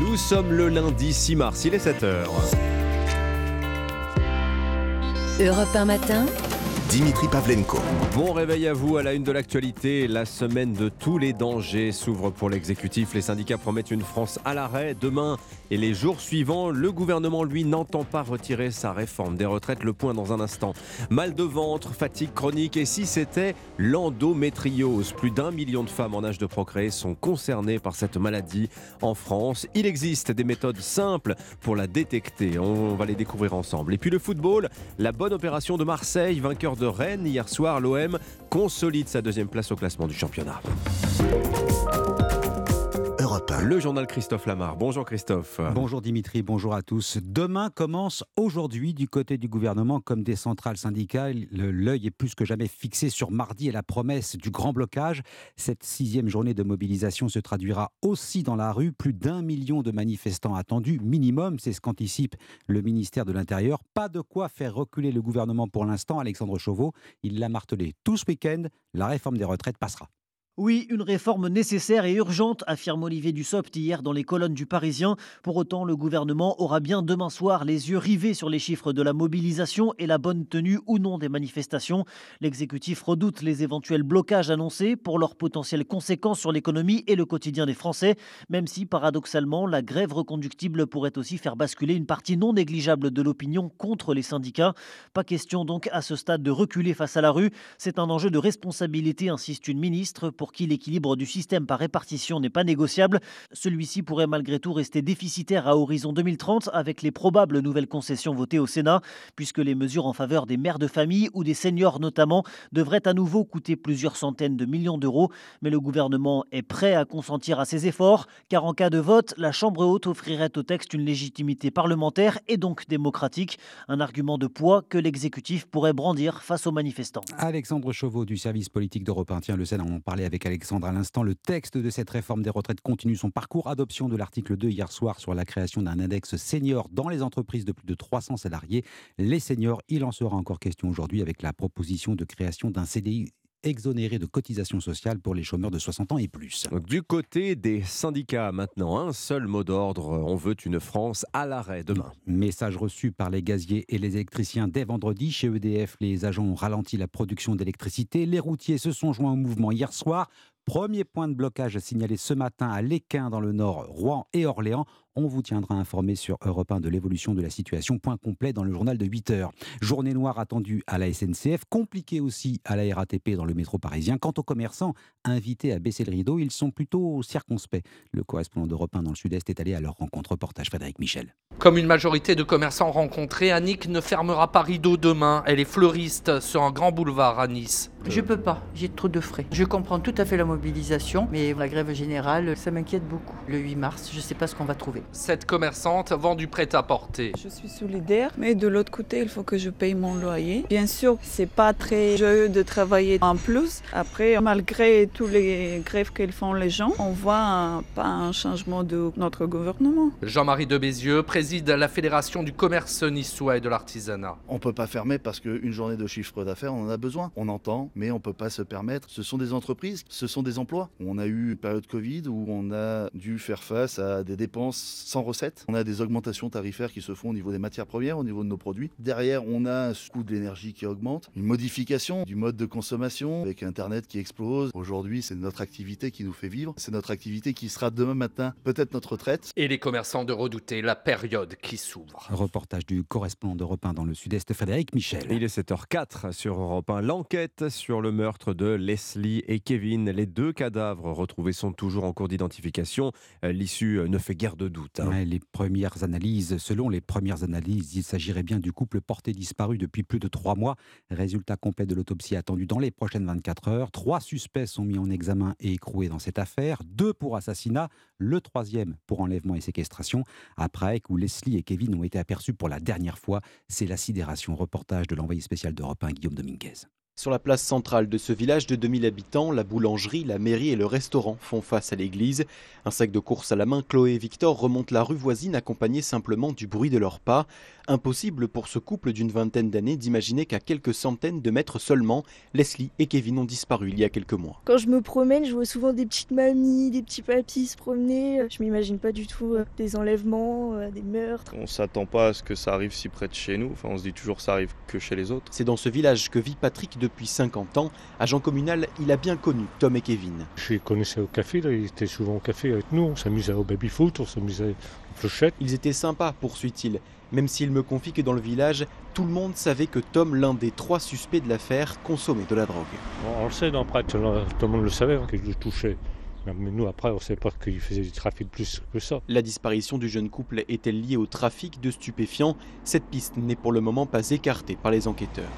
Nous sommes le lundi 6 mars, il est 7h. Europe 1 matin Dimitri Pavlenko. Bon réveil à vous à la une de l'actualité. La semaine de tous les dangers s'ouvre pour l'exécutif. Les syndicats promettent une France à l'arrêt demain et les jours suivants. Le gouvernement, lui, n'entend pas retirer sa réforme des retraites. Le point dans un instant. Mal de ventre, fatigue chronique et si c'était l'endométriose? Plus d'un million de femmes en âge de procréer sont concernées par cette maladie en France. Il existe des méthodes simples pour la détecter. On va les découvrir ensemble. Et puis le football, la bonne opération de Marseille, vainqueur de Rennes hier soir, l'OM consolide sa deuxième place au classement du championnat. Europe 1. Le journal Christophe Lamar. Bonjour Christophe. Bonjour Dimitri, bonjour à tous. Demain commence aujourd'hui du côté du gouvernement comme des centrales syndicales. Le- L'œil est plus que jamais fixé sur mardi et la promesse du grand blocage. Cette sixième journée de mobilisation se traduira aussi dans la rue. Plus d'un million de manifestants attendus, minimum, c'est ce qu'anticipe le ministère de l'Intérieur. Pas de quoi faire reculer le gouvernement pour l'instant, Alexandre Chauveau. Il l'a martelé tout ce week-end, la réforme des retraites passera. Oui, une réforme nécessaire et urgente, affirme Olivier Dussopt hier dans les colonnes du Parisien. Pour autant, le gouvernement aura bien demain soir les yeux rivés sur les chiffres de la mobilisation et la bonne tenue ou non des manifestations. L'exécutif redoute les éventuels blocages annoncés pour leurs potentielles conséquences sur l'économie et le quotidien des Français, même si paradoxalement, la grève reconductible pourrait aussi faire basculer une partie non négligeable de l'opinion contre les syndicats. Pas question donc à ce stade de reculer face à la rue. C'est un enjeu de responsabilité, insiste une ministre, qui l'équilibre du système par répartition n'est pas négociable. Celui-ci pourrait malgré tout rester déficitaire à horizon 2030 avec les probables nouvelles concessions votées au Sénat, puisque les mesures en faveur des mères de famille ou des seniors notamment devraient à nouveau coûter plusieurs centaines de millions d'euros. Mais le gouvernement est prêt à consentir à ces efforts, car en cas de vote, la Chambre haute offrirait au texte une légitimité parlementaire et donc démocratique, un argument de poids que l'exécutif pourrait brandir face aux manifestants. Alexandre Chauveau du service politique d'Europe 1. Tiens, le Sénat, en parlait avec Alexandre à l'instant. Le texte de cette réforme des retraites continue son parcours. Adoption de l'article 2 hier soir sur la création d'un index senior dans les entreprises de plus de 300 salariés. Les seniors, il en sera encore question aujourd'hui avec la proposition de création d'un CDI exonéré de cotisations sociales pour les chômeurs de 60 ans et plus. Donc, du côté des syndicats maintenant, un seul mot d'ordre, on veut une France à l'arrêt demain. Message reçu par les gaziers et les électriciens dès vendredi. Chez EDF, les agents ont ralenti la production d'électricité. Les routiers se sont joints au mouvement hier soir. Premier point de blocage signalé ce matin à Léquin dans le nord, Rouen et Orléans. On vous tiendra informé sur Europe 1 de l'évolution de la situation. Point complet dans le journal de 8 heures. Journée noire attendue à la SNCF, compliquée aussi à la RATP dans le métro parisien. Quant aux commerçants invités à baisser le rideau, ils sont plutôt circonspects. Le correspondant d'Europe 1 dans le sud-est est allé à leur rencontre. Reportage Frédéric Michel. Comme une majorité de commerçants rencontrés, Annick ne fermera pas rideau demain. Elle est fleuriste sur un grand boulevard à Nice. Je peux pas, j'ai trop de frais. Je comprends tout à fait la mobilisation, mais la grève générale, ça m'inquiète beaucoup. Le 8 mars, je sais pas ce qu'on va trouver. Cette commerçante vend du prêt-à-porter. Je suis solidaire, mais de l'autre côté, il faut que je paye mon loyer. Bien sûr, c'est pas très joyeux de travailler en plus. Après, malgré tous les grèves qu'ils font les gens, on voit un- pas un changement de notre gouvernement. Jean-Marie de Bézieux préside la Fédération du commerce niçois et de l'artisanat. On peut pas fermer parce qu'une journée de chiffre d'affaires, on en a besoin. On entend, mais on peut pas se permettre. Ce sont des entreprises, ce sont des emplois. On a eu une période Covid où on a dû faire face à des dépenses sans recettes. On a des augmentations tarifaires qui se font au niveau des matières premières, au niveau de nos produits. Derrière, on a un coût de l'énergie qui augmente, une modification du mode de consommation avec Internet qui explose. Aujourd'hui, c'est notre activité qui nous fait vivre. C'est notre activité qui sera demain matin peut-être notre retraite. Et les commerçants de redouter la période qui s'ouvre. Reportage du correspondant d'Europe 1 dans le sud-est, Frédéric Michel. Il est 7h04 sur Europe 1. L'enquête sur le meurtre de Leslie et Kevin. Les deux cadavres retrouvés sont toujours en cours d'identification. Euh, L'issue euh, ne fait guère de doute. hein. Les premières analyses, selon les premières analyses, il s'agirait bien du couple porté disparu depuis plus de trois mois. Résultat complet de l'autopsie attendu dans les prochaines 24 heures. Trois suspects sont mis en examen et écroués dans cette affaire. Deux pour assassinat, le troisième pour enlèvement et séquestration. Après où Leslie et Kevin ont été aperçus pour la dernière fois, c'est la sidération. Reportage de l'envoyé spécial d'Europe 1, Guillaume Dominguez. Sur la place centrale de ce village de 2000 habitants, la boulangerie, la mairie et le restaurant font face à l'église. Un sac de course à la main, Chloé et Victor remontent la rue voisine accompagnés simplement du bruit de leurs pas. Impossible pour ce couple d'une vingtaine d'années d'imaginer qu'à quelques centaines de mètres seulement, Leslie et Kevin ont disparu il y a quelques mois. Quand je me promène, je vois souvent des petites mamies, des petits papis se promener. Je m'imagine pas du tout euh, des enlèvements, euh, des meurtres. On s'attend pas à ce que ça arrive si près de chez nous. Enfin, on se dit toujours que ça arrive que chez les autres. C'est dans ce village que vit Patrick depuis 50 ans. Agent communal, il a bien connu Tom et Kevin. Je les connaissais au café, là. ils étaient souvent au café avec nous. On s'amusait au baby-foot, on s'amusait aux fléchettes. Ils étaient sympas, poursuit-il. Même s'il me confie que dans le village, tout le monde savait que Tom, l'un des trois suspects de l'affaire, consommait de la drogue. On, le sait, non, après, tout le monde le savait hein, qu'il le touchait. Mais nous, après, on ne sait pas qu'il faisait du trafic plus que ça. La disparition du jeune couple est-elle liée au trafic de stupéfiants? Cette piste n'est pour le moment pas écartée par les enquêteurs.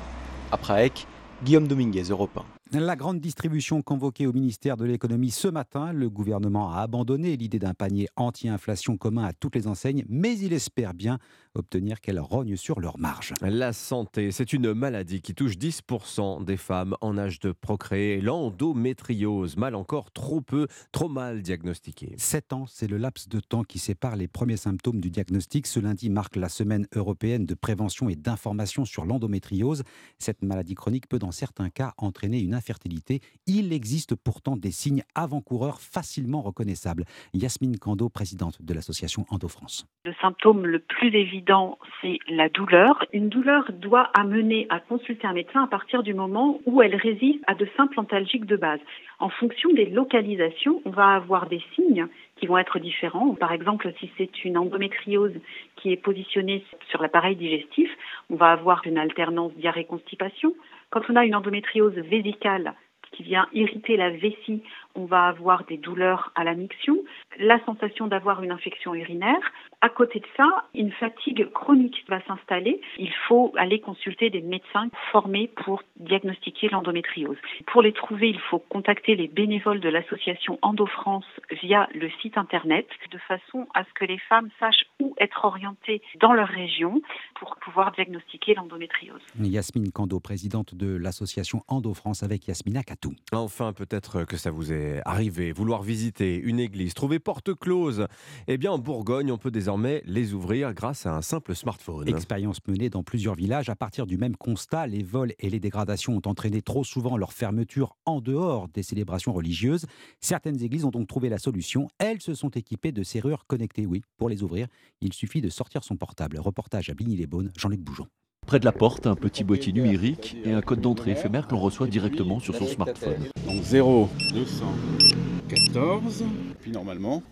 Après Eck, Guillaume Dominguez, Europe 1. La grande distribution convoquée au ministère de l'économie ce matin, le gouvernement a abandonné l'idée d'un panier anti-inflation commun à toutes les enseignes, mais il espère bien obtenir qu'elles rognent sur leur marge. La santé, c'est une maladie qui touche 10% des femmes en âge de procréer. L'endométriose, mal encore, trop peu, trop mal diagnostiquée. 7 ans, c'est le laps de temps qui sépare les premiers symptômes du diagnostic. Ce lundi marque la semaine européenne de prévention et d'information sur l'endométriose. Cette maladie chronique peut dans certains cas entraîner une infertilité. Il existe pourtant des signes avant-coureurs facilement reconnaissables. Yasmine Kando, présidente de l'association Endo-France. Le symptôme le plus évident, c'est la douleur. Une douleur doit amener à consulter un médecin à partir du moment où elle résiste à de simples antalgiques de base. En fonction des localisations, on va avoir des signes qui vont être différents. Par exemple, si c'est une endométriose qui est positionnée sur l'appareil digestif, on va avoir une alternance diarrhée-constipation. Quand on a une endométriose vésicale qui vient irriter la vessie, on va avoir des douleurs à la miction, la sensation d'avoir une infection urinaire. À côté de ça, une fatigue chronique va s'installer. Il faut aller consulter des médecins formés pour diagnostiquer l'endométriose. Pour les trouver, il faut contacter les bénévoles de l'association EndoFrance via le site internet de façon à ce que les femmes sachent où être orientées dans leur région pour pouvoir diagnostiquer l'endométriose. Yasmine Kando, présidente de l'association EndoFrance avec Yasmina Katou. Enfin, peut-être que ça vous est arrivé, vouloir visiter une église, trouver porte close. Eh bien, en Bourgogne, on peut désormais les ouvrir grâce à un simple smartphone. Expérience menée dans plusieurs villages. À partir du même constat, les vols et les dégradations ont entraîné trop souvent leur fermeture en dehors des célébrations religieuses. Certaines églises ont donc trouvé la solution. Elles se sont équipées de serrures connectées. Oui, pour les ouvrir, il suffit de sortir son portable. Reportage à Bigny-les-Beaunes, Jean-Luc Boujon. Près de la porte, un petit boîtier numérique et un code d'entrée éphémère que l'on reçoit directement sur son smartphone. Donc 0, 214, puis normalement,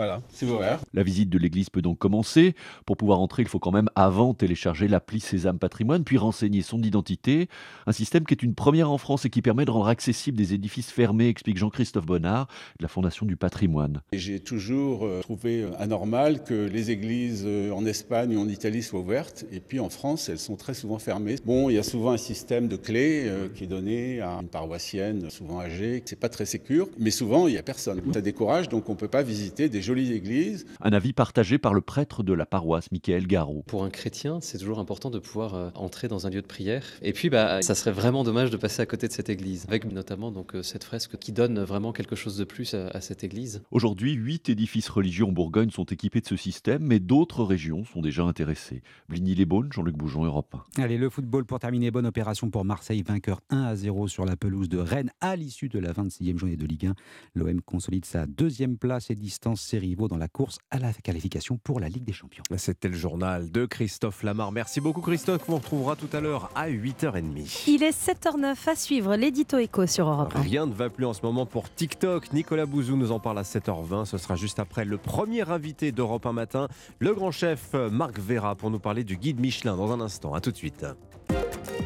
voilà, c'est ouvert. La visite de l'église peut donc commencer. Pour pouvoir entrer, il faut quand même avant télécharger l'appli Sésame Patrimoine, puis renseigner son identité. Un système qui est une première en France et qui permet de rendre accessibles des édifices fermés, explique Jean-Christophe Bonnard de la Fondation du Patrimoine. J'ai toujours euh, trouvé anormal que les églises euh, en Espagne ou en Italie soient ouvertes, et puis en France, elles sont très souvent fermées. Bon, il y a souvent un système de clés euh, qui est donné à une paroissienne, souvent âgée. C'est pas très sécur, mais souvent il y a personne. Ça décourage, donc on peut pas visiter des jolie église. Un avis partagé par le prêtre de la paroisse, Michael Garot. Pour un chrétien, c'est toujours important de pouvoir euh, entrer dans un lieu de prière. Et puis, bah, ça serait vraiment dommage de passer à côté de cette église, avec notamment donc euh, cette fresque qui donne vraiment quelque chose de plus à, cette église. Aujourd'hui, huit édifices religieux en Bourgogne sont équipés de ce système, mais d'autres régions sont déjà intéressées. Bligny-les-Beaunes, Jean-Luc Boujon, Europe 1. Allez, le football pour terminer. Bonne opération pour Marseille, vainqueur 1 à 0 sur la pelouse de Rennes à l'issue de la 26e journée de Ligue 1. L'OM consolide sa deuxième place et distance rivaux dans la course à la qualification pour la Ligue des Champions. C'était le journal de Christophe Lamar. Merci beaucoup Christophe, on retrouvera tout à l'heure à 8h30. Il est 7h09 à suivre l'édito écho sur Europe 1. Rien ne va plus en ce moment pour TikTok. Nicolas Bouzou nous en parle à 7h20. Ce sera juste après le premier invité d'Europe 1 matin, le grand chef Marc Vera pour nous parler du guide Michelin dans un instant. A tout de suite.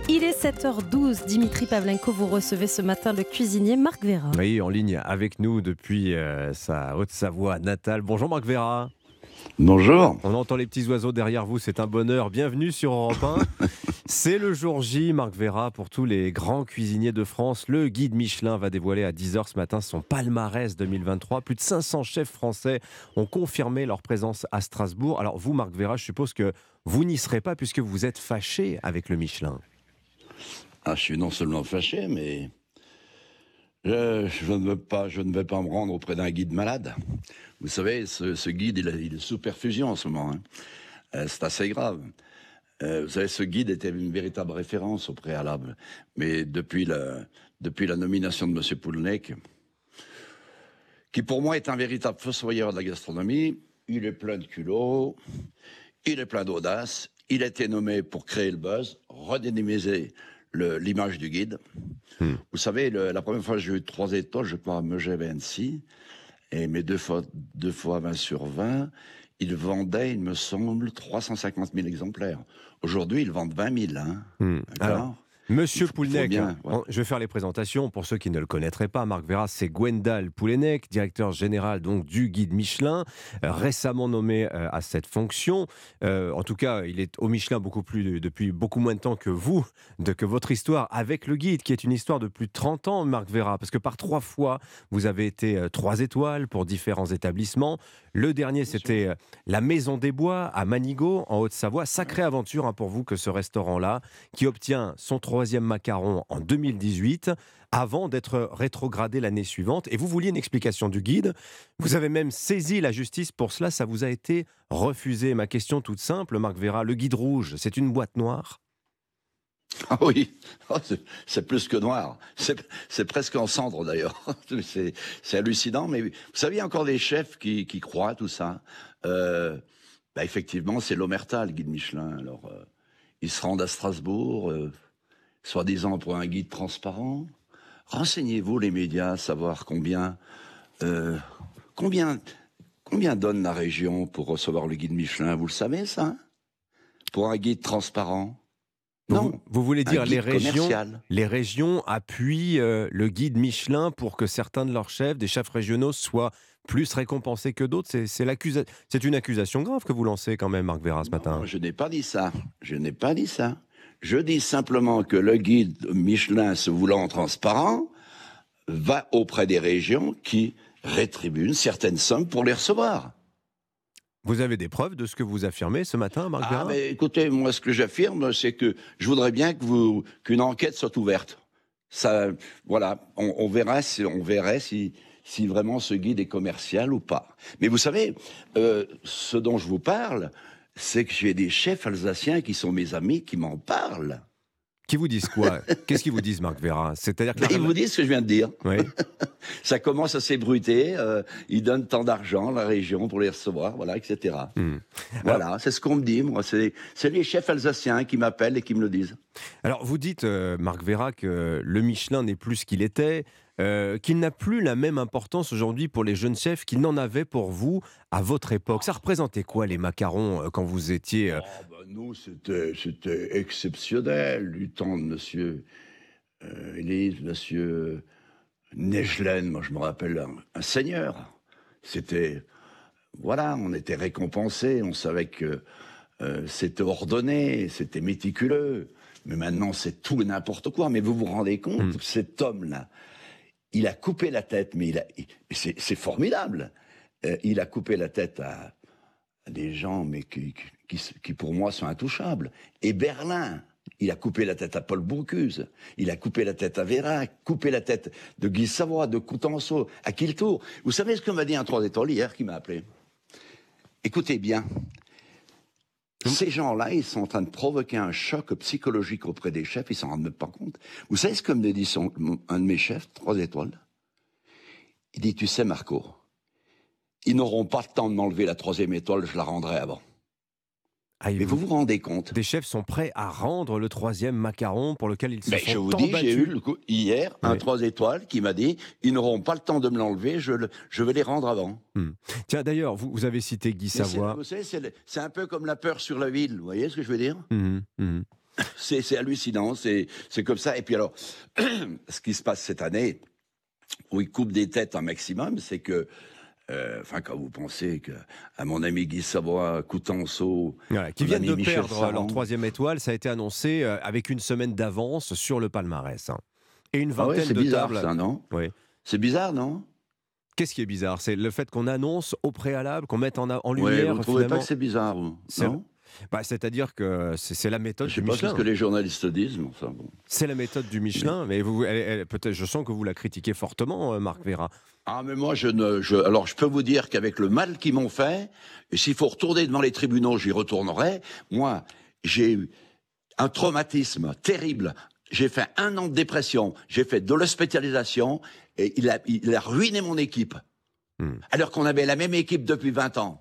Il est 7h12. Dimitri Pavlenko, vous recevez ce matin le cuisinier Marc Vera. Oui, en ligne avec nous depuis euh, sa Haute-Savoie natale. Bonjour Marc Vera. Bonjour. On entend les petits oiseaux derrière vous, c'est un bonheur. Bienvenue sur Europe 1. c'est le jour J, Marc Vera, pour tous les grands cuisiniers de France. Le guide Michelin va dévoiler à 10h ce matin son palmarès 2023. Plus de 500 chefs français ont confirmé leur présence à Strasbourg. Alors vous, Marc Vera, je suppose que vous n'y serez pas puisque vous êtes fâché avec le Michelin. Ah, je suis non seulement fâché, mais je, ne veux pas, je ne vais pas me rendre auprès d'un guide malade. Vous savez, ce, guide, il, est- sous perfusion en ce moment. hein. Euh, c'est assez grave. Euh, vous savez, ce guide était une véritable référence au préalable. Mais depuis la, depuis la nomination de M. Poulnek, qui pour moi est un véritable fossoyeur de la gastronomie, il est plein de culot, il est plein d'audace, il a été nommé pour créer le buzz, redynamiser l'image du guide. Vous savez, le- la première fois que j'ai eu trois étoiles, je crois à Megève et Annecy, et mes deux fois, deux fois 20 sur 20, ils vendaient, il me semble, 350 000 exemplaires. Aujourd'hui, ils vendent 20 000. Hein. Hmm. Alors, Monsieur Poulenec, bien, ouais. en- je vais faire les présentations pour ceux qui ne le connaîtraient pas. Marc Verras, c'est Gwendal Poulenec, directeur général donc du guide Michelin, euh, récemment nommé euh, à cette fonction. Euh, en tout cas, il est au Michelin beaucoup plus depuis beaucoup moins de temps que vous, de que votre histoire avec le guide, qui est une histoire de plus de 30 ans, Marc Verras, parce que par trois fois, vous avez été trois étoiles pour différents établissements. Le dernier, c'était euh, la Maison des Bois à Manigot, en Haute-Savoie. Sacrée aventure hein, pour vous que ce restaurant-là, qui obtient son troisième macaron en 2018, avant d'être rétrogradé l'année suivante. Et vous vouliez une explication du guide. Vous avez même saisi la justice pour cela. Ça vous a été refusé. Ma question toute simple, Marc Vera, le guide rouge, c'est une boîte noire? Ah oui, Oh, c'est- plus que noir. C'est presque en cendre d'ailleurs. C'est hallucinant, mais vous savez, il y a encore des chefs qui, croient à tout ça. Euh, bah, effectivement, c'est l'Omerta, le guide Michelin. Alors, euh, ils se rendent à Strasbourg, euh, soi-disant pour un guide transparent. Renseignez-vous, les médias, savoir combien, combien, combien donne la région pour recevoir le guide Michelin? Vous le savez, ça? Pour un guide transparent? Vous, vous voulez dire les régions, commercial. les régions appuient euh, le guide Michelin pour que certains de leurs chefs, des chefs régionaux, soient plus récompensés que d'autres? C'est une accusation grave que vous lancez quand même, Marc Vera, ce matin. Je n'ai pas dit ça. Je n'ai pas dit ça. Je dis simplement que le guide Michelin, se voulant transparent, va auprès des régions qui rétribuent une certaine somme pour les recevoir. Vous avez des preuves de ce que vous affirmez ce matin, Marc Ah, mais écoutez, moi, ce que j'affirme, c'est que je voudrais bien que vous, qu'une enquête soit ouverte. Ça, voilà, on, on verra si, on verrait si, si vraiment ce guide est commercial ou pas. Mais vous savez, euh, ce dont je vous parle, c'est que j'ai des chefs alsaciens qui sont mes amis qui m'en parlent. Qui vous disent quoi? Qu'est-ce qu'ils vous disent, Marc Vera C'est-à-dire la- Ils vous disent ce que je viens de dire. Oui. Ça commence à s'ébruiter. euh, ils donnent tant d'argent à la région pour les recevoir, voilà, etc. Hmm. Voilà, c'est ce qu'on me dit, moi. C'est c'est les chefs alsaciens qui m'appellent et qui me le disent. Alors, vous dites, euh, Marc Vera, que le Michelin n'est plus ce qu'il était, euh, qu'il n'a plus la même importance aujourd'hui pour les jeunes chefs qu'il n'en avait pour vous à votre époque. Ça représentait quoi les macarons euh, quand vous étiez euh, nous, c'était c'était exceptionnel du temps de monsieur euh, Élise, monsieur Negelen. Moi, je me rappelle un, un seigneur. C'était. Voilà, on était récompensés. On savait que euh, c'était ordonné, c'était méticuleux. Mais maintenant, c'est tout et n'importe quoi. Mais vous vous rendez compte, cet homme-là, il a coupé la tête, mais il a, il- c'est, formidable. Euh, il a coupé la tête à des gens, mais qui, qui, qui, pour moi sont intouchables. Et Berlin, il a coupé la tête à Paul Bocuse, il a coupé la tête à Vérac, coupé la tête de Guy Savoie, de Coutenceau, à Quiltour. Vous savez ce que m'a dit un trois étoiles hier qui m'a appelé? Écoutez bien. Ces gens-là, ils sont en train de provoquer un choc psychologique auprès des chefs, ils s'en rendent même pas compte. Vous savez ce que me dit son- un de mes chefs, trois étoiles? Il dit, tu sais Marco, ils n'auront pas le temps de m'enlever la troisième étoile, je la rendrai avant. Mais vous vous rendez compte? Des chefs sont prêts à rendre le troisième macaron pour lequel ils se Ben, sont je vous tant dis, j'ai eu le coup- hier un Oui. trois étoiles qui m'a dit ils n'auront pas le temps de me l'enlever, je, le- je vais les rendre avant. Hmm. Tiens, d'ailleurs, vous, vous avez cité Guy Mais c'est- Savoie. Vous savez, c'est un peu comme la peur sur la ville, vous voyez ce que je veux dire? Mhm, mhm. C'est hallucinant, c'est comme ça. Et puis alors, ce qui se passe cette année, où ils coupent des têtes un maximum, c'est que, euh, enfin, quand vous pensez que à mon ami Guy Savoie, Coutenceau, qui viennent de Michel perdre leur troisième étoile, ça a été annoncé euh, avec une semaine d'avance sur le palmarès. hein. Et une Ah ouais, vingtaine c'est de bizarre, tables. ça, non? Oui. C'est bizarre, non? Qu'est-ce qui est bizarre? C'est le fait qu'on annonce au préalable, qu'on mette en, Ouais, lumière. vous trouvez pas que c'est bizarre, vous? Non? Bah, C'est-à-dire que c'est la méthode Je sais du pas ce que les journalistes disent, mais enfin bon. C'est la méthode du Michelin, mais peut-être, je sens que vous la critiquez fortement, euh, Marc Vera. Ah, mais moi, je ne. Je, alors, je peux vous dire qu'avec le mal qu'ils m'ont fait, et s'il faut retourner devant les tribunaux, j'y retournerai. Moi, j'ai eu un traumatisme terrible. J'ai fait un an de dépression, j'ai fait de l'hospitalisation, et il a, il a ruiné mon équipe. Hmm. Alors qu'on avait la même équipe depuis 20 ans.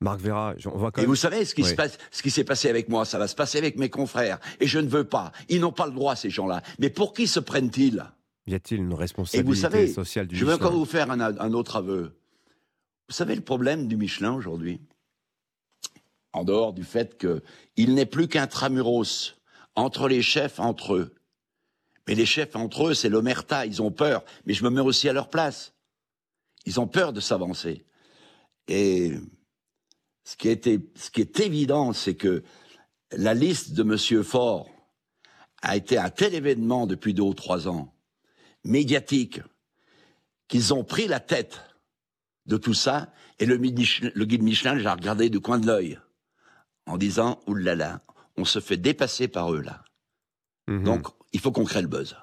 Marc Vera, on va quand Et même- vous savez ce qui Oui. se passe, ce qui s'est passé avec moi, ça va se passer avec mes confrères. Et je ne veux pas. Ils n'ont pas le droit, ces gens-là. Mais pour qui se prennent-ils? Y a-t-il une responsabilité vous savez, sociale du je veux Michelin encore vous faire un, un autre aveu. Vous savez le problème du Michelin aujourd'hui? En dehors du fait qu'il n'est plus qu'intramuros entre les chefs entre eux. Mais les chefs entre eux, c'est l'omerta, ils ont peur. Mais je me mets aussi à leur place. Ils ont peur de s'avancer. Et ce qui, était, ce qui est évident, c'est que la liste de M. Faure a été un tel événement depuis deux ou trois ans, médiatique, qu'ils ont pris la tête de tout ça, et le, guide Michelin a regardé du coin de l'œil, en disant, oulala, on se fait dépasser par eux là. Donc, il faut qu'on crée le buzz.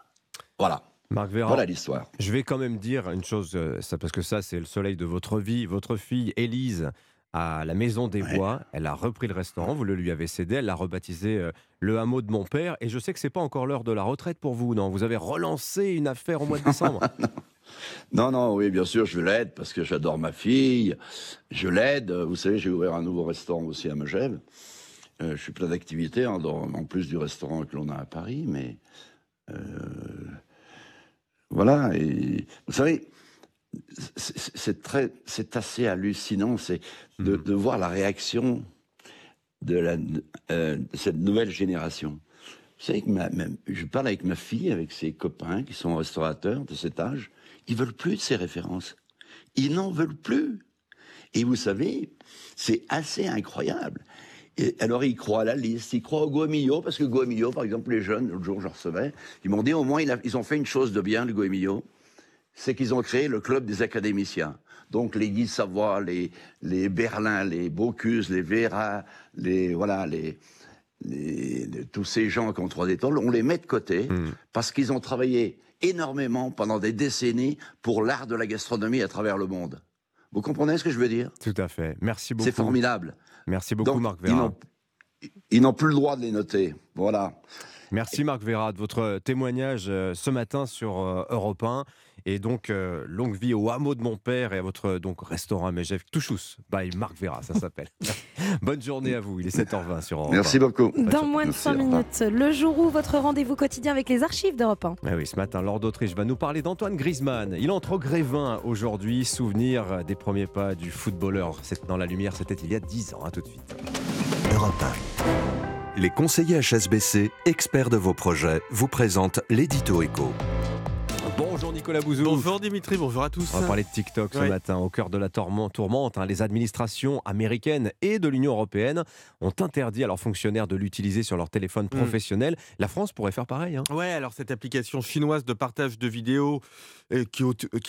Voilà. Marc Voilà l'histoire. Je vais quand même dire une chose, euh, ça, parce que ça, c'est le soleil de votre vie. Votre fille, Élise, à la Maison des Bois, elle a repris le restaurant, vous le lui avez cédé, elle l'a rebaptisé euh, le hameau de mon père. Et je sais que c'est pas encore l'heure de la retraite pour vous, non? Vous avez relancé une affaire au mois de décembre. Non, non, oui, bien sûr, je l'aide parce que j'adore ma fille. Je l'aide. Vous savez, j'ai ouvert un nouveau restaurant aussi à Megève. Euh, je suis plein d'activités, hein, en plus du restaurant que l'on a à Paris, mais euh, voilà. Et vous savez, c'est- très, c'est assez hallucinant, c'est de, de voir la réaction de, la, euh, de cette nouvelle génération. Vous savez que ma- ma- je parle avec ma fille, avec ses copains qui sont restaurateurs de cet âge, ils veulent plus de ces références. Ils n'en veulent plus. Et vous savez, c'est assez incroyable. Et alors ils croient à la liste, ils croient au Goemio, parce que Goemio, par exemple, les jeunes, l'autre jour je recevais, ils m'ont dit au moins ils ont fait une chose de bien, le Goemio, c'est qu'ils ont créé le club des académiciens. Donc les Guy Savoie, les, les Berlin, les Bocuse, les Vera, les, voilà, les, les- les- tous ces gens qui ont trois étoiles, on les met de côté parce qu'ils ont travaillé énormément pendant des décennies pour l'art de la gastronomie à travers le monde. Vous comprenez ce que je veux dire? Tout à fait. Merci beaucoup. C'est formidable. Merci beaucoup, Donc, Marc Vera. Ils n'ont plus le droit de les noter. Voilà. Merci Marc Vera de votre témoignage euh, ce matin sur euh, Europe 1. Et donc, euh, longue vie au hameau de mon père et à votre euh, donc, restaurant à Megève, Touchous, by Marc Vera, ça s'appelle. Bonne journée à vous, il est 7h20 sur Europe 1. Merci beaucoup. Dans moins de 5 minutes, le jour où votre rendez-vous quotidien avec les archives d'Europe 1. Ah oui, ce matin, Lord d'Autriche va nous parler d'Antoine Griezmann. Il entre au Grévin aujourd'hui, souvenir des premiers pas du footballeur. C'est dans la lumière, c'était il y a 10 ans. À tout de suite. Europe 1. Les conseillers HSBC, experts de vos projets, vous présentent l'édito éco. Bonjour Nicolas Bouzou. Bonjour Dimitri, bonjour à tous. On va parler de TikTok ce Ouais. matin, au cœur de la tourmente. hein. Les administrations américaines et de l'Union européenne ont interdit à leurs fonctionnaires de l'utiliser sur leur téléphone Mm. professionnel. La France pourrait faire pareil. hein. Ouais, alors cette application chinoise de partage de vidéos, euh, qui,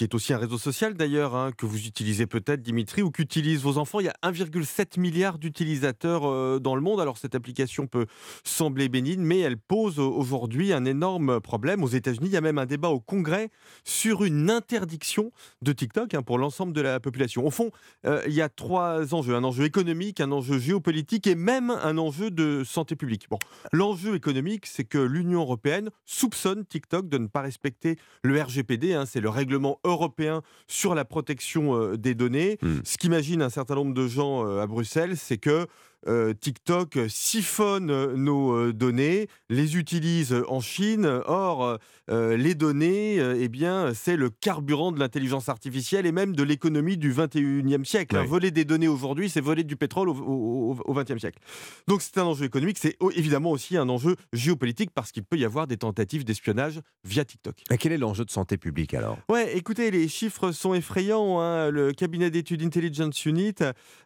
est aussi un réseau social d'ailleurs, hein, que vous utilisez peut-être Dimitri, ou qu'utilisent vos enfants, il y a 1,7 milliard d'utilisateurs euh, dans le monde. Alors cette application peut sembler bénigne, mais elle pose au- aujourd'hui un énorme problème. Aux États-Unis, il y a même un débat au Congrès sur une interdiction de TikTok hein, pour l'ensemble de la population. Au fond, euh, il y a trois enjeux. Un enjeu économique, un enjeu géopolitique et même un enjeu de santé publique. Bon, l'enjeu économique, c'est que l'Union européenne soupçonne TikTok de ne pas respecter le RGPD, hein, c'est le règlement européen sur la protection euh, des données. Ce qu'imagine un certain nombre de gens euh, à Bruxelles, c'est que euh, TikTok siphonne euh, nos euh, données, les utilise en Chine. Or, euh, les données, euh, eh bien, c'est le carburant de l'intelligence artificielle et même de l'économie du 21e siècle. Oui. Voler des données aujourd'hui, c'est voler du pétrole au, au- au- au 20e siècle. Donc, c'est un enjeu économique. C'est évidemment aussi un enjeu géopolitique parce qu'il peut y avoir des tentatives d'espionnage via TikTok. Et quel est l'enjeu de santé publique alors? Ouais, écoutez, les chiffres sont effrayants. hein. Le cabinet d'études Intelligence Unit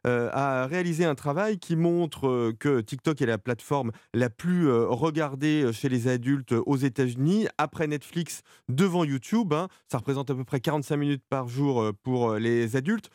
euh, a réalisé un travail qui montre euh, que TikTok est la plateforme la plus euh, regardée chez les adultes aux États-Unis, après Netflix devant YouTube. hein. Ça représente à peu près 45 minutes par jour euh, pour euh, les adultes.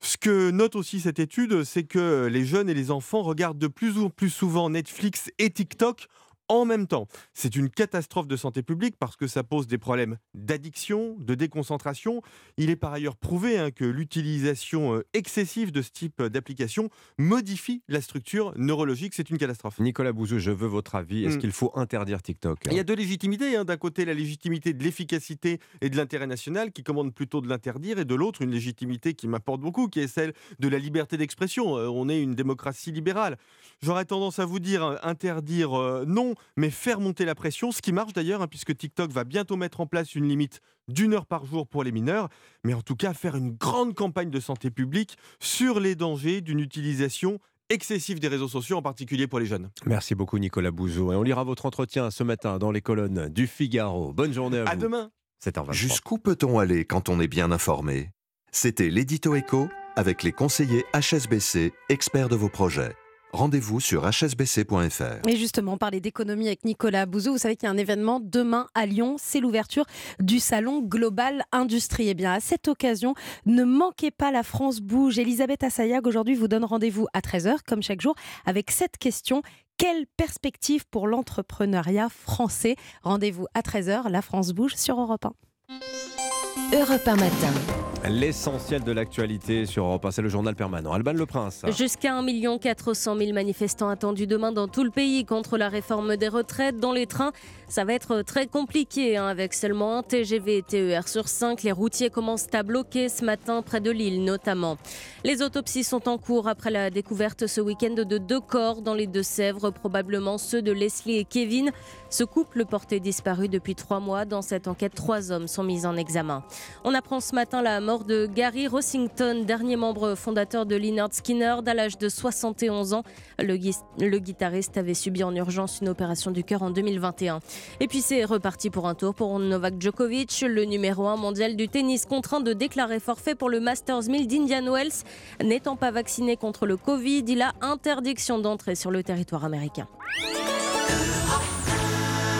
Ce que note aussi cette étude, c'est que les jeunes et les enfants regardent de plus en plus souvent Netflix et TikTok en même temps. C'est une catastrophe de santé publique parce que ça pose des problèmes d'addiction, de déconcentration. Il est par ailleurs prouvé hein, que l'utilisation euh, excessive de ce type d'application modifie la structure neurologique. C'est une catastrophe. Nicolas Bouzou, je veux votre avis. Est-ce Mm. qu'il faut interdire TikTok? Il y a deux légitimités. hein. D'un côté, la légitimité de l'efficacité et de l'intérêt national qui commande plutôt de l'interdire, et de l'autre, une légitimité qui m'apporte beaucoup, qui est celle de la liberté d'expression. Euh, on est une démocratie libérale. J'aurais tendance à vous dire euh, interdire euh, non, mais faire monter la pression, ce qui marche d'ailleurs, hein, puisque TikTok va bientôt mettre en place une limite d'une heure par jour pour les mineurs, mais en tout cas faire une grande campagne de santé publique sur les dangers d'une utilisation excessive des réseaux sociaux, en particulier pour les jeunes. Merci beaucoup Nicolas Bouzou. Et on lira votre entretien ce matin dans les colonnes du Figaro. Bonne journée à, À vous. demain. 7h23. Jusqu'où peut-on aller quand on est bien informé? C'était l'édito écho avec les conseillers HSBC, experts de vos projets. Rendez-vous sur hsbc.fr. Et justement, on parlait d'économie avec Nicolas Bouzou. Vous savez qu'il y a un événement demain à Lyon. C'est l'ouverture du salon Global Industrie. Et bien, à cette occasion, ne manquez pas la France bouge. Elisabeth Assayag, aujourd'hui, vous donne rendez-vous à 13h, comme chaque jour, avec cette question. Quelle perspective pour l'entrepreneuriat français? Rendez-vous à 13h, la France bouge sur Europe 1. Europe 1 matin. L'essentiel de l'actualité sur Europe 1, c'est le journal permanent. Alban Le Prince. Jusqu'à 1 400 000 manifestants attendus demain dans tout le pays contre la réforme des retraites. Dans les trains, ça va être très compliqué hein, avec seulement un TGV et TER sur 5. Les routiers commencent à bloquer ce matin près de Lille notamment. Les autopsies sont en cours après la découverte ce week-end de deux corps dans les Deux-Sèvres, probablement ceux de Leslie et Kevin. Ce couple porté disparu depuis trois mois. Dans cette enquête, trois hommes sont mis en examen. On apprend ce matin la mort de Gary Rossington, dernier membre fondateur de Lynyrd Skynyrd à l'âge de 71 ans. Le, le guitariste avait subi en urgence une opération du cœur en 2021. Et puis c'est reparti pour un tour pour Novak Djokovic, le numéro 1 mondial du tennis, contraint de déclarer forfait pour le Masters 1000 d'Indian Wells. N'étant pas vacciné contre le Covid, il a interdiction d'entrer sur le territoire américain.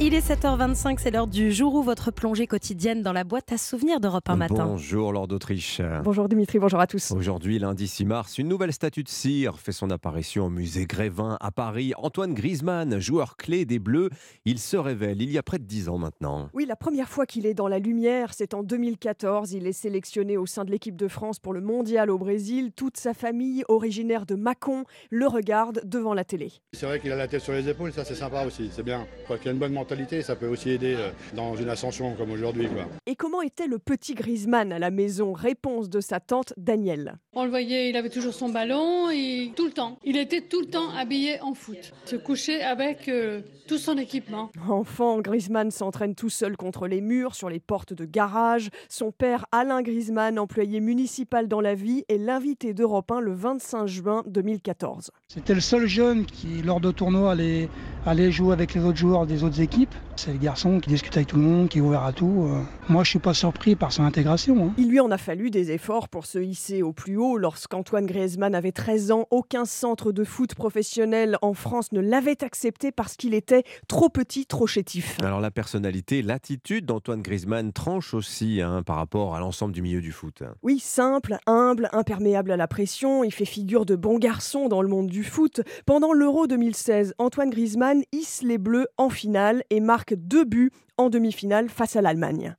Il est 7h25, c'est l'heure du jour où votre plongée quotidienne dans la boîte à souvenirs d'Europe 1 matin. Bonjour Lord d'Autriche. Bonjour Dimitri, bonjour à tous. Aujourd'hui, lundi 6 mars, une nouvelle statue de cire fait son apparition au musée Grévin à Paris. Antoine Griezmann, joueur clé des Bleus, il se révèle il y a près de 10 ans maintenant. Oui, la première fois qu'il est dans la lumière, c'est en 2014. Il est sélectionné au sein de l'équipe de France pour le mondial au Brésil. Toute sa famille, originaire de Mâcon, le regarde devant la télé. C'est vrai qu'il a la tête sur les épaules, ça c'est sympa aussi, c'est bien. Quoi qu'il a une bonne mentalité, ça peut aussi aider euh, dans une ascension comme aujourd'hui. quoi. Et comment était le petit Griezmann à la maison? Réponse de sa tante Danielle. On le voyait, il avait toujours son ballon et tout le temps. Il était tout le temps habillé en foot. Se couchait avec euh, tout son équipement. Enfant, Griezmann s'entraîne tout seul contre les murs, sur les portes de garage. Son père, Alain Griezmann, employé municipal dans la vie, est l'invité d'Europe 1 le 25 juin 2014. C'était le seul jeune qui, lors de tournois, allait, allait jouer avec les autres joueurs des autres équipes. C'est le garçon qui discute avec tout le monde, qui est ouvert à tout. Euh, Moi, je suis pas surpris par son intégration. hein. Il lui en a fallu des efforts pour se hisser au plus haut. Lorsqu'Antoine Griezmann avait 13 ans, aucun centre de foot professionnel en France ne l'avait accepté parce qu'il était trop petit, trop chétif. Alors la personnalité, l'attitude d'Antoine Griezmann tranche aussi hein, par rapport à l'ensemble du milieu du foot. Oui, simple, humble, imperméable à la pression, il fait figure de bon garçon dans le monde du foot. Pendant l'Euro 2016, Antoine Griezmann hisse les Bleus en finale et marque deux buts en demi-finale face à l'Allemagne.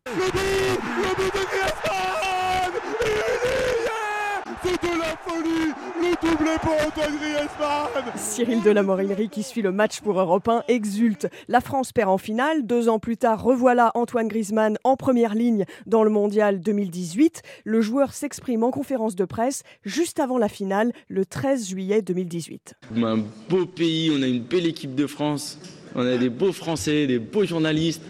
C'est de la folie Le doublé pour Antoine Griezmann Cyril de la Morinerie qui suit le match pour Europe 1 exulte. La France perd en finale. Deux ans plus tard, revoilà Antoine Griezmann en première ligne dans le mondial 2018. Le joueur s'exprime en conférence de presse juste avant la finale, le 13 juillet 2018. On a un beau pays, on a une belle équipe de France, on a des beaux Français, des beaux journalistes.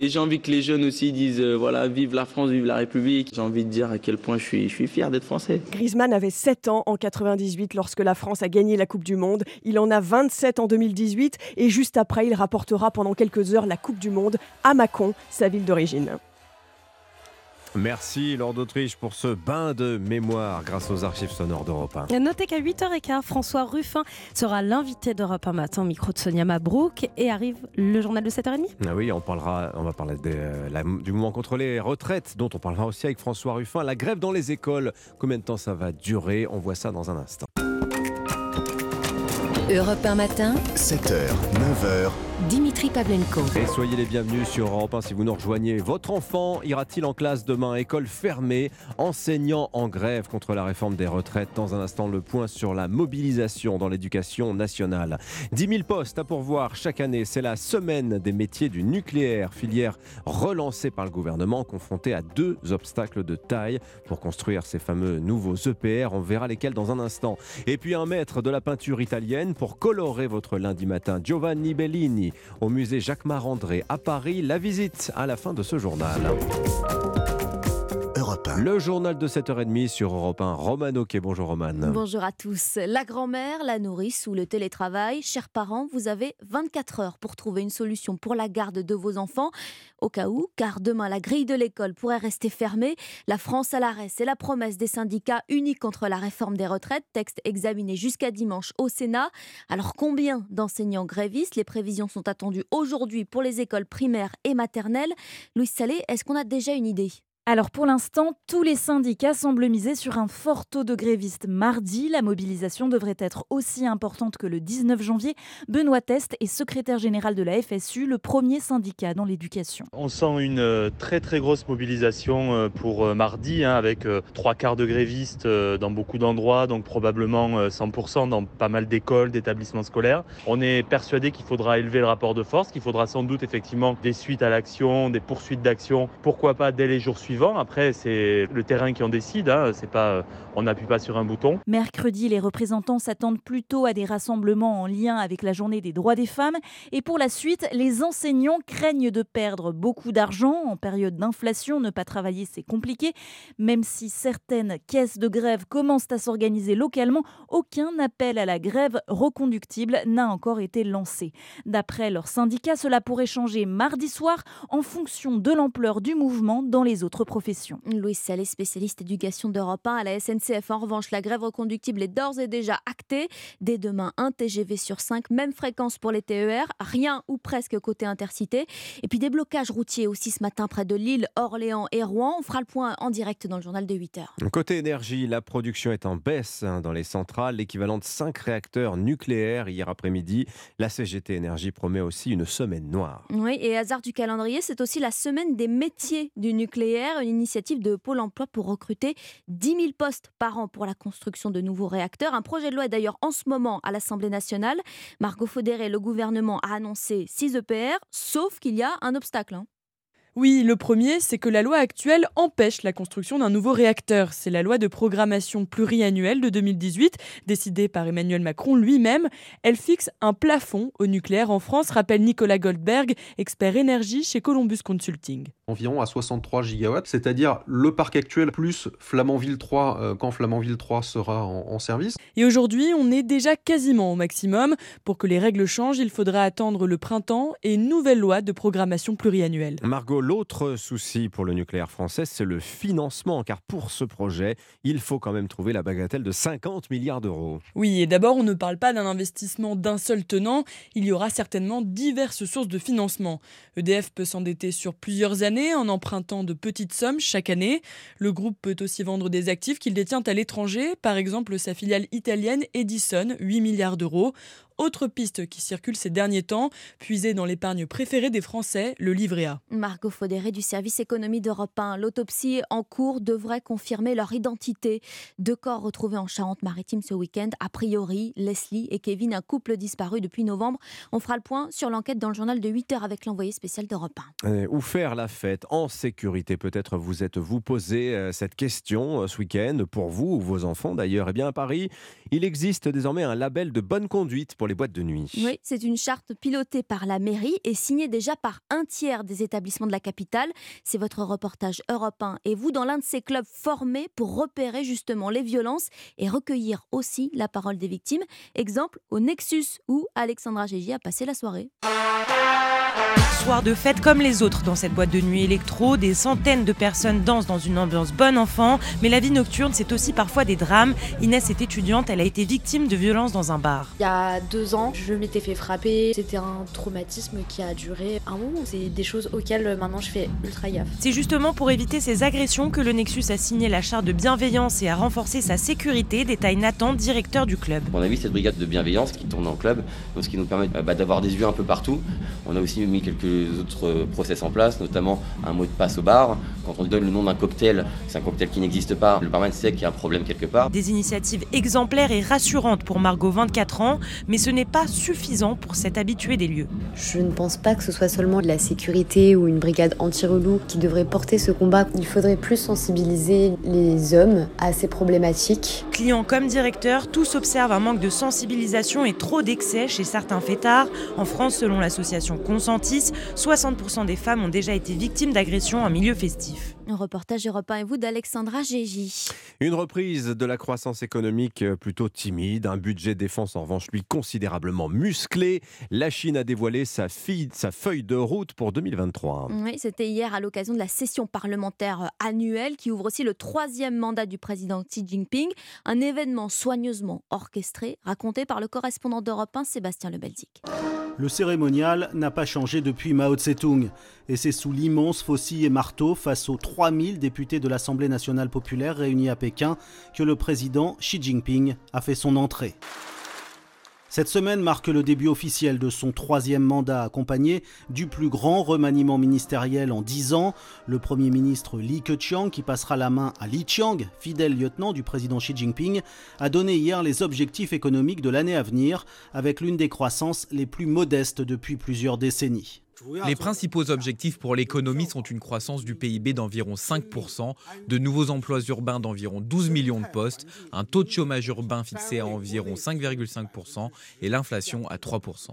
Et j'ai envie que les jeunes aussi disent euh, voilà, vive la France, vive la République. J'ai envie de dire à quel point je suis, fier d'être français. Griezmann avait 7 ans en 98 lorsque la France a gagné la Coupe du Monde. Il en a 27 en 2018 et juste après, il rapportera pendant quelques heures la Coupe du Monde à Mâcon, sa ville d'origine. Merci Lord d'Autriche pour ce bain de mémoire grâce aux archives sonores d'Europe 1. Notez qu'à 8h15, François Ruffin sera l'invité d'Europe 1 matin au micro de Sonia Mabrouk et arrive le journal de 7h30. Ah oui, on, parlera, on va parler de, euh, la- du mouvement contre les retraites, dont on parlera aussi avec François Ruffin. La grève dans les écoles, combien de temps ça va durer? On voit ça dans un instant. Europe 1 matin, 7h, 9h, Dimitri Pavlenko. Et soyez les bienvenus sur Europe 1 si vous nous rejoignez. Votre enfant ira-t-il en classe demain? École fermée, enseignants en grève contre la réforme des retraites. Dans un instant, le point sur la mobilisation dans l'éducation nationale. 10 000 postes à pourvoir chaque année. C'est la semaine des métiers du nucléaire, filière relancée par le gouvernement, confrontée à deux obstacles de taille pour construire ces fameux nouveaux EPR. On verra lesquels dans un instant. Et puis un maître de la peinture italienne pour colorer votre lundi matin, Giovanni Bellini, au musée Jacques Marandré à Paris. La visite à la fin de ce journal. Europe 1. Le journal de 7h30 sur Europe 1. Romano qui bonjour Roman. Bonjour à tous. La grand-mère, la nourrice ou le télétravail, chers parents, vous avez 24 heures pour trouver une solution pour la garde de vos enfants. Au cas où, car demain la grille de l'école pourrait rester fermée. La France à l'arrêt, c'est la promesse des syndicats unis contre la réforme des retraites, texte examiné jusqu'à dimanche au Sénat. Alors combien d'enseignants grévistes? Les prévisions sont attendues aujourd'hui pour les écoles primaires et maternelles. Louis Salé, est-ce qu'on a déjà une idée? Alors pour l'instant, tous les syndicats semblent miser sur un fort taux de grévistes. Mardi, la mobilisation devrait être aussi importante que le 19 janvier. Benoît Test est secrétaire général de la FSU, le premier syndicat dans l'éducation. On sent une euh, très très grosse mobilisation euh, pour euh, mardi, hein, avec trois quarts de grévistes dans beaucoup d'endroits, donc probablement euh, 100% dans pas mal d'écoles, d'établissements scolaires. On est persuadé qu'il faudra élever le rapport de force, qu'il faudra sans doute effectivement des suites à l'action, des poursuites d'action, pourquoi pas dès les jours suivants. Après, c'est le terrain qui en décide, hein, c'est pas, euh, on n'appuie pas sur un bouton. Mercredi, les représentants s'attendent plutôt à des rassemblements en lien avec la journée des droits des femmes. Et pour la suite, les enseignants craignent de perdre beaucoup d'argent. En période d'inflation, ne pas travailler, c'est compliqué. Même si certaines caisses de grève commencent à s'organiser localement, aucun appel à la grève reconductible n'a encore été lancé. D'après leur syndicat, cela pourrait changer mardi soir en fonction de l'ampleur du mouvement dans les autres professions. Louis Salé, spécialiste éducation d'Europe 1 à la SNCF. En revanche, la grève reconductible est d'ores et déjà actée. Dès demain, un TGV sur 5, même fréquence pour les TER, rien ou presque côté intercité. Et puis des blocages routiers aussi ce matin près de Lille, Orléans et Rouen. On fera le point en direct dans le journal de 8 heures. Côté énergie, la production est en baisse hein, dans les centrales, l'équivalent de 5 réacteurs nucléaires hier après-midi. La CGT Énergie promet aussi une semaine noire. Oui, et hasard du calendrier, c'est aussi la semaine des métiers du nucléaire, une initiative de Pôle emploi pour recruter 10 000 postes par an pour la construction de nouveaux réacteurs. Un projet de loi est d'ailleurs en ce moment à l'Assemblée nationale. Margot Faudéré, le gouvernement a annoncé 6 EPR, sauf qu'il y a un obstacle. hein. Oui, le premier, c'est que la loi actuelle empêche la construction d'un nouveau réacteur. C'est la loi de programmation pluriannuelle de 2018, décidée par Emmanuel Macron lui-même. Elle fixe un plafond au nucléaire en France, rappelle Nicolas Goldberg, expert énergie chez Columbus Consulting. environ à 63 gigawatts, c'est-à-dire le parc actuel plus Flamanville 3 euh, quand Flamanville 3 sera en, en service. Et aujourd'hui, on est déjà quasiment au maximum. Pour que les règles changent, il faudra attendre le printemps et une nouvelle loi de programmation pluriannuelle. Margot, l'autre souci pour le nucléaire français, c'est le financement, car pour ce projet, il faut quand même trouver la bagatelle de 50 milliards d'euros. Oui, et d'abord, on ne parle pas d'un investissement d'un seul tenant, il y aura certainement diverses sources de financement. EDF peut s'endetter sur plusieurs années en empruntant de petites sommes chaque année. Le groupe peut aussi vendre des actifs qu'il détient à l'étranger, par exemple sa filiale italienne Edison, 8 milliards d'euros. Autre piste qui circule ces derniers temps, puisée dans l'épargne préférée des Français, le livret A. Margot Faudéré du service économie d'Europe 1. L'autopsie en cours devrait confirmer leur identité. Deux corps retrouvés en Charente-Maritime ce week-end. A priori, Leslie et Kevin, un couple disparu depuis novembre. On fera le point sur l'enquête dans le journal de 8 heures avec l'envoyé spécial d'Europe 1. Euh, Où faire la fête en sécurité? Peut-être vous êtes-vous posé euh, cette question euh, ce week-end, pour vous ou vos enfants d'ailleurs. Eh bien à Paris, il existe désormais un label de bonne conduite pour les boîtes de nuit. Oui, c'est une charte pilotée par la mairie et signée déjà par un tiers des établissements de la capitale. C'est votre reportage Europe 1 et vous dans l'un de ces clubs formés pour repérer justement les violences et recueillir aussi la parole des victimes. Exemple au Nexus où Alexandra Gégi a passé la soirée. Soir de fête comme les autres dans cette boîte de nuit électro. Des centaines de personnes dansent dans une ambiance bonne enfant. Mais la vie nocturne, c'est aussi parfois des drames. Inès est étudiante, elle a été victime de violences dans un bar. Il y a deux ans, je m'étais fait frapper. C'était un traumatisme qui a duré un moment. C'est des choses auxquelles maintenant je fais ultra gaffe. C'est justement pour éviter ces agressions que le Nexus a signé la charte de bienveillance et a renforcé sa sécurité, détaille Nathan, directeur du club. On a vu cette brigade de bienveillance qui tourne en club, ce qui nous permet bah, d'avoir des yeux un peu partout. On a aussi mis quelques autres process en place, notamment un mot de passe au bar. Quand on donne le nom d'un cocktail, c'est un cocktail qui n'existe pas. Le barman sait qu'il y a un problème quelque part. Des initiatives exemplaires et rassurantes pour Margot, 24 ans, mais ce n'est pas suffisant pour s'être habitué des lieux. Je ne pense pas que ce soit seulement de la sécurité ou une brigade anti-relou qui devrait porter ce combat. Il faudrait plus sensibiliser les hommes à ces problématiques. Clients comme directeurs, tous observent un manque de sensibilisation et trop d'excès chez certains fêtards. En France, selon l'association Consentis, 60% des femmes ont déjà été victimes d'agressions en milieu festif. Un reportage Europe 1 et vous d'Alexandra Gégy. Une reprise de la croissance économique plutôt timide, un budget défense en revanche lui considérablement musclé. La Chine a dévoilé sa, sa feuille de route pour 2023. Oui, c'était hier à l'occasion de la session parlementaire annuelle qui ouvre aussi le troisième mandat du président Xi Jinping. Un événement soigneusement orchestré, raconté par le correspondant d'Europe 1 Sébastien Lebelzik. Le cérémonial n'a pas changé depuis Mao Tse-tung. Et c'est sous l'immense faucille et marteau face aux 3000 députés de l'Assemblée nationale populaire réunis à Pékin que le président Xi Jinping a fait son entrée. Cette semaine marque le début officiel de son troisième mandat accompagné du plus grand remaniement ministériel en dix ans. Le Premier ministre Li Keqiang, qui passera la main à Li Qiang, fidèle lieutenant du président Xi Jinping, a donné hier les objectifs économiques de l'année à venir, avec l'une des croissances les plus modestes depuis plusieurs décennies. Les principaux objectifs pour l'économie sont une croissance du PIB d'environ 5%, de nouveaux emplois urbains d'environ 12 millions de postes, un taux de chômage urbain fixé à environ 5,5% et l'inflation à 3%.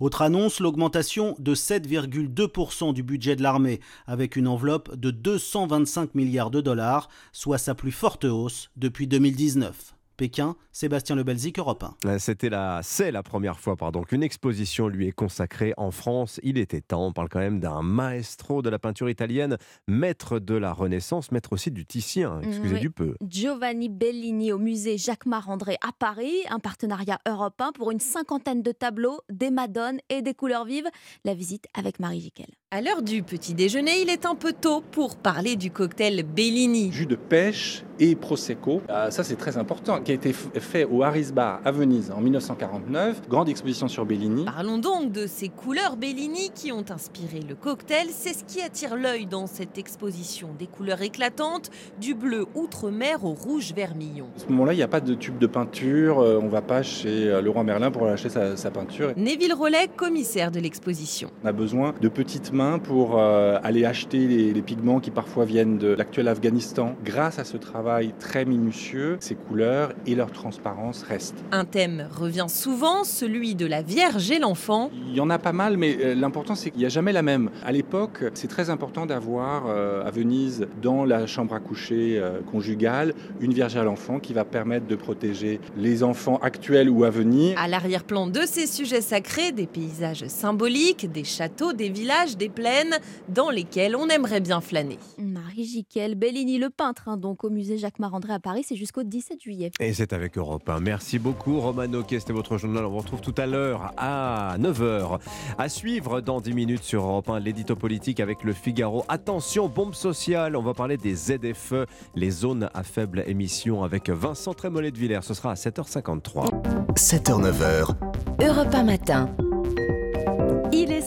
Autre annonce, l'augmentation de 7,2% du budget de l'armée, avec une enveloppe de 225 milliards de dollars, soit sa plus forte hausse depuis 2019. Pékin, Sébastien Lebelzik, Europe 1. Euh, c'était la, c'est la première fois pardon, qu'une exposition lui est consacrée en France. Il était temps. On parle quand même d'un maestro de la peinture italienne, maître de la Renaissance, maître aussi du Titien. Excusez du peu. Giovanni Bellini au musée Jacques-Marandré à Paris, un partenariat européen pour une cinquantaine de tableaux, des madones et des couleurs vives. La visite avec Marie Jiquel. À l'heure du petit déjeuner, il est un peu tôt pour parler du cocktail Bellini. Jus de pêche et prosecco, ah, ça c'est très important, qui a été fait au Harris Bar à Venise en 1949, grande exposition sur Bellini. Parlons donc de ces couleurs Bellini qui ont inspiré le cocktail. C'est ce qui attire l'œil dans cette exposition. Des couleurs éclatantes, du bleu outre-mer au rouge vermillon. À ce moment-là, il n'y a pas de tube de peinture, euh, on ne va pas chez euh, Leroy Merlin pour acheter sa, sa peinture. Neville Rollet, commissaire de l'exposition. On a besoin de petites mains pour euh, aller acheter les, les pigments qui parfois viennent de l'actuel Afghanistan. Grâce à ce travail très minutieux, ces couleurs et leur transparence restent. Un thème revient souvent, celui de la Vierge et l'enfant. Il y en a pas mal, mais euh, l'important c'est qu'il n'y a jamais la même. À l'époque, c'est très important d'avoir euh, à Venise, dans la chambre à coucher conjugale, une Vierge à l'enfant qui va permettre de protéger les enfants actuels ou à venir. À l'arrière-plan de ces sujets sacrés, des paysages symboliques, des châteaux, des villages, des plaines dans lesquels on aimerait bien flâner. Marie Jiquel, Bellini le peintre, hein, donc au musée Jacques Marandré à Paris, c'est jusqu'au 17 juillet. Et c'est avec Europe 1. Merci beaucoup Romano qui c'était votre journal. On vous retrouve tout à l'heure à 9h. À suivre dans 10 minutes sur Europe 1 l'édito politique avec le Figaro. Attention, bombe sociale, on va parler des ZFE, les zones à faible émission avec Vincent Trémollet de Villers. Ce sera à 7h53. 7h, 9h. Europe 1 matin.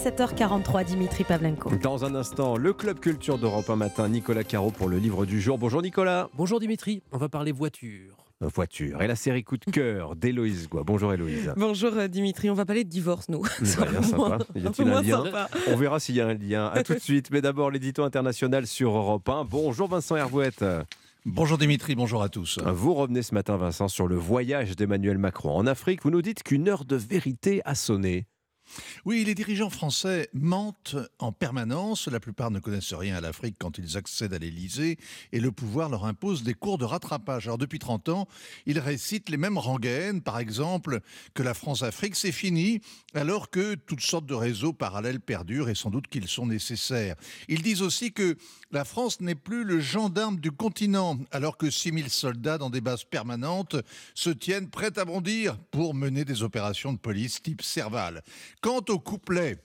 Il est 7h43, Dimitri Pavlenko. Dans un instant, le Club Culture d'Europe 1 matin, Nicolas Caro pour le livre du jour. Bonjour Nicolas. Bonjour Dimitri, on va parler voiture. Euh, Voiture. Et la série Coup de cœur d'Héloïse Goua. Bonjour Héloïse. Bonjour euh, Dimitri, on va parler de divorce nous. Bah, bien sympa. Y a-t-il un lien On verra s'il y a un lien. À tout de suite. Mais d'abord, l'édito international sur Europe 1. Bonjour Vincent Hervouette. Bonjour Dimitri, bonjour à tous. Vous revenez ce matin, Vincent, sur le voyage d'Emmanuel Macron en Afrique. Vous nous dites qu'une heure de vérité a sonné. Oui, les dirigeants français mentent en permanence. La plupart ne connaissent rien à l'Afrique quand ils accèdent à l'Élysée et le pouvoir leur impose des cours de rattrapage. Alors depuis 30 ans, ils récitent les mêmes rengaines, par exemple que la France-Afrique c'est fini, alors que toutes sortes de réseaux parallèles perdurent et sans doute qu'ils sont nécessaires. Ils disent aussi que la France n'est plus le gendarme du continent, alors que 6000 soldats dans des bases permanentes se tiennent prêts à bondir pour mener des opérations de police type Serval. Quant au couplet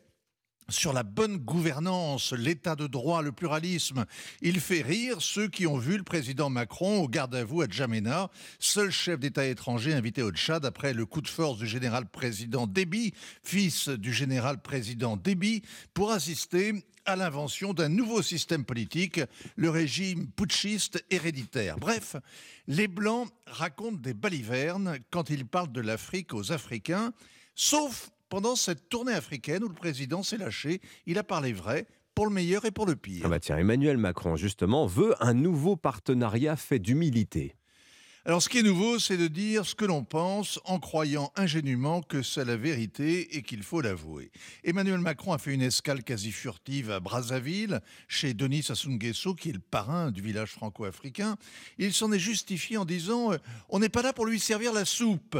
sur la bonne gouvernance, l'état de droit, le pluralisme. Il fait rire ceux qui ont vu le président Macron au garde à vous à Djamena, seul chef d'État étranger invité au Tchad après le coup de force du général-président Déby, fils du général-président Déby, pour assister à l'invention d'un nouveau système politique, le régime putschiste héréditaire. Bref, les Blancs racontent des balivernes quand ils parlent de l'Afrique aux Africains, sauf pendant cette tournée africaine où le président s'est lâché, il a parlé vrai pour le meilleur et pour le pire. Ah bah tiens, Emmanuel Macron, justement, veut un nouveau partenariat fait d'humilité. Alors ce qui est nouveau, c'est de dire ce que l'on pense en croyant ingénument que c'est la vérité et qu'il faut l'avouer. Emmanuel Macron a fait une escale quasi furtive à Brazzaville, chez Denis Sassou Nguesso, qui est le parrain du village franco-africain. Il s'en est justifié en disant euh, On n'est pas là pour lui servir la soupe ».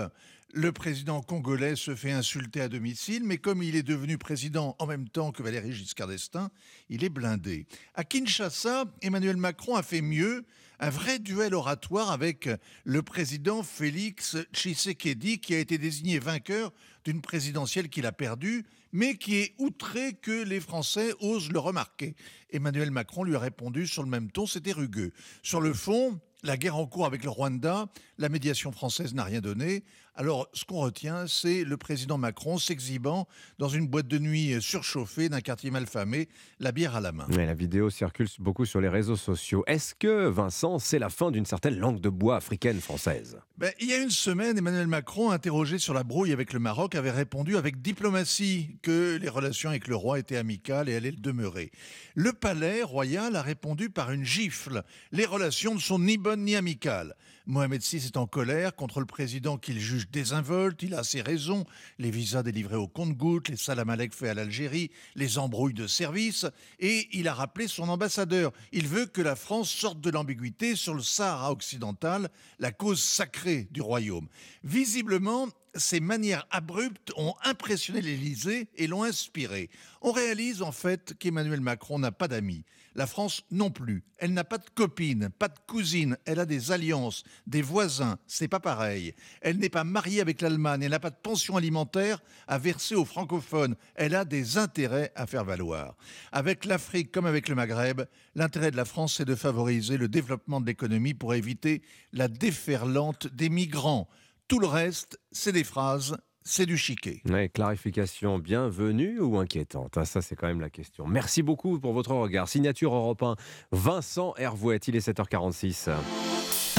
Le président congolais se fait insulter à domicile, mais comme il est devenu président en même temps que Valéry Giscard d'Estaing, il est blindé. À Kinshasa, Emmanuel Macron a fait mieux, un vrai duel oratoire avec le président Félix Tshisekedi, qui a été désigné vainqueur d'une présidentielle qu'il a perdue, mais qui est outré que les Français osent le remarquer. Emmanuel Macron lui a répondu sur le même ton, c'était rugueux. Sur le fond, la guerre en cours avec le Rwanda, la médiation française n'a rien donné. Alors, ce qu'on retient, c'est le président Macron s'exhibant dans une boîte de nuit surchauffée d'un quartier malfamé, la bière à la main. Mais la vidéo circule beaucoup sur les réseaux sociaux. Est-ce que, Vincent, c'est la fin d'une certaine langue de bois africaine française? Ben, Il y a une semaine, Emmanuel Macron, interrogé sur la brouille avec le Maroc, avait répondu avec diplomatie que les relations avec le roi étaient amicales et allaient le demeurer. Le palais royal a répondu par une gifle. Les relations ne sont ni bonnes ni amicales. Mohamed VI est en colère contre le président qu'il juge désinvolte. Il a ses raisons. Les visas délivrés au compte-gouttes, les salamalek faits à l'Algérie, les embrouilles de service. Et il a rappelé son ambassadeur. Il veut que la France sorte de l'ambiguïté sur le Sahara occidental, la cause sacrée du royaume. Visiblement, ces manières abruptes ont impressionné l'Élysée et l'ont inspiré. On réalise en fait qu'Emmanuel Macron n'a pas d'amis. La France non plus. Elle n'a pas de copine, pas de cousine. Elle a des alliances, des voisins. C'est pas pareil. Elle n'est pas mariée avec l'Allemagne. Elle n'a pas de pension alimentaire à verser aux francophones. Elle a des intérêts à faire valoir. Avec l'Afrique comme avec le Maghreb, l'intérêt de la France, c'est de favoriser le développement de l'économie pour éviter la déferlante des migrants. Tout le reste, c'est des phrases c'est du chiquet. clarification bienvenue ou inquiétante ah, Ça, c'est quand même la question. Merci beaucoup pour votre regard. Signature Europe 1, Vincent Hervouet, il est 7h46.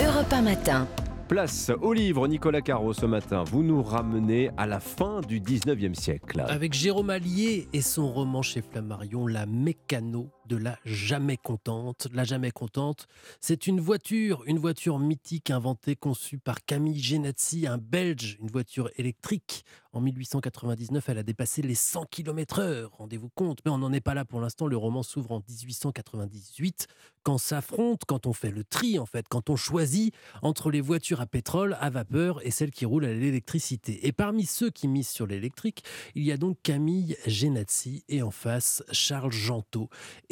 Europe 1 matin. Place au livre, Nicolas Caro, ce matin. Vous nous ramenez à la fin du 19e siècle. Avec Jérôme Allier et son roman chez Flammarion, La Mécano de la jamais contente. La jamais contente, c'est une voiture, une voiture mythique inventée, conçue par Camille Genazzi, un Belge, une voiture électrique. En 1899, elle a dépassé les 100 km/h, rendez-vous compte. Mais on n'en est pas là pour l'instant. Le roman s'ouvre en 1898, quand s'affronte, quand on fait le tri, en fait, quand on choisit entre les voitures à pétrole, à vapeur et celles qui roulent à l'électricité. Et parmi ceux qui misent sur l'électrique, il y a donc Camille Genazzi et en face Charles Jantot.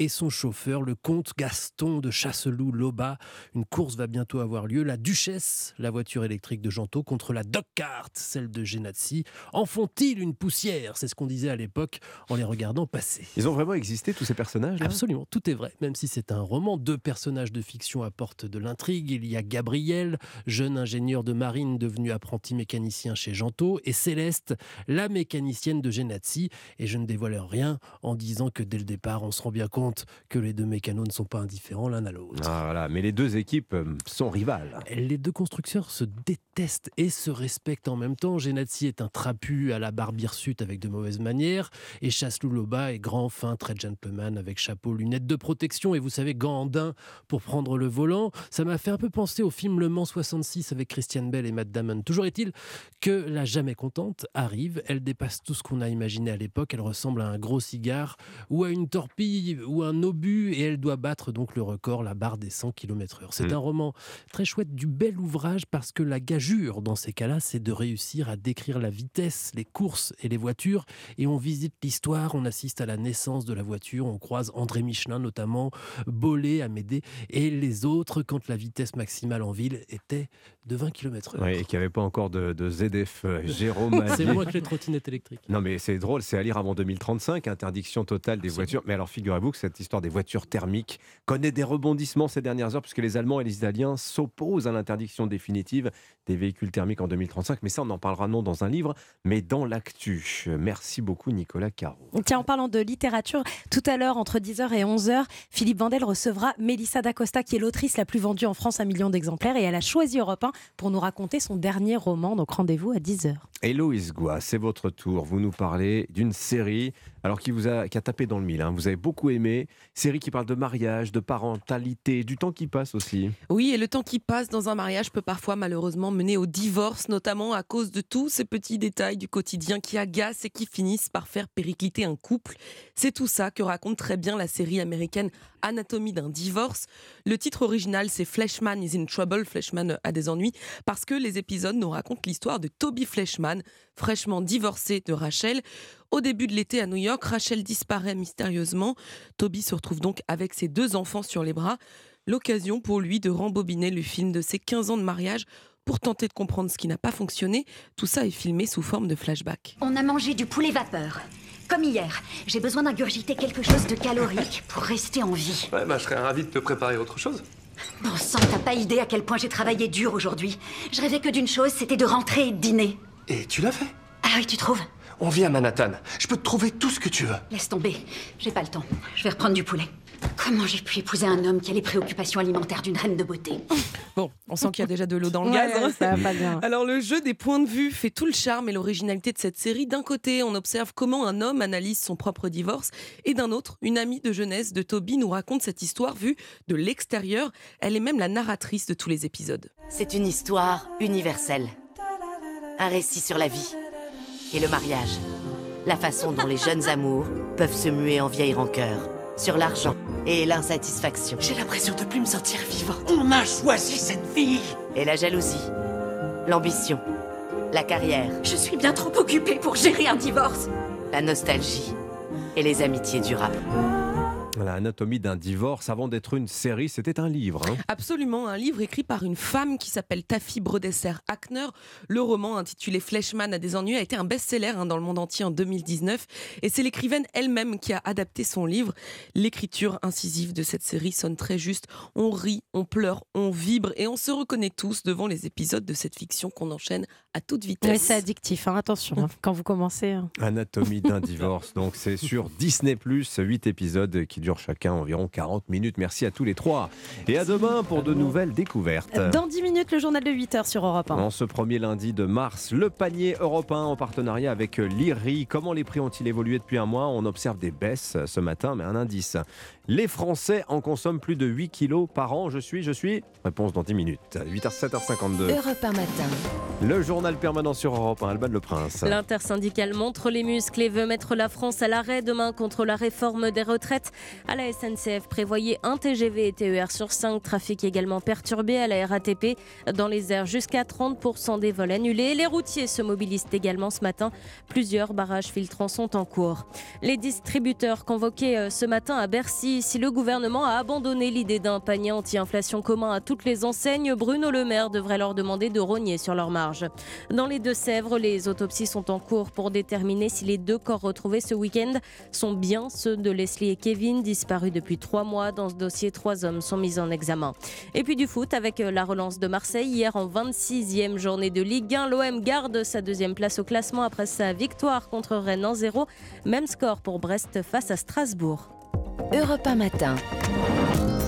Son chauffeur, le comte Gaston de Chasseloup-Loba. Une course va bientôt avoir lieu. La Duchesse, la voiture électrique de Jantot, contre la Dockart, celle de Genazzi. En font-ils une poussière? C'est ce qu'on disait à l'époque en les regardant passer. Ils ont vraiment existé, tous ces personnages Absolument, tout est vrai. Même si c'est un roman, deux personnages de fiction apportent de l'intrigue. Il y a Gabriel, jeune ingénieur de marine devenu apprenti mécanicien chez Jantot, et Céleste, la mécanicienne de Genazzi. Et je ne dévoile rien en disant que dès le départ, on se rend bien compte que les deux mécanos ne sont pas indifférents l'un à l'autre. Ah, voilà. Mais les deux équipes euh, sont rivales. Les deux constructeurs se détestent et se respectent en même temps. Genazzi est un trapu à la barbe hirsute avec de mauvaises manières et Chasselou Loba est grand, fin, très gentleman avec chapeau, lunettes de protection et vous savez, gants en daim pour prendre le volant. Ça m'a fait un peu penser au film Le Mans 66 avec Christian Bell et Matt Damon. Toujours est-il que la jamais contente arrive. Elle dépasse tout ce qu'on a imaginé à l'époque. Elle ressemble à un gros cigare ou à une torpille ou un obus et elle doit battre donc le record, la barre des 100 km/h. C'est Mm. un roman très chouette, du bel ouvrage parce que la gageure dans ces cas-là, c'est de réussir à décrire la vitesse, les courses et les voitures. Et on visite l'histoire, on assiste à la naissance de la voiture, on croise André Michelin notamment, Bollé, Amédée et les autres quand la vitesse maximale en ville était de 20 km/h. Ouais, et qu'il n'y avait pas encore de, de ZF. euh, Jérôme C'est moins que les trottinettes électriques. Non, mais c'est drôle, c'est à lire avant 2035, interdiction totale des voitures. Mais alors, figurez-vous que cette histoire des voitures thermiques connaît des rebondissements ces dernières heures, puisque les Allemands et les Italiens s'opposent à l'interdiction définitive des véhicules thermiques en 2035. Mais ça, on en parlera non dans un livre, mais dans l'actu. Merci beaucoup, Nicolas Caro. Tiens, en parlant de littérature, tout à l'heure, entre 10h et 11h, Philippe Vandel recevra Mélissa D'Acosta, qui est l'autrice la plus vendue en France, un million d'exemplaires, et elle a choisi Europe 1 pour nous raconter son dernier roman. Donc rendez-vous à 10h. Héloïse Goua, c'est votre tour. Vous nous parlez d'une série alors qui vous a, qui a tapé dans le mille. hein. Vous avez beaucoup aimé. Série qui parle de mariage, de parentalité, du temps qui passe aussi. Oui, et le temps qui passe dans un mariage peut parfois malheureusement mener au divorce, notamment à cause de tous ces petits détails du quotidien qui agacent et qui finissent par faire péricliter un couple. C'est tout ça que raconte très bien la série américaine Anatomie d'un divorce. Le titre original, c'est Fleshman is in Trouble, Fleshman a des ennuis, parce que les épisodes nous racontent l'histoire de Toby Fleshman, fraîchement divorcé de Rachel. Au début de l'été à New York, Rachel disparaît mystérieusement. Toby se retrouve donc avec ses deux enfants sur les bras. L'occasion pour lui de rembobiner le film de ses 15 ans de mariage pour tenter de comprendre ce qui n'a pas fonctionné. Tout ça est filmé sous forme de flashback. On a mangé du poulet vapeur. Comme hier, j'ai besoin d'ingurgiter quelque chose de calorique pour rester en vie. Ouais, bah, je serais ravi de te préparer autre chose. Bon sang, t'as pas idée à quel point j'ai travaillé dur aujourd'hui. Je rêvais que d'une chose, c'était de rentrer et de dîner. Et tu l'as fait? Ah oui, tu trouves? On vit à Manhattan. Je peux te trouver tout ce que tu veux. Laisse tomber, j'ai pas le temps. Je vais reprendre du poulet. Comment j'ai pu épouser un homme qui a les préoccupations alimentaires d'une reine de beauté Bon, on sent qu'il y a déjà de l'eau dans le Ouais, gaz. ça va pas bien. Alors le jeu des points de vue fait tout le charme et l'originalité de cette série. D'un côté, on observe comment un homme analyse son propre divorce et d'un autre, une amie de jeunesse de Toby nous raconte cette histoire vue de l'extérieur. Elle est même la narratrice de tous les épisodes. C'est une histoire universelle. Un récit sur la vie et le mariage. La façon dont les jeunes amours peuvent se muer en vieille rancœur. Sur l'argent et l'insatisfaction. J'ai l'impression de plus me sentir vivant. On a choisi cette vie. Et la jalousie. L'ambition. La carrière. Je suis bien trop occupée pour gérer un divorce. La nostalgie. Et les amitiés durables. La anatomie d'un divorce, avant d'être une série, c'était un livre. hein. Absolument, un livre écrit par une femme qui s'appelle Taffy Brodesser Hackner. Le roman intitulé Fleshman a des ennuis a été un best-seller hein, dans le monde entier en 2019 et c'est l'écrivaine elle-même qui a adapté son livre. L'écriture incisive de cette série sonne très juste. On rit, on pleure, on vibre et on se reconnaît tous devant les épisodes de cette fiction qu'on enchaîne à toute vitesse. Mais c'est addictif, hein, attention, hein, quand vous commencez. hein. Anatomie d'un divorce. Donc c'est sur Disney+, 8 épisodes qui durent chacun environ 40 minutes. Merci à tous les trois. Et à demain pour de nouvelles découvertes. Dans 10 minutes, le journal de 8h sur Europe 1. En ce premier lundi de mars, le panier européen en partenariat avec l'IRI. Comment les prix ont-ils évolué depuis un mois? On observe des baisses ce matin, mais un indice. Les Français en consomment plus de 8 kilos par an. Je suis, je suis Réponse dans 10 minutes. 8h, 7h52. Europe 1 matin. Le journal permanent sur Europe 1, Alban Le Prince. L'intersyndicale montre les muscles et veut mettre la France à l'arrêt demain contre la réforme des retraites. À la SNCF, prévoyez un TGV et TER sur 5. Trafic également perturbé à la RATP. Dans les airs, jusqu'à 30% des vols annulés. Les routiers se mobilisent également ce matin. Plusieurs barrages filtrants sont en cours. Les distributeurs convoqués euh, ce matin à Bercy. Si le gouvernement a abandonné l'idée d'un panier anti-inflation commun à toutes les enseignes, Bruno Le Maire devrait leur demander de rogner sur leurs marges. Dans les Deux-Sèvres, les autopsies sont en cours pour déterminer si les deux corps retrouvés ce week-end sont bien ceux de Leslie et Kevin, disparus depuis trois mois. Dans ce dossier, trois hommes sont mis en examen. Et puis du foot avec la relance de Marseille. Hier, en 26e journée de Ligue 1, l'OM garde sa deuxième place au classement après sa victoire contre Rennes en 0. Même score pour Brest face à Strasbourg. Europe 1 matin.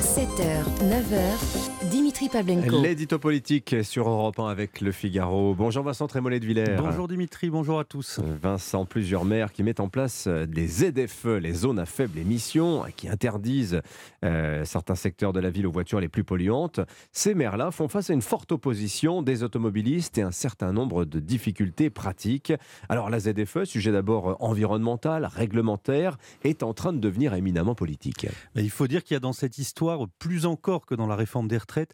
7h, 9h, Dimitri Pavlenko. L'édito politique sur Europe 1 avec Le Figaro. Bonjour Vincent Trémollet de Villers. Bonjour Dimitri, bonjour à tous. Vincent, plusieurs maires qui mettent en place des ZFE, les zones à faible émission, qui interdisent euh, certains secteurs de la ville aux voitures les plus polluantes. Ces maires-là font face à une forte opposition des automobilistes et un certain nombre de difficultés pratiques. Alors la ZFE, sujet d'abord environnemental, réglementaire, est en train de devenir éminemment politique. Mais il faut dire qu'il y a dans cette histoire, plus encore que dans la réforme des retraites,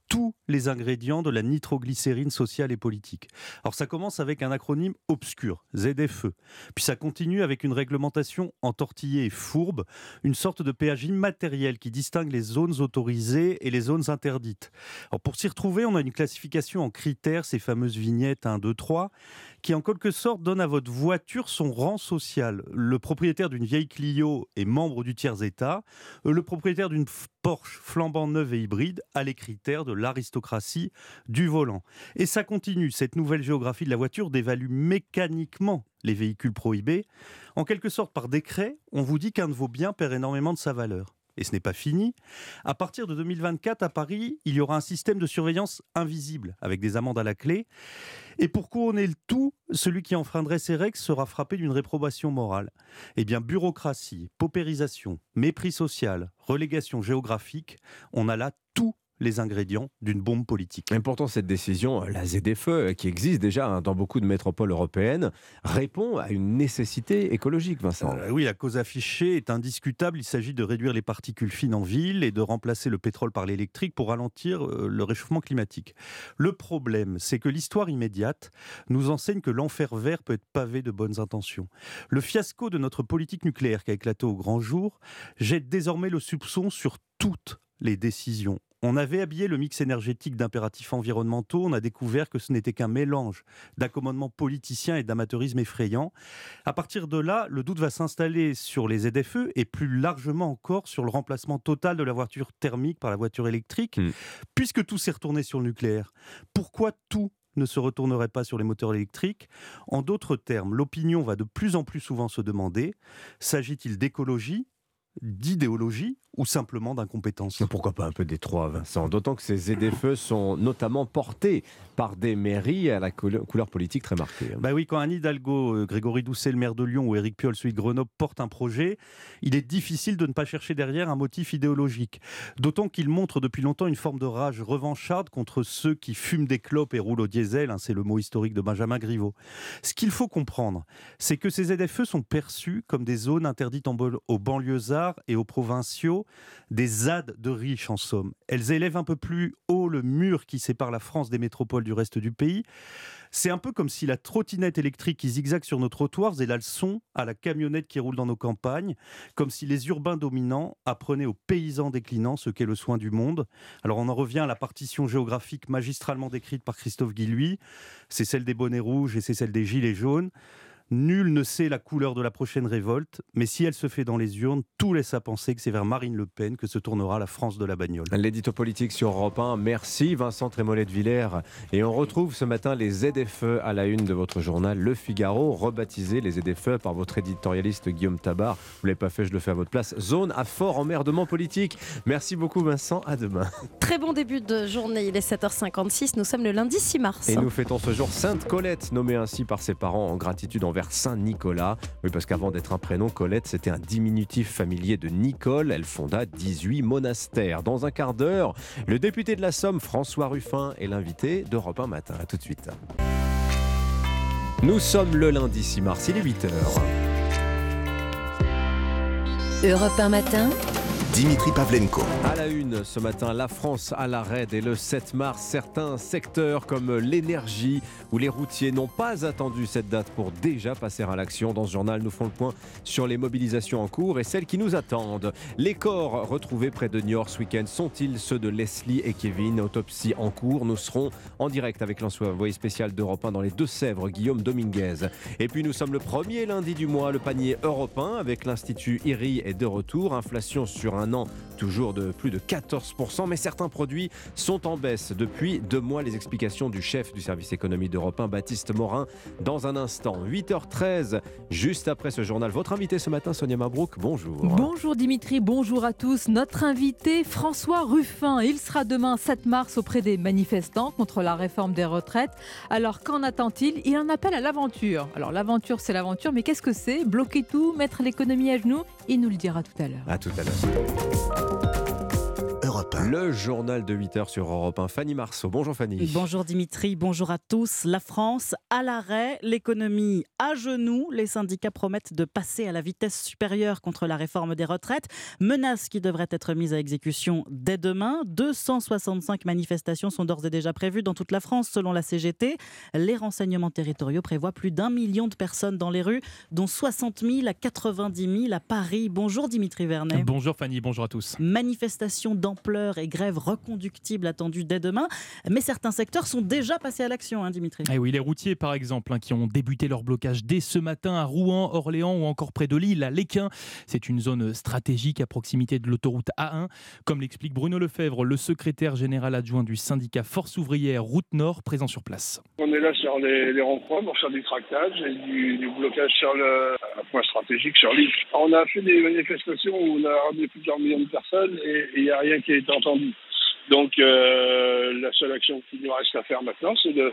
tous les ingrédients de la nitroglycérine sociale et politique. Alors ça commence avec un acronyme obscur, ZFE, puis ça continue avec une réglementation entortillée et fourbe, une sorte de péage immatériel qui distingue les zones autorisées et les zones interdites. Alors pour s'y retrouver, on a une classification en critères, ces fameuses vignettes 1, 2, 3, qui en quelque sorte donne à votre voiture son rang social. Le propriétaire d'une vieille Clio est membre du tiers-état, euh, le propriétaire d'une Porsche flambant neuve et hybride a les critères de l'aristocratie du volant. Et ça continue, cette nouvelle géographie de la voiture dévalue mécaniquement les véhicules prohibés. En quelque sorte, par décret, on vous dit qu'un de vos biens perd énormément de sa valeur et ce n'est pas fini. À partir de 2024, à Paris, il y aura un système de surveillance invisible, avec des amendes à la clé. Et pour couronner le tout, celui qui enfreindrait ces règles sera frappé d'une réprobation morale. Eh bien, bureaucratie, paupérisation, mépris social, relégation géographique, on a là tout les ingrédients d'une bombe politique. Et pourtant, cette décision, la ZFE, qui existe déjà hein, dans beaucoup de métropoles européennes, répond à une nécessité écologique, Vincent. Euh, oui, la cause affichée est indiscutable. Il s'agit de réduire les particules fines en ville et de remplacer le pétrole par l'électrique pour ralentir euh, le réchauffement climatique. Le problème, c'est que l'histoire immédiate nous enseigne que l'enfer vert peut être pavé de bonnes intentions. Le fiasco de notre politique nucléaire qui a éclaté au grand jour jette désormais le soupçon sur toutes les décisions on avait habillé le mix énergétique d'impératifs environnementaux, on a découvert que ce n'était qu'un mélange d'accommodement politicien et d'amateurisme effrayant. À partir de là, le doute va s'installer sur les ZFE et plus largement encore sur le remplacement total de la voiture thermique par la voiture électrique, hmm. puisque tout s'est retourné sur le nucléaire. Pourquoi tout ne se retournerait pas sur les moteurs électriques? En d'autres termes, l'opinion va de plus en plus souvent se demander, s'agit-il d'écologie d'idéologie ou simplement d'incompétence? Pourquoi pas un peu des trois, Vincent? D'autant que ces ZFE sont notamment portés par des mairies à la couleur politique très marquée. Hein. Bah oui, quand Anne Hidalgo, euh, Grégory Doucet, le maire de Lyon, ou Éric Piolle, celui de Grenoble, portent un projet, il est difficile de ne pas chercher derrière un motif idéologique. D'autant qu'il montre depuis longtemps une forme de rage revancharde contre ceux qui fument des clopes et roulent au diesel, hein, c'est le mot historique de Benjamin Griveaux. Ce qu'il faut comprendre, c'est que ces ZFE sont perçus comme des zones interdites en aux banlieusards et aux provinciaux des ZAD de riches en somme. Elles élèvent un peu plus haut le mur qui sépare la France des métropoles du reste du pays. C'est un peu comme si la trottinette électrique qui zigzague sur nos trottoirs faisait la leçon à la camionnette qui roule dans nos campagnes, comme si les urbains dominants apprenaient aux paysans déclinants ce qu'est le soin du monde. Alors on en revient à la partition géographique magistralement décrite par Christophe Guilluy. C'est celle des bonnets rouges et c'est celle des gilets jaunes. Nul ne sait la couleur de la prochaine révolte, mais si elle se fait dans les urnes, tout laisse à penser que c'est vers Marine Le Pen que se tournera la France de la bagnole. L'édito politique sur Europe 1. Merci Vincent Trémollet de Villers. Et on retrouve ce matin les ZFE à la une de votre journal Le Figaro, rebaptisé les ZFE par votre éditorialiste Guillaume Tabar. Vous ne l'avez pas fait, je le fais à votre place. Zone à fort emmerdement politique. Merci beaucoup Vincent, à demain. Très bon début de journée, il est 7h56, nous sommes le lundi 6 mars. Et nous fêtons ce jour Sainte Colette, nommée ainsi par ses parents en gratitude envers Saint-Nicolas. Oui, parce qu'avant d'être un prénom, Colette, c'était un diminutif familier de Nicole. Elle fonda 18 monastères. Dans un quart d'heure, le député de la Somme, François Ruffin, est l'invité d'Europe 1 matin. A tout de suite. Nous sommes le lundi 6 mars, il est 8h. Europe 1 matin Dimitri Pavlenko. À la une ce matin, la France à l'arrêt dès le 7 mars. Certains secteurs comme l'énergie ou les routiers n'ont pas attendu cette date pour déjà passer à l'action. Dans ce journal, nous font le point sur les mobilisations en cours et celles qui nous attendent. Les corps retrouvés près de Niort ce week-end sont-ils ceux de Leslie et Kevin? Autopsie en cours. Nous serons en direct avec l'envoyé spécial d'Europe 1 dans les Deux-Sèvres, Guillaume Dominguez. Et puis nous sommes le premier lundi du mois, le panier européen avec l'Institut IRI est de retour. Inflation sur un un an, toujours de plus de 14%, mais certains produits sont en baisse depuis deux mois. Les explications du chef du service économie d'Europe 1, Baptiste Morin, dans un instant. 8h13, juste après ce journal. Votre invité ce matin, Sonia Mabrouk, bonjour. Bonjour Dimitri, bonjour à tous. Notre invité, François Ruffin, il sera demain 7 mars auprès des manifestants contre la réforme des retraites. Alors qu'en attend-il? Il en appelle à l'aventure. Alors l'aventure, c'est l'aventure, mais qu'est-ce que c'est? Bloquer tout, mettre l'économie à genoux? Il nous le dira tout à l'heure. À tout à l'heure. Música Le journal de 8 h sur Europe 1. Fanny Marceau. Bonjour Fanny. Bonjour Dimitri, bonjour à tous. La France à l'arrêt, l'économie à genoux. Les syndicats promettent de passer à la vitesse supérieure contre la réforme des retraites. Menace qui devrait être mise à exécution dès demain. 265 manifestations sont d'ores et déjà prévues dans toute la France selon la CGT. Les renseignements territoriaux prévoient plus d'un million de personnes dans les rues, dont 60 000 à 90 000 à Paris. Bonjour Dimitri Vernet. Bonjour Fanny, bonjour à tous. Manifestation d'ampleur et grève reconductible attendue dès demain. Mais certains secteurs sont déjà passés à l'action, hein, Dimitri. Et eh oui, les routiers, par exemple, hein, qui ont débuté leur blocage dès ce matin à Rouen, Orléans ou encore près de Lille, à Léquin. C'est une zone stratégique à proximité de l'autoroute A1. Comme l'explique Bruno Lefebvre, le secrétaire général adjoint du syndicat Force ouvrière Route Nord, présent sur place. On est là sur les, ronds-points pour faire du tractage et du, blocage sur le point stratégique sur l'île. On a fait des manifestations où on a ramené plusieurs millions de personnes et il n'y a rien qui a été Donc euh, la seule action qu'il nous reste à faire maintenant, c'est de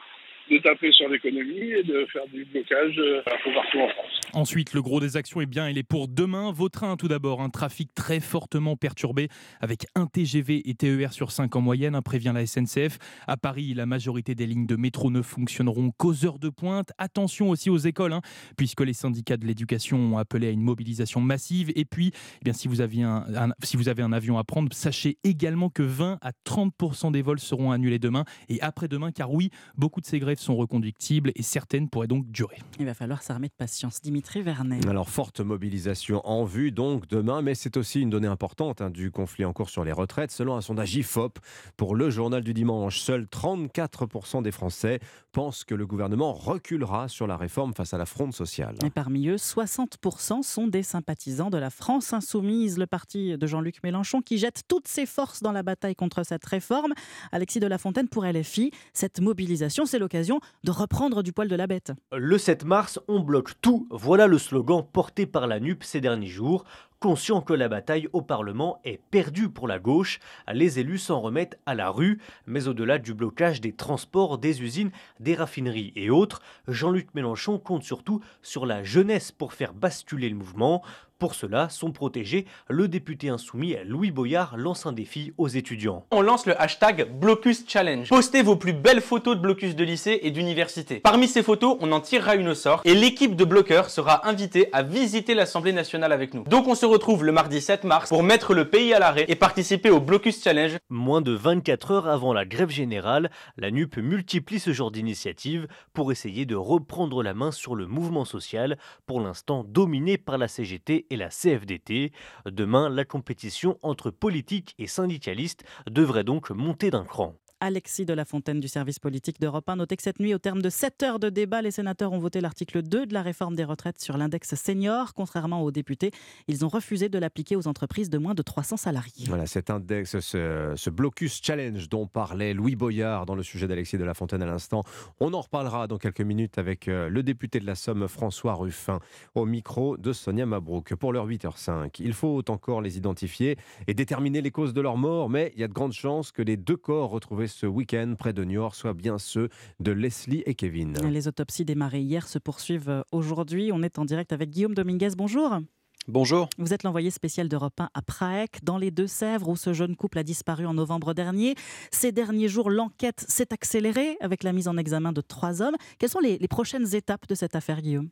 de taper sur l'économie et de faire du blocage euh, un peu partout en France. Ensuite, le gros des actions, est bien, il est pour demain. Vos trains, tout d'abord, un trafic très fortement perturbé avec un TGV et TER sur 5 en moyenne, hein, prévient la SNCF. À Paris, la majorité des lignes de métro ne fonctionneront qu'aux heures de pointe. Attention aussi aux écoles, hein, puisque les syndicats de l'éducation ont appelé à une mobilisation massive. Et puis, eh bien, si, vous avez un, si vous avez un avion à prendre, sachez également que 20 à 30% des vols seront annulés demain et après-demain, car oui, beaucoup de ces grèves sont reconductibles et certaines pourraient donc durer. Il va falloir s'armer de patience. Dimitri Vernet. Alors, forte mobilisation en vue donc demain, mais c'est aussi une donnée importante hein, du conflit en cours sur les retraites. Selon un sondage IFOP pour le journal du dimanche, seuls 34% des Français pensent que le gouvernement reculera sur la réforme face à la fronde sociale. Et parmi eux, 60% sont des sympathisants de la France insoumise, le parti de Jean-Luc Mélenchon qui jette toutes ses forces dans la bataille contre cette réforme. Alexis de la Fontaine pour LFI, cette mobilisation, c'est l'occasion de reprendre du poil de la bête. Le 7 mars, on bloque tout. Voilà le slogan porté par la NUP ces derniers jours. Conscient que la bataille au Parlement est perdue pour la gauche, les élus s'en remettent à la rue. Mais au-delà du blocage des transports, des usines, des raffineries et autres, Jean-Luc Mélenchon compte surtout sur la jeunesse pour faire basculer le mouvement. Pour cela, son protégé, le député insoumis Louis Boyard, lance un défi aux étudiants. On lance le hashtag Blocus Challenge. Postez vos plus belles photos de blocus de lycée et d'université. Parmi ces photos, on en tirera une au sort et l'équipe de bloqueurs sera invitée à visiter l'Assemblée nationale avec nous. Donc on se retrouve le mardi 7 mars pour mettre le pays à l'arrêt et participer au Blocus Challenge. Moins de 24 heures avant la grève générale, la NUP multiplie ce genre d'initiative pour essayer de reprendre la main sur le mouvement social, pour l'instant dominé par la CGT et la CFDT. Demain, la compétition entre politiques et syndicalistes devrait donc monter d'un cran. Alexis de la Fontaine du service politique d'Europe 1. Notez que cette nuit, au terme de 7 heures de débat, les sénateurs ont voté l'article 2 de la réforme des retraites sur l'index senior. Contrairement aux députés, ils ont refusé de l'appliquer aux entreprises de moins de 300 salariés. Voilà, cet index, ce, blocus challenge dont parlait Louis Boyard dans le sujet d'Alexis de la Fontaine à l'instant, on en reparlera dans quelques minutes avec euh, le député de la Somme, François Ruffin, au micro de Sonia Mabrouk. Pour l'heure 8h05, il faut encore les identifier et déterminer les causes de leur mort, mais il y a de grandes chances que les deux corps retrouvés ce week-end près de Niort soient bien ceux de Leslie et Kevin. Les autopsies démarrées hier se poursuivent aujourd'hui. On est en direct avec Guillaume Dominguez. Bonjour. Bonjour. Vous êtes l'envoyé spécial d'Europe 1 à Prague, dans les Deux-Sèvres, où ce jeune couple a disparu en novembre dernier. Ces derniers jours, l'enquête s'est accélérée avec la mise en examen de trois hommes. Quelles sont les, les prochaines étapes de cette affaire, Guillaume?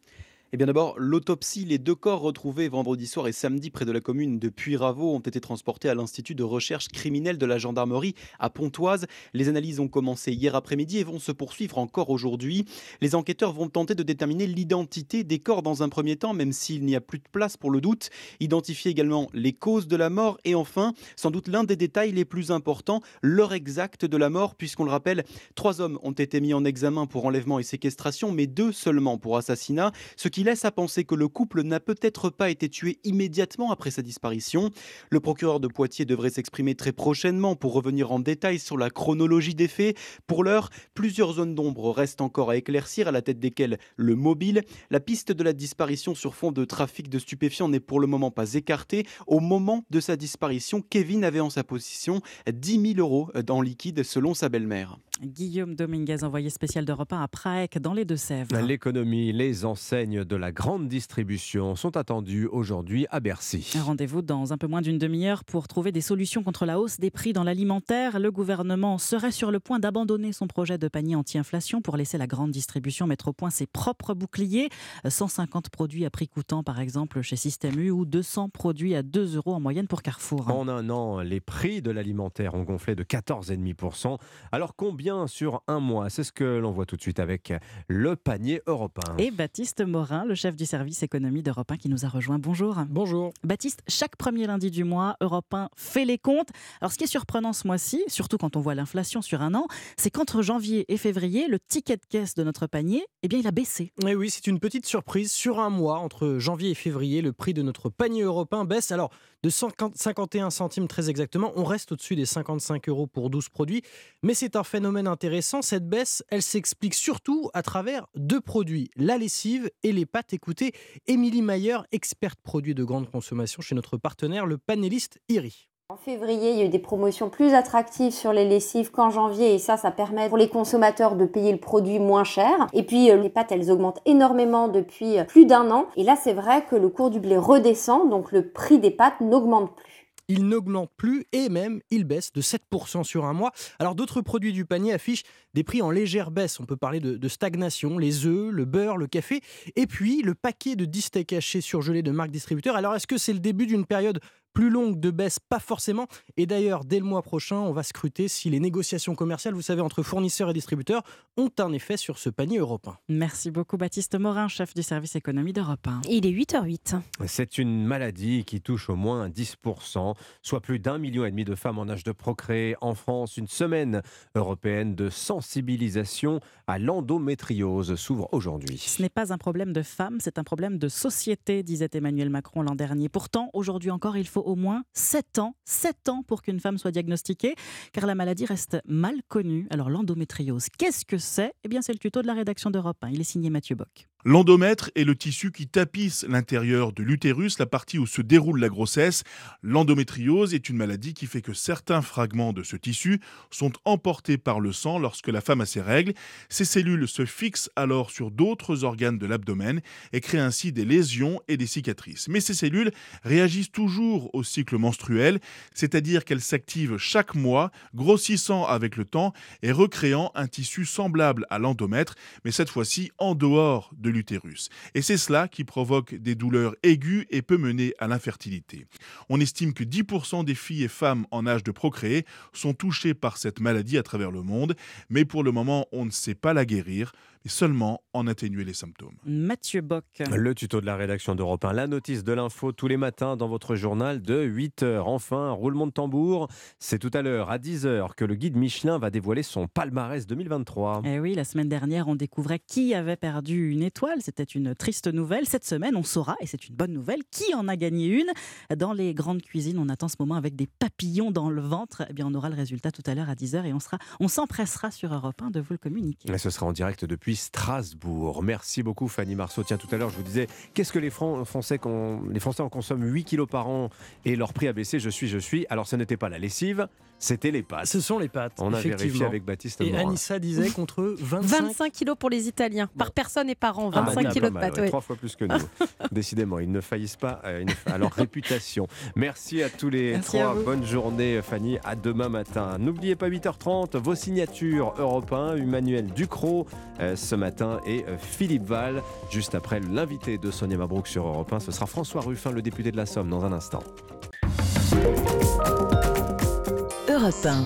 Eh bien d'abord, l'autopsie, les deux corps retrouvés vendredi soir et samedi près de la commune de Puyraveau ont été transportés à l'Institut de recherche criminelle de la gendarmerie à Pontoise. Les analyses ont commencé hier après-midi et vont se poursuivre encore aujourd'hui. Les enquêteurs vont tenter de déterminer l'identité des corps dans un premier temps, même s'il n'y a plus de place pour le doute. Identifier également les causes de la mort et enfin, sans doute l'un des détails les plus importants, l'heure exacte de la mort, puisqu'on le rappelle, trois hommes ont été mis en examen pour enlèvement et séquestration, mais deux seulement pour assassinat, ce qui laisse à penser que le couple n'a peut-être pas été tué immédiatement après sa disparition. Le procureur de Poitiers devrait s'exprimer très prochainement pour revenir en détail sur la chronologie des faits. Pour l'heure, plusieurs zones d'ombre restent encore à éclaircir, à la tête desquelles le mobile. La piste de la disparition sur fond de trafic de stupéfiants n'est pour le moment pas écartée. Au moment de sa disparition, Kevin avait en sa possession 10 000 euros en liquide selon sa belle-mère. Guillaume Dominguez, envoyé spécial de repas à Prague, dans les Deux-Sèvres. L'économie, les enseignes de la grande distribution sont attendues aujourd'hui à Bercy. Un rendez-vous dans un peu moins d'une demi-heure pour trouver des solutions contre la hausse des prix dans l'alimentaire. Le gouvernement serait sur le point d'abandonner son projet de panier anti-inflation pour laisser la grande distribution mettre au point ses propres boucliers. 150 produits à prix coûtant, par exemple, chez Système U ou 200 produits à 2 euros en moyenne pour Carrefour. En un an, les prix de l'alimentaire ont gonflé de 14,5%. Alors combien sur un mois. C'est ce que l'on voit tout de suite avec le panier européen. Et Baptiste Morin, le chef du service économie d'Europe 1 qui nous a rejoint. Bonjour. Bonjour. Baptiste, chaque premier lundi du mois, Europe 1 fait les comptes. Alors ce qui est surprenant ce mois-ci, surtout quand on voit l'inflation sur un an, c'est qu'entre janvier et février, le ticket de caisse de notre panier, eh bien, il a baissé. Et oui, c'est une petite surprise. Sur un mois, entre janvier et février, le prix de notre panier européen baisse. Alors, de 51 centimes très exactement, on reste au-dessus des 55 euros pour 12 produits. Mais c'est un phénomène intéressant. Cette baisse, elle s'explique surtout à travers deux produits, la lessive et les pâtes. Écoutez, Émilie Mayer, experte produit de grande consommation chez notre partenaire, le panéliste IRI. En février, il y a eu des promotions plus attractives sur les lessives qu'en janvier et ça, ça permet pour les consommateurs de payer le produit moins cher. Et puis euh, les pâtes, elles augmentent énormément depuis euh, plus d'un an. Et là, c'est vrai que le cours du blé redescend, donc le prix des pâtes n'augmente plus il n'augmente plus et même il baisse de 7% sur un mois. Alors d'autres produits du panier affichent des prix en légère baisse. On peut parler de, stagnation, les œufs, le beurre, le café et puis le paquet de 10 steaks hachés surgelés de marque distributeur. Alors est-ce que c'est le début d'une période plus longue de baisse, pas forcément. Et d'ailleurs, dès le mois prochain, on va scruter si les négociations commerciales, vous savez, entre fournisseurs et distributeurs, ont un effet sur ce panier européen. Merci beaucoup, Baptiste Morin, chef du service économie d'Europe 1. Il est 8h08. C'est une maladie qui touche au moins 10%, soit plus d'un million et demi de femmes en âge de procréer en France. Une semaine européenne de sensibilisation à l'endométriose s'ouvre aujourd'hui. Ce n'est pas un problème de femmes, c'est un problème de société, disait Emmanuel Macron l'an dernier. Pourtant, aujourd'hui encore, il faut au moins 7 ans, 7 ans pour qu'une femme soit diagnostiquée, car la maladie reste mal connue. Alors l'endométriose, qu'est-ce que c'est? Eh bien c'est le tuto de la rédaction d'Europe 1. Il est signé Mathieu Bock. L'endomètre est le tissu qui tapisse l'intérieur de l'utérus, la partie où se déroule la grossesse. L'endométriose est une maladie qui fait que certains fragments de ce tissu sont emportés par le sang lorsque la femme a ses règles. Ces cellules se fixent alors sur d'autres organes de l'abdomen et créent ainsi des lésions et des cicatrices. Mais ces cellules réagissent toujours au cycle menstruel, c'est-à-dire qu'elles s'activent chaque mois, grossissant avec le temps et recréant un tissu semblable à l'endomètre, mais cette fois-ci en dehors de Et c'est cela qui provoque des douleurs aiguës et peut mener à l'infertilité. On estime que 10% des filles et femmes en âge de procréer sont touchées par cette maladie à travers le monde, mais pour le moment, on ne sait pas la guérir seulement en atténuer les symptômes. Mathieu Bock. Le tuto de la rédaction d'Europe 1, la notice de l'info tous les matins dans votre journal de 8h. Enfin, roulement de tambour, c'est tout à l'heure à 10h que le guide Michelin va dévoiler son palmarès 2023. Eh oui, la semaine dernière, on découvrait qui avait perdu une étoile. C'était une triste nouvelle. Cette semaine, on saura, et c'est une bonne nouvelle, qui en a gagné une. Dans les grandes cuisines, on attend ce moment avec des papillons dans le ventre. Eh bien, on aura le résultat tout à l'heure à 10h et on, sera, on s'empressera sur Europe 1 de vous le communiquer. Et ce sera en direct depuis Strasbourg. Merci beaucoup Fanny Marceau. Tiens, tout à l'heure, je vous disais, qu'est-ce que les Français, les Français en consomment? 8 kilos par an et leur prix a baissé, je suis, je suis. Alors, ce n'était pas la lessive, c'était les pâtes. Ce sont les pâtes. On a vérifié avec Baptiste. Et Anissa disait contre 25... 25 kilos pour les Italiens, par personne et par an. 25 ah, bah, kilos de pâtes. Trois fois plus que nous. Décidément, ils ne faillissent pas euh, à leur réputation. Merci à tous les trois. Bonne journée, Fanny. À demain matin. N'oubliez pas 8h30, vos signatures Europe 1, Emmanuel Ducrot euh, ce matin et euh, Philippe Val. Juste après l'invité de Sonia Mabrouk sur Europe 1, ce sera François Ruffin, le député de la Somme, dans un instant. Europe 1.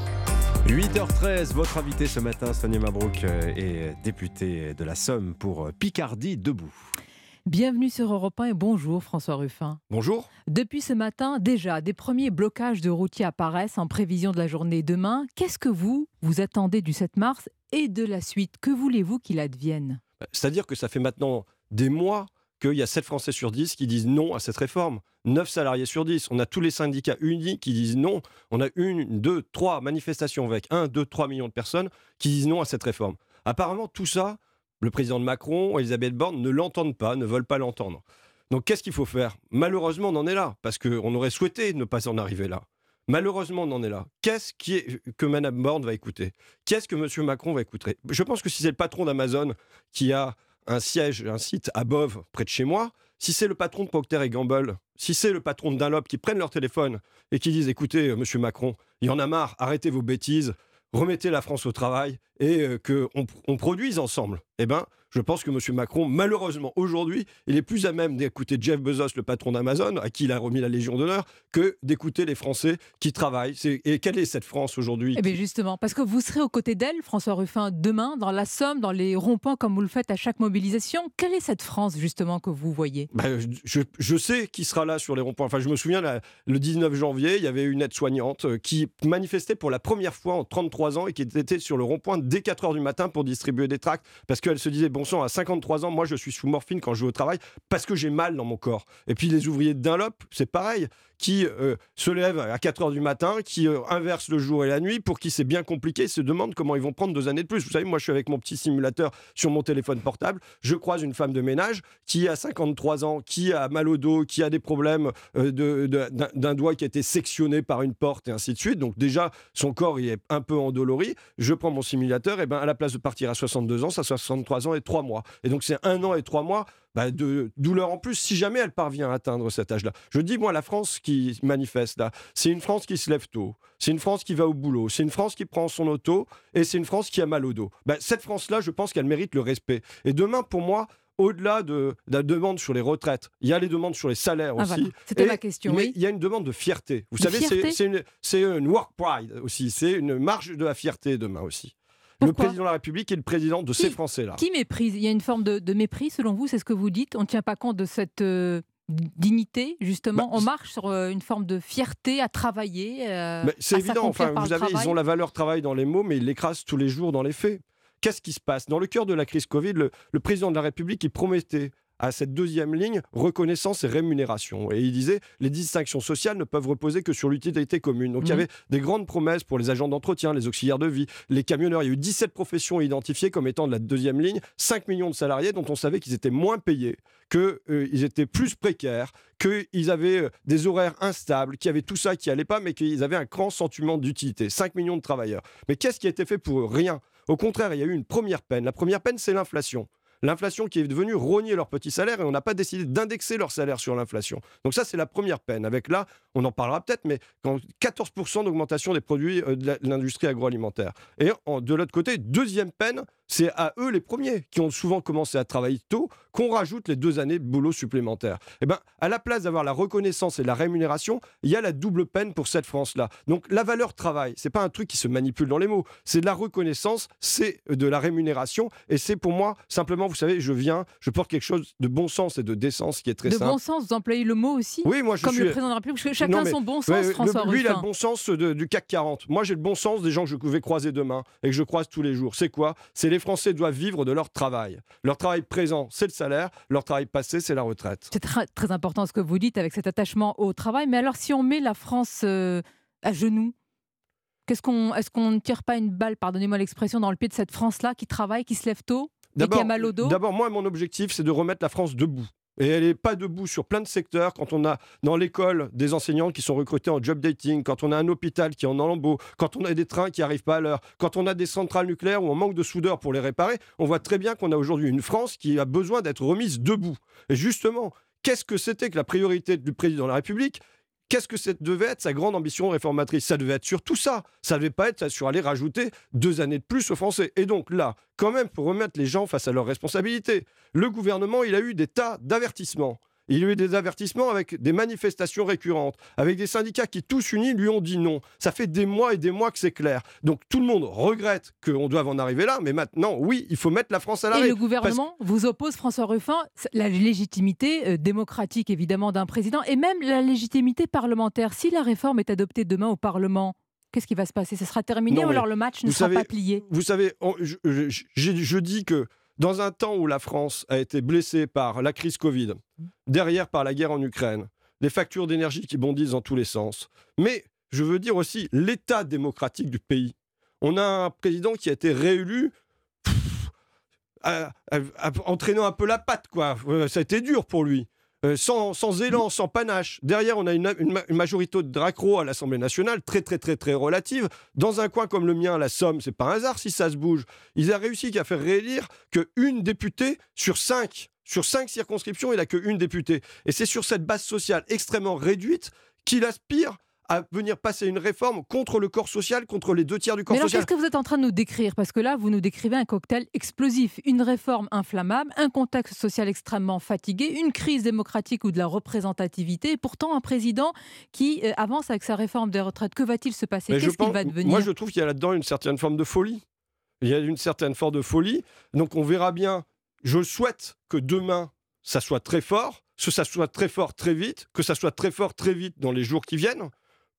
8h13, votre invité ce matin, Sonia Mabrouk, euh, est députée de la Somme pour Picardie Debout. Bienvenue sur Europe 1 et bonjour François Ruffin. Bonjour. Depuis ce matin, déjà, des premiers blocages de routiers apparaissent en prévision de la journée demain. Qu'est-ce que vous, vous attendez du 7 mars et de la suite? Que voulez-vous qu'il advienne? C'est-à-dire que ça fait maintenant des mois qu'il y a 7 Français sur 10 qui disent non à cette réforme. 9 salariés sur 10. On a tous les syndicats unis qui disent non. On a une, deux, trois manifestations avec 1, 2, 3 millions de personnes qui disent non à cette réforme. Apparemment, tout ça, le président de Macron, Elisabeth Borne ne l'entendent pas, ne veulent pas l'entendre. Donc qu'est-ce qu'il faut faire? Malheureusement, on en est là, parce qu'on aurait souhaité ne pas en arriver là. Malheureusement, on en est là. Qu'est-ce que Mme Borne va écouter? Qu'est-ce que M. Macron va écouter? Je pense que si c'est le patron d'Amazon qui a un siège, un site à Bove, près de chez moi, si c'est le patron de Procter et Gamble, si c'est le patron de Dunlop qui prennent leur téléphone et qui disent écoutez, euh, monsieur Macron, il y en a marre, arrêtez vos bêtises, remettez la France au travail et euh, qu'on on produise ensemble, eh ben, je pense que M. Macron, malheureusement, aujourd'hui, il est plus à même d'écouter Jeff Bezos, le patron d'Amazon, à qui il a remis la Légion d'honneur, que d'écouter les Français qui travaillent. Et quelle est cette France aujourd'hui Eh bien justement, parce que vous serez aux côtés d'elle, François Ruffin, demain, dans la Somme, dans les ronds-points, comme vous le faites à chaque mobilisation. Quelle est cette France, justement, que vous voyez? Ben, je, je, sais qui sera là sur les ronds-points. Enfin, je me souviens, le 19 janvier, il y avait une aide-soignante euh, qui manifestait pour la première fois en 33 ans et qui était sur le rond-point dès 4 heures du matin pour distribuer des tracts, parce qu'elle se disait, bon sang, à 53 ans, moi je suis sous morphine quand je vais au travail parce que j'ai mal dans mon corps. Et puis les ouvriers de Dunlop, c'est pareil qui euh, se lèvent à 4 heures du matin, qui euh, inversent le jour et la nuit, pour qui c'est bien compliqué, se demandent comment ils vont prendre deux années de plus. Vous savez, moi je suis avec mon petit simulateur sur mon téléphone portable, je croise une femme de ménage qui a 53 ans, qui a mal au dos, qui a des problèmes euh, d'un doigt qui a été sectionné par une porte et ainsi de suite. Donc déjà, son corps il est un peu endolori. Je prends mon simulateur, et ben à la place de partir à 62 ans, ça 63 ans et 3 mois. Et donc c'est un an et 3 mois bah, de douleur en plus si jamais elle parvient à atteindre cet âge-là. Je dis, moi, la France qui manifeste là, c'est une France qui se lève tôt, c'est une France qui va au boulot, c'est une France qui prend son auto et c'est une France qui a mal au dos. Bah, cette France-là, je pense qu'elle mérite le respect. Et demain, pour moi, au-delà de, la demande sur les retraites, il y a les demandes sur les salaires ah, aussi. C'était ma question. Mais il y a une demande de fierté. Vous savez, c'est une, une, work pride aussi. C'est une marge de la fierté demain aussi le président de la République est le président de ces Français-là. Qui méprise? Il y a une forme de, mépris, selon vous, c'est ce que vous dites? On ne tient pas compte de cette euh, dignité, justement? Bah, On marche sur euh, une forme de fierté à travailler euh, C'est évident, enfin, vous avez, ils ont la valeur travail dans les mots, mais ils l'écrasent tous les jours dans les faits. Qu'est-ce qui se passe? Dans le cœur de la crise Covid, le, le président de la République, il promettait à cette deuxième ligne, reconnaissance et rémunération. Et il disait, les distinctions sociales ne peuvent reposer que sur l'utilité commune. Donc il y mhm. avait des grandes promesses pour les agents d'entretien, les auxiliaires de vie, les camionneurs. Il y a eu 17 professions identifiées comme étant de la deuxième ligne, 5 millions de salariés dont on savait qu'ils étaient moins payés, qu'ils euh, étaient plus précaires, qu'ils avaient euh, des horaires instables, qu'il y avait tout ça qui allait pas, mais qu'ils avaient un grand sentiment d'utilité. 5 millions de travailleurs. Mais qu'est-ce qui a été fait pour eux? Rien. Au contraire, il y a eu une première peine. La première peine, c'est l'inflation l'inflation qui est devenue rogner leur petit salaire et on n'a pas décidé d'indexer leur salaire sur l'inflation. Donc ça, c'est la première peine. Avec là, on en parlera peut-être, mais quand 14% d'augmentation des produits euh, de l'industrie agroalimentaire. Et de l'autre côté, deuxième peine, c'est à eux les premiers qui ont souvent commencé à travailler tôt qu'on rajoute les deux années de boulot supplémentaires. Et eh ben, à la place d'avoir la reconnaissance et la rémunération, il y a la double peine pour cette France-là. Donc la valeur travail, c'est pas un truc qui se manipule dans les mots, c'est de la reconnaissance, c'est de la rémunération, et c'est pour moi simplement, vous savez, je viens, je porte quelque chose de bon sens et de décence qui est très de simple. De bon sens, vous employez le mot aussi. Oui, moi je comme suis. le président de la République, parce que chacun son bon sens, François Lui, il a le bon sens du CAC 40. Moi, j'ai le bon sens des gens que je vais croiser demain et que je croise tous les jours. C'est quoi? C'est les Français doivent vivre de leur travail. Leur travail présent, c'est le salaire. Leur travail passé, c'est la retraite. C'est très, très, important ce que vous dites avec cet attachement au travail. Mais alors, si on met la France euh, à genoux, qu'est-ce qu'on, est-ce qu'on ne tire pas une balle, pardonnez-moi l'expression, dans le pied de cette France-là qui travaille, qui se lève tôt et qui a mal au dos? D'abord, moi, mon objectif, c'est de remettre la France debout. Et elle n'est pas debout sur plein de secteurs. Quand on a dans l'école des enseignants qui sont recrutés en job dating, quand on a un hôpital qui est en lambeaux, quand on a des trains qui n'arrivent pas à l'heure, quand on a des centrales nucléaires où on manque de soudeurs pour les réparer, on voit très bien qu'on a aujourd'hui une France qui a besoin d'être remise debout. Et justement, qu'est-ce que c'était que la priorité du président de la République? Qu'est-ce que ça devait être sa grande ambition réformatrice? Ça devait être sur tout ça. Ça ne devait pas être sur aller rajouter deux années de plus aux Français. Et donc là, quand même, pour remettre les gens face à leurs responsabilités, le gouvernement, il a eu des tas d'avertissements. Il y a eu des avertissements avec des manifestations récurrentes, avec des syndicats qui tous unis lui ont dit non. Ça fait des mois et des mois que c'est clair. Donc tout le monde regrette qu'on doive en arriver là, mais maintenant, oui, il faut mettre la France à l'arrêt. Et le gouvernement vous oppose, François Ruffin, la légitimité euh, démocratique évidemment d'un président et même la légitimité parlementaire. Si la réforme est adoptée demain au Parlement, Qu'est-ce qui va se passer? Ce sera terminé ou alors le match ne sera pas plié? Vous savez, je, je dis que dans un temps où la France a été blessée par la crise Covid, derrière par la guerre en Ukraine, des factures d'énergie qui bondissent dans tous les sens, mais je veux dire aussi l'état démocratique du pays. On a un président qui a été réélu entraînant un peu la patte, quoi. Euh, ça a été dur pour lui. Euh, sans, élan, sans panache. Derrière, on a une, majorité de Dracro à l'Assemblée nationale, très, très, très, très relative. Dans un coin comme le mien, la Somme, c'est pas hasard si ça se bouge. Ils ont réussi qu'à faire réélire qu'une députée sur cinq. Sur cinq circonscriptions, il n'a qu'une députée. Et c'est sur cette base sociale extrêmement réduite qu'il aspire à venir passer une réforme contre le corps social, contre les deux tiers du corps Mais social. Qu'est-ce que vous êtes en train de nous décrire? Parce que là, vous nous décrivez un cocktail explosif, une réforme inflammable, un contexte social extrêmement fatigué, une crise démocratique ou de la représentativité, et pourtant un président qui euh, avance avec sa réforme des retraites. Que va-t-il se passer? Qu'est-ce qu'il va devenir? Moi, je trouve qu'il y a là-dedans une certaine forme de folie. Il y a une certaine forme de folie. Donc, on verra bien. Je souhaite que demain, ça soit très fort, que ça soit très fort très vite, que ça soit très fort très vite dans les jours qui viennent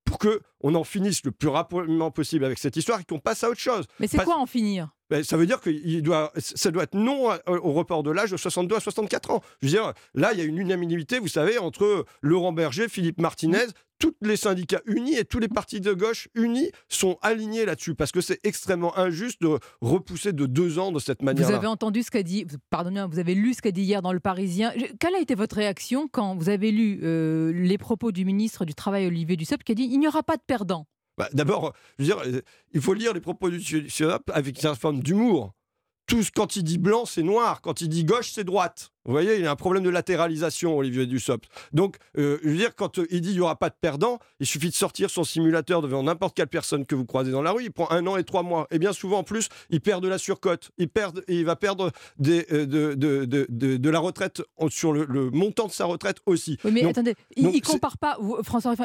pour que on en finisse le plus rapidement possible avec cette histoire et qu'on passe à autre chose. Mais c'est quoi en finir? Ben, ça veut dire que doit, ça doit être non au report de l'âge de 62 à 64 ans. Je veux dire, là, il y a une unanimité, vous savez, entre Laurent Berger, Philippe Martinez, tous les syndicats unis et tous les partis de gauche unis sont alignés là-dessus parce que c'est extrêmement injuste de repousser de deux ans de cette manière. Vous avez entendu ce qu'a dit, pardonnez, vous avez lu ce qu'a dit hier dans Le Parisien. Quelle a été votre réaction quand vous avez lu euh, les propos du ministre du Travail Olivier Dussopt qui a dit il n'y aura pas de perdants? Bah, D'abord, euh, il faut lire les propos du Dussopt avec une forme d'humour. Quand il dit blanc, c'est noir. Quand il dit gauche, c'est droite. Vous voyez, il y a un problème de latéralisation, Olivier Dussopt. Donc, euh, je veux dire, quand euh, il dit qu'il n'y aura pas de perdant, il suffit de sortir son simulateur devant n'importe quelle personne que vous croisez dans la rue. Il prend un an et trois mois. Et bien souvent, en plus, il perd de la surcote. Il, perd, il va perdre des, euh, de, de, de, de, la retraite sur le, montant de sa retraite aussi. Oui, mais attendez, il ne compare pas, François,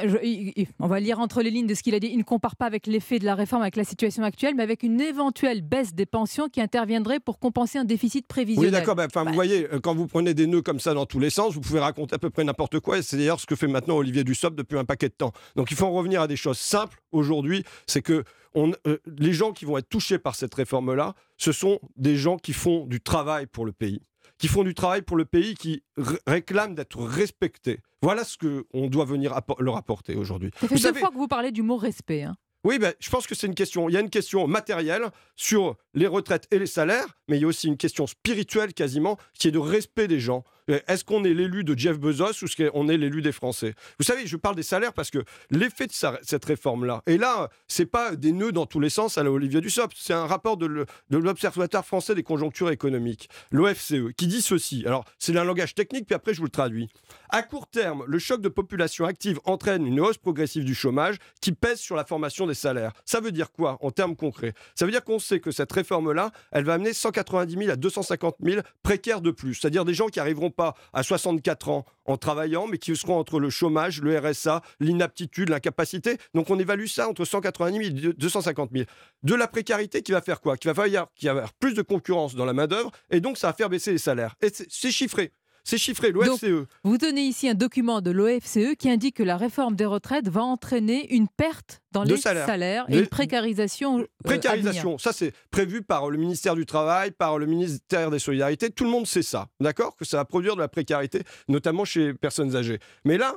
on va lire entre les lignes de ce qu'il a dit, il ne compare pas avec l'effet de la réforme, avec la situation actuelle, mais avec une éventuelle baisse des pensions qui interviendrait pour compenser un déficit prévisionnel. Oui, d'accord. enfin, vous bah, voyez, quand vous prenez des nœuds comme ça dans tous les sens, vous pouvez raconter à peu près n'importe quoi. Et c'est d'ailleurs ce que fait maintenant Olivier Dussopt depuis un paquet de temps. Donc il faut en revenir à des choses simples aujourd'hui. C'est que on, euh, les gens qui vont être touchés par cette réforme-là, ce sont des gens qui font du travail pour le pays qui font du travail pour le pays, qui réclament d'être respectés. Voilà ce qu'on doit venir leur apporter aujourd'hui. Ça fait deux fois que vous parlez du mot respect. Hein. Oui, ben, je pense que c'est une question. Il y a une question matérielle sur les retraites et les salaires, mais il y a aussi une question spirituelle quasiment, qui est de respect des gens. Euh, est-ce qu'on est l'élu de Jeff Bezos ou est-ce qu'on est l'élu des Français? Vous savez, je parle des salaires parce que l'effet de cette réforme-là, et là, c'est pas des nœuds dans tous les sens à la Olivier Dussopt, c'est un rapport de l'Observatoire français des conjonctures économiques, l'OFCE, qui dit ceci. Alors, c'est un langage technique, puis après, je vous le traduis. À court terme, le choc de population active entraîne une hausse progressive du chômage qui pèse sur la formation des salaires. Ça veut dire quoi en termes concrets? Ça veut dire qu'on sait que cette réforme-là, elle va amener 190 000 à 250 000 précaires de plus, c'est-à-dire des gens qui arriveront pas à 64 ans en travaillant, mais qui seront entre le chômage, le RSA, l'inaptitude, l'incapacité. Donc on évalue ça entre 190 000 et 250 000. De la précarité qui va faire quoi? Qui va faire qu'il y avoir plus de concurrence dans la main-d'œuvre, et donc ça va faire baisser les salaires. Et c'est chiffré. C'est chiffré, l'OFCE. Vous donnez ici un document de l'OFCE qui indique que la réforme des retraites va entraîner une perte dans les salaires, et une précarisation. Euh, précarisation, ça c'est prévu par le ministère du Travail, par le ministère des Solidarités. Tout le monde sait ça, d'accord? Que ça va produire de la précarité, notamment chez les personnes âgées. Mais là,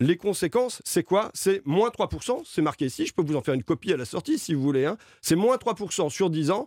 les conséquences, c'est quoi? C'est moins 3%, c'est marqué ici, je peux vous en faire une copie à la sortie si vous voulez. Hein. C'est moins 3% sur 10 ans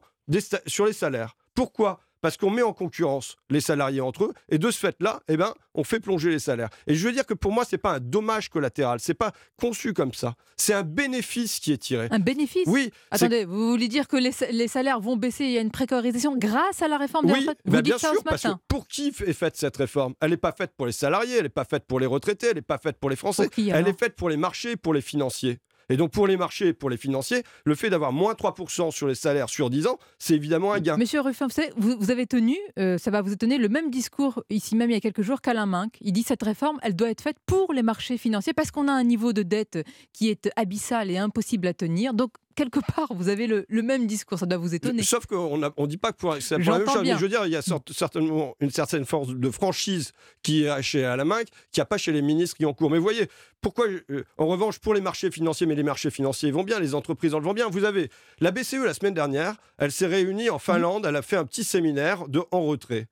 sur les salaires. Pourquoi? Parce qu'on met en concurrence les salariés entre eux, et de ce fait-là, eh ben, on fait plonger les salaires. Et je veux dire que pour moi, c'est pas un dommage collatéral, c'est pas conçu comme ça, c'est un bénéfice qui est tiré. Un bénéfice? Oui. Attendez, vous voulez dire que les, salaires vont baisser, il y a une précarisation grâce à la réforme des retraites? Vous bah bien sûr, parce que pour qui est faite cette réforme? Elle n'est pas faite pour les salariés, elle n'est pas faite pour les retraités, elle n'est pas faite pour les Français, elle est faite pour les marchés, pour les financiers. Et donc pour les marchés, pour les financiers, le fait d'avoir moins 3% sur les salaires sur 10 ans, c'est évidemment un gain. Monsieur Ruffin, vous, vous avez tenu, euh, ça va vous étonner, le même discours ici même il y a quelques jours qu'Alain Minck. Il dit cette réforme, elle doit être faite pour les marchés financiers parce qu'on a un niveau de dette qui est abyssal et impossible à tenir. Donc quelque part, vous avez le, même discours. Ça doit vous étonner. Sauf qu'on ne on dit pas que pour, c'est la même chose. Mais je veux dire, il y a certainement une certaine force de franchise qui est chez Alain qui n'y a pas chez les ministres qui ont cours. Mais voyez, pourquoi, euh, en revanche, pour les marchés financiers, mais les marchés financiers vont bien, les entreprises en vont bien. Vous avez la BCE la semaine dernière, elle s'est réunie en Finlande, elle a fait un petit séminaire de en retrait.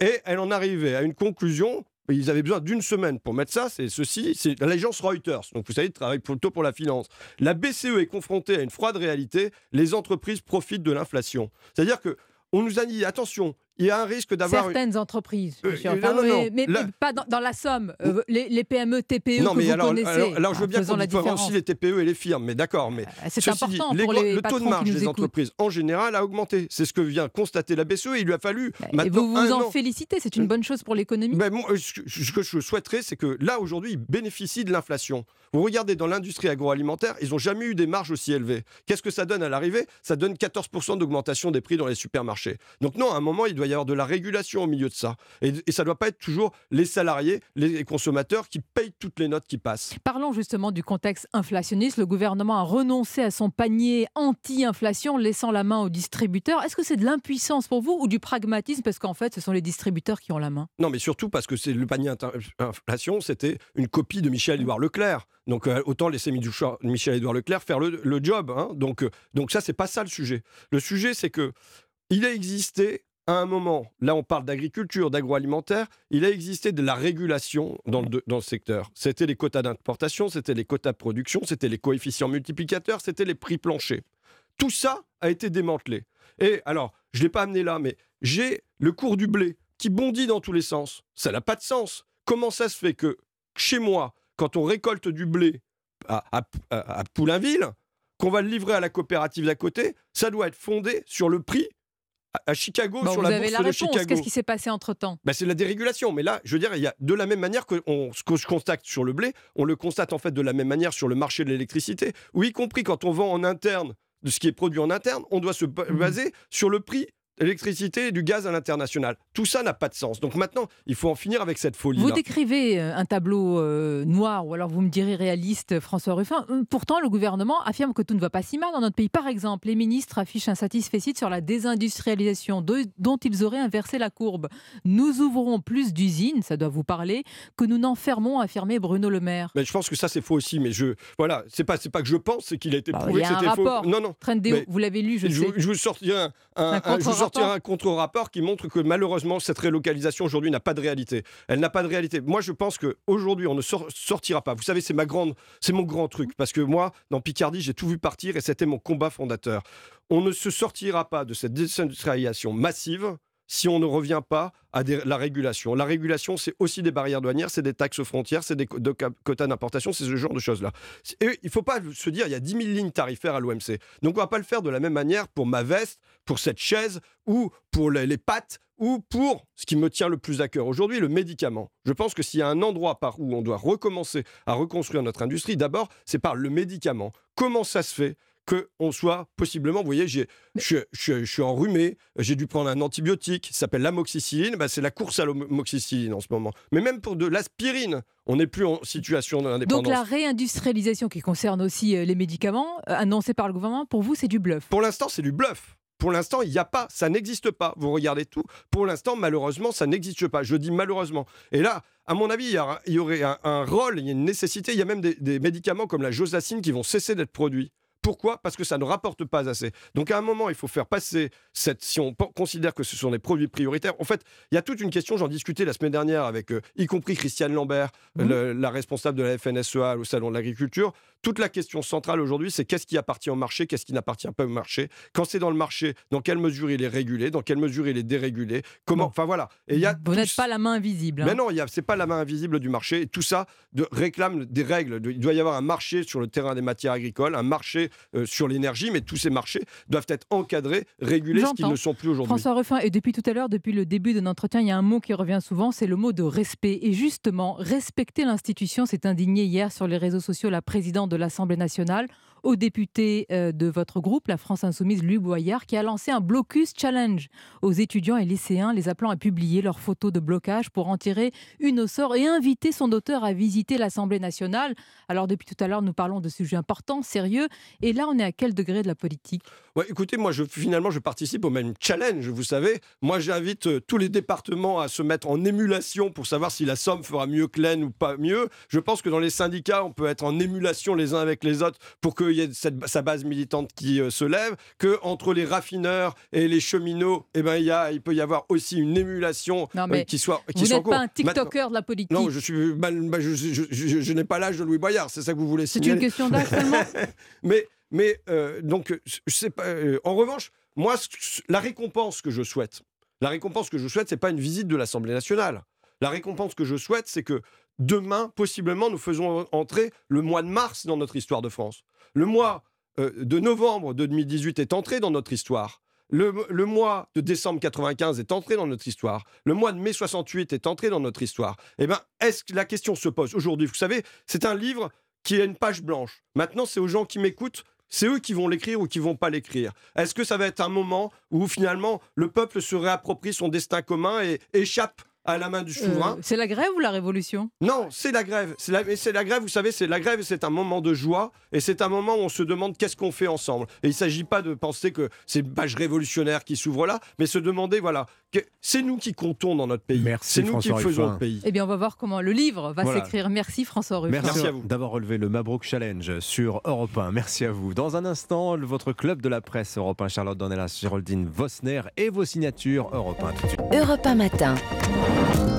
Et elle en arrivait à une conclusion ils avaient besoin d'une semaine pour mettre ça. C'est ceci, c'est l'agence Reuters. Donc vous savez, ils travaillent plutôt pour la finance. La BCE est confrontée à une froide réalité. Les entreprises profitent de l'inflation. C'est-à-dire que on nous a dit attention, il y a un risque d'avoir. Certaines entreprises, euh, euh, mais, pas dans, la somme. Euh, les, PME, TPE, non, que mais vous alors, connaissez. Alors, je veux bien qu'on différencie les TPE et les firmes, mais d'accord. Mais c'est important pour les Le taux de marge des entreprises, en général, a augmenté. C'est ce que vient constater la BCE. Il lui a fallu. Et vous vous en félicitez, c'est une bonne chose pour l'économie. Ben, ce que je souhaiterais, c'est que là, aujourd'hui, ils bénéficient de l'inflation. Vous regardez dans l'industrie agroalimentaire, ils n'ont jamais eu des marges aussi élevées. Qu'est-ce que ça donne à l'arrivée? Ça donne 14% d'augmentation des prix dans les supermarchés. Donc non, à un moment, il doit y avoir de la régulation au milieu de ça. Et, ça ne doit pas être toujours les salariés, les consommateurs qui payent toutes les notes qui passent. Parlons justement du contexte inflationniste. Le gouvernement a renoncé à son panier anti-inflation, laissant la main aux distributeurs. Est-ce que c'est de l'impuissance pour vous ou du pragmatisme? Parce qu'en fait, ce sont les distributeurs qui ont la main. Non, mais surtout parce que c'est le panier inflation, c'était une copie de Michel-Édouard Leclerc. Donc euh, autant laisser Michel-Édouard Leclerc faire le, job. Hein. Donc, euh, donc ça, c'est pas ça le sujet. Le sujet, c'est que il a existé à un moment, là on parle d'agriculture, d'agroalimentaire, il a existé de la régulation dans le, secteur. C'était les quotas d'importation, c'était les quotas de production, c'était les coefficients multiplicateurs, c'était les prix planchers. Tout ça a été démantelé. Et alors, je ne l'ai pas amené là, mais j'ai le cours du blé qui bondit dans tous les sens. Ça n'a pas de sens. Comment ça se fait que chez moi, quand on récolte du blé à, à, Poulainville, qu'on va le livrer à la coopérative d'à côté, ça doit être fondé sur le prix à Chicago, sur la bourse de Chicago. Qu'est-ce qui s'est passé entre-temps? Bah, C'est la dérégulation. Mais là, je veux dire, il y a de la même manière que ce que je constate sur le blé, on le constate en fait de la même manière sur le marché de l'électricité, ou y compris quand on vend en interne de ce qui est produit en interne, on doit se mmh baser sur le prix l'électricité et du gaz à l'international. Tout ça n'a pas de sens. Donc maintenant, il faut en finir avec cette folie. Vous décrivez euh, un tableau euh, noir, ou alors vous me direz réaliste, François Ruffin. Hum, pourtant, le gouvernement affirme que tout ne va pas si mal dans notre pays. Par exemple, les ministres affichent un satisfait sur la désindustrialisation dont ils auraient inversé la courbe. Nous ouvrons plus d'usines, ça doit vous parler, que nous n'en fermons, affirmé Bruno Le Maire. Mais je pense que ça c'est faux aussi. Mais je voilà, c'est pas c'est pas que je pense, c'est qu'il a été bah, prouvé que c'était faux. Non non. vous l'avez lu, je, je sais. Je vous sortirai un, un, un, sortir un contre-rapport qui montre que malheureusement, cette relocalisation aujourd'hui n'a pas de réalité. Elle n'a pas de réalité. Moi, je pense qu'aujourd'hui, on ne sortira pas. Vous savez, c'est ma grande, c'est mon grand truc. Parce que moi, dans Picardie, j'ai tout vu partir et c'était mon combat fondateur. On ne se sortira pas de cette désindustrialisation massive si on ne revient pas à la régulation. La régulation, c'est aussi des barrières douanières, c'est des taxes aux frontières, c'est des quotas d'importation, c'est ce genre de choses-là. il ne faut pas se dire, il y a 10 000 lignes tarifaires à l'OMC. Donc on ne va pas le faire de la même manière pour ma veste, pour cette chaise, ou pour les, les pattes, ou pour ce qui me tient le plus à cœur aujourd'hui, le médicament. Je pense que s'il y a un endroit par où on doit recommencer à reconstruire notre industrie, d'abord, c'est par le médicament. Comment ça se fait qu'on soit possiblement, vous voyez, je, je, suis enrhumé, j'ai dû prendre un antibiotique, ça s'appelle l'amoxicilline, bah, c'est la course à l'amoxicilline en ce moment. Mais même pour de l'aspirine, on n'est plus en situation d'indépendance. Donc la réindustrialisation qui concerne aussi euh, les médicaments, euh, annoncée par le gouvernement, pour vous, c'est du bluff Pour l'instant, c'est du bluff. Pour l'instant, il n'y a pas, ça n'existe pas. Vous regardez tout. Pour l'instant, malheureusement, ça n'existe pas. Je dis malheureusement. Et là, à mon avis, il y, aurait un, rôle, il y a une nécessité. Il y a même des, des médicaments comme la josacine qui vont cesser d'être produits. Pourquoi? Parce que ça ne rapporte pas assez. Donc à un moment, il faut faire passer cette. Si on considère que ce sont des produits prioritaires, en fait, il y a toute une question. J'en discutais la semaine dernière avec, euh, y compris Christiane Lambert, mmh. la responsable de la FNSEA au salon de l'agriculture. Toute la question centrale aujourd'hui, c'est qu'est-ce qui appartient au marché, qu'est-ce qui n'appartient pas au marché. Quand c'est dans le marché, dans quelle mesure il est régulé, dans quelle mesure il est dérégulé. Comment Enfin voilà. Et y a Vous n'êtes pas la main invisible. Hein. Mais non, c'est pas la main invisible du marché. Et tout ça de, réclame des règles. il doit y avoir un marché sur le terrain des matières agricoles, un marché euh, sur l'énergie, mais tous ces marchés doivent être encadrés, régulés, ce qu'ils ne sont plus aujourd'hui. François Ruffin, et depuis tout à l'heure, depuis le début de notre entretien, il y a un mot qui revient souvent, c'est le mot de respect. Et justement, respecter l'institution s'est indigné hier sur les réseaux sociaux la présidente de l'Assemblée nationale au député euh, de votre groupe, la France Insoumise, Louis Boyard, qui a lancé un blocus challenge aux étudiants et lycéens, les appelant à publier leurs photos de blocage pour en tirer une au sort et inviter son auteur à visiter l'Assemblée nationale. Alors depuis tout à l'heure, nous parlons de sujets importants, sérieux, et là on est à quel degré de la politique? Écoutez, moi, je, finalement, je participe au même challenge, vous savez. Moi, j'invite euh, tous les départements à se mettre en émulation pour savoir si la Somme fera mieux que l'Aisne ou pas mieux. Je pense que dans les syndicats, on peut être en émulation les uns avec les autres pour qu'il y ait cette, sa base militante qui euh, se lève. Que entre les raffineurs et les cheminots, eh ben, il, y a, il peut y avoir aussi une émulation euh, qui soit qui Vous n'êtes pas un TikToker de la politique. Non, je, suis bah, je, je, n'ai pas l'âge de Louis Boyard, c'est ça que vous voulez signaler. C'est une question d'âge seulement Mais mais euh, donc, je sais pas. En revanche, moi, la récompense que je souhaite, la récompense que je souhaite, c'est pas une visite de l'Assemblée nationale. La récompense que je souhaite, c'est que demain, possiblement, nous faisons entrer le mois de mars dans notre histoire de France. Le mois euh, de novembre de 2018 est entré dans notre histoire. Le, mois de décembre 95 est entré dans notre histoire. Le mois de mai 68 est entré dans notre histoire. Eh bien, est-ce que la question se pose aujourd'hui? Vous savez, c'est un livre qui a une page blanche. Maintenant, c'est aux gens qui m'écoutent c'est eux qui vont l'écrire ou qui vont pas l'écrire. Est-ce que ça va être un moment où finalement le peuple se réapproprie son destin commun et échappe à la main du euh, souverain. c'est la grève ou la révolution? Non, c'est la grève. C'est la, c'est la grève, vous savez, c'est la grève, c'est un moment de joie et c'est un moment où on se demande qu'est-ce qu'on fait ensemble. Et il ne s'agit pas de penser que c'est une page révolutionnaire qui s'ouvre là, mais se demander, voilà, que c'est nous qui comptons dans notre pays. Merci, c'est nous qui faisons le pays. Eh bien, on va voir comment le livre va s'écrire. Merci François Ruffin. Merci, à vous d'avoir relevé le Mabrouk Challenge sur Europe 1. Merci à vous. Dans un instant, votre club de la presse Europe 1, Charlotte Dornelas, Géraldine Vosner et vos signatures Europe 1 tout de suite. Europe 1 matin.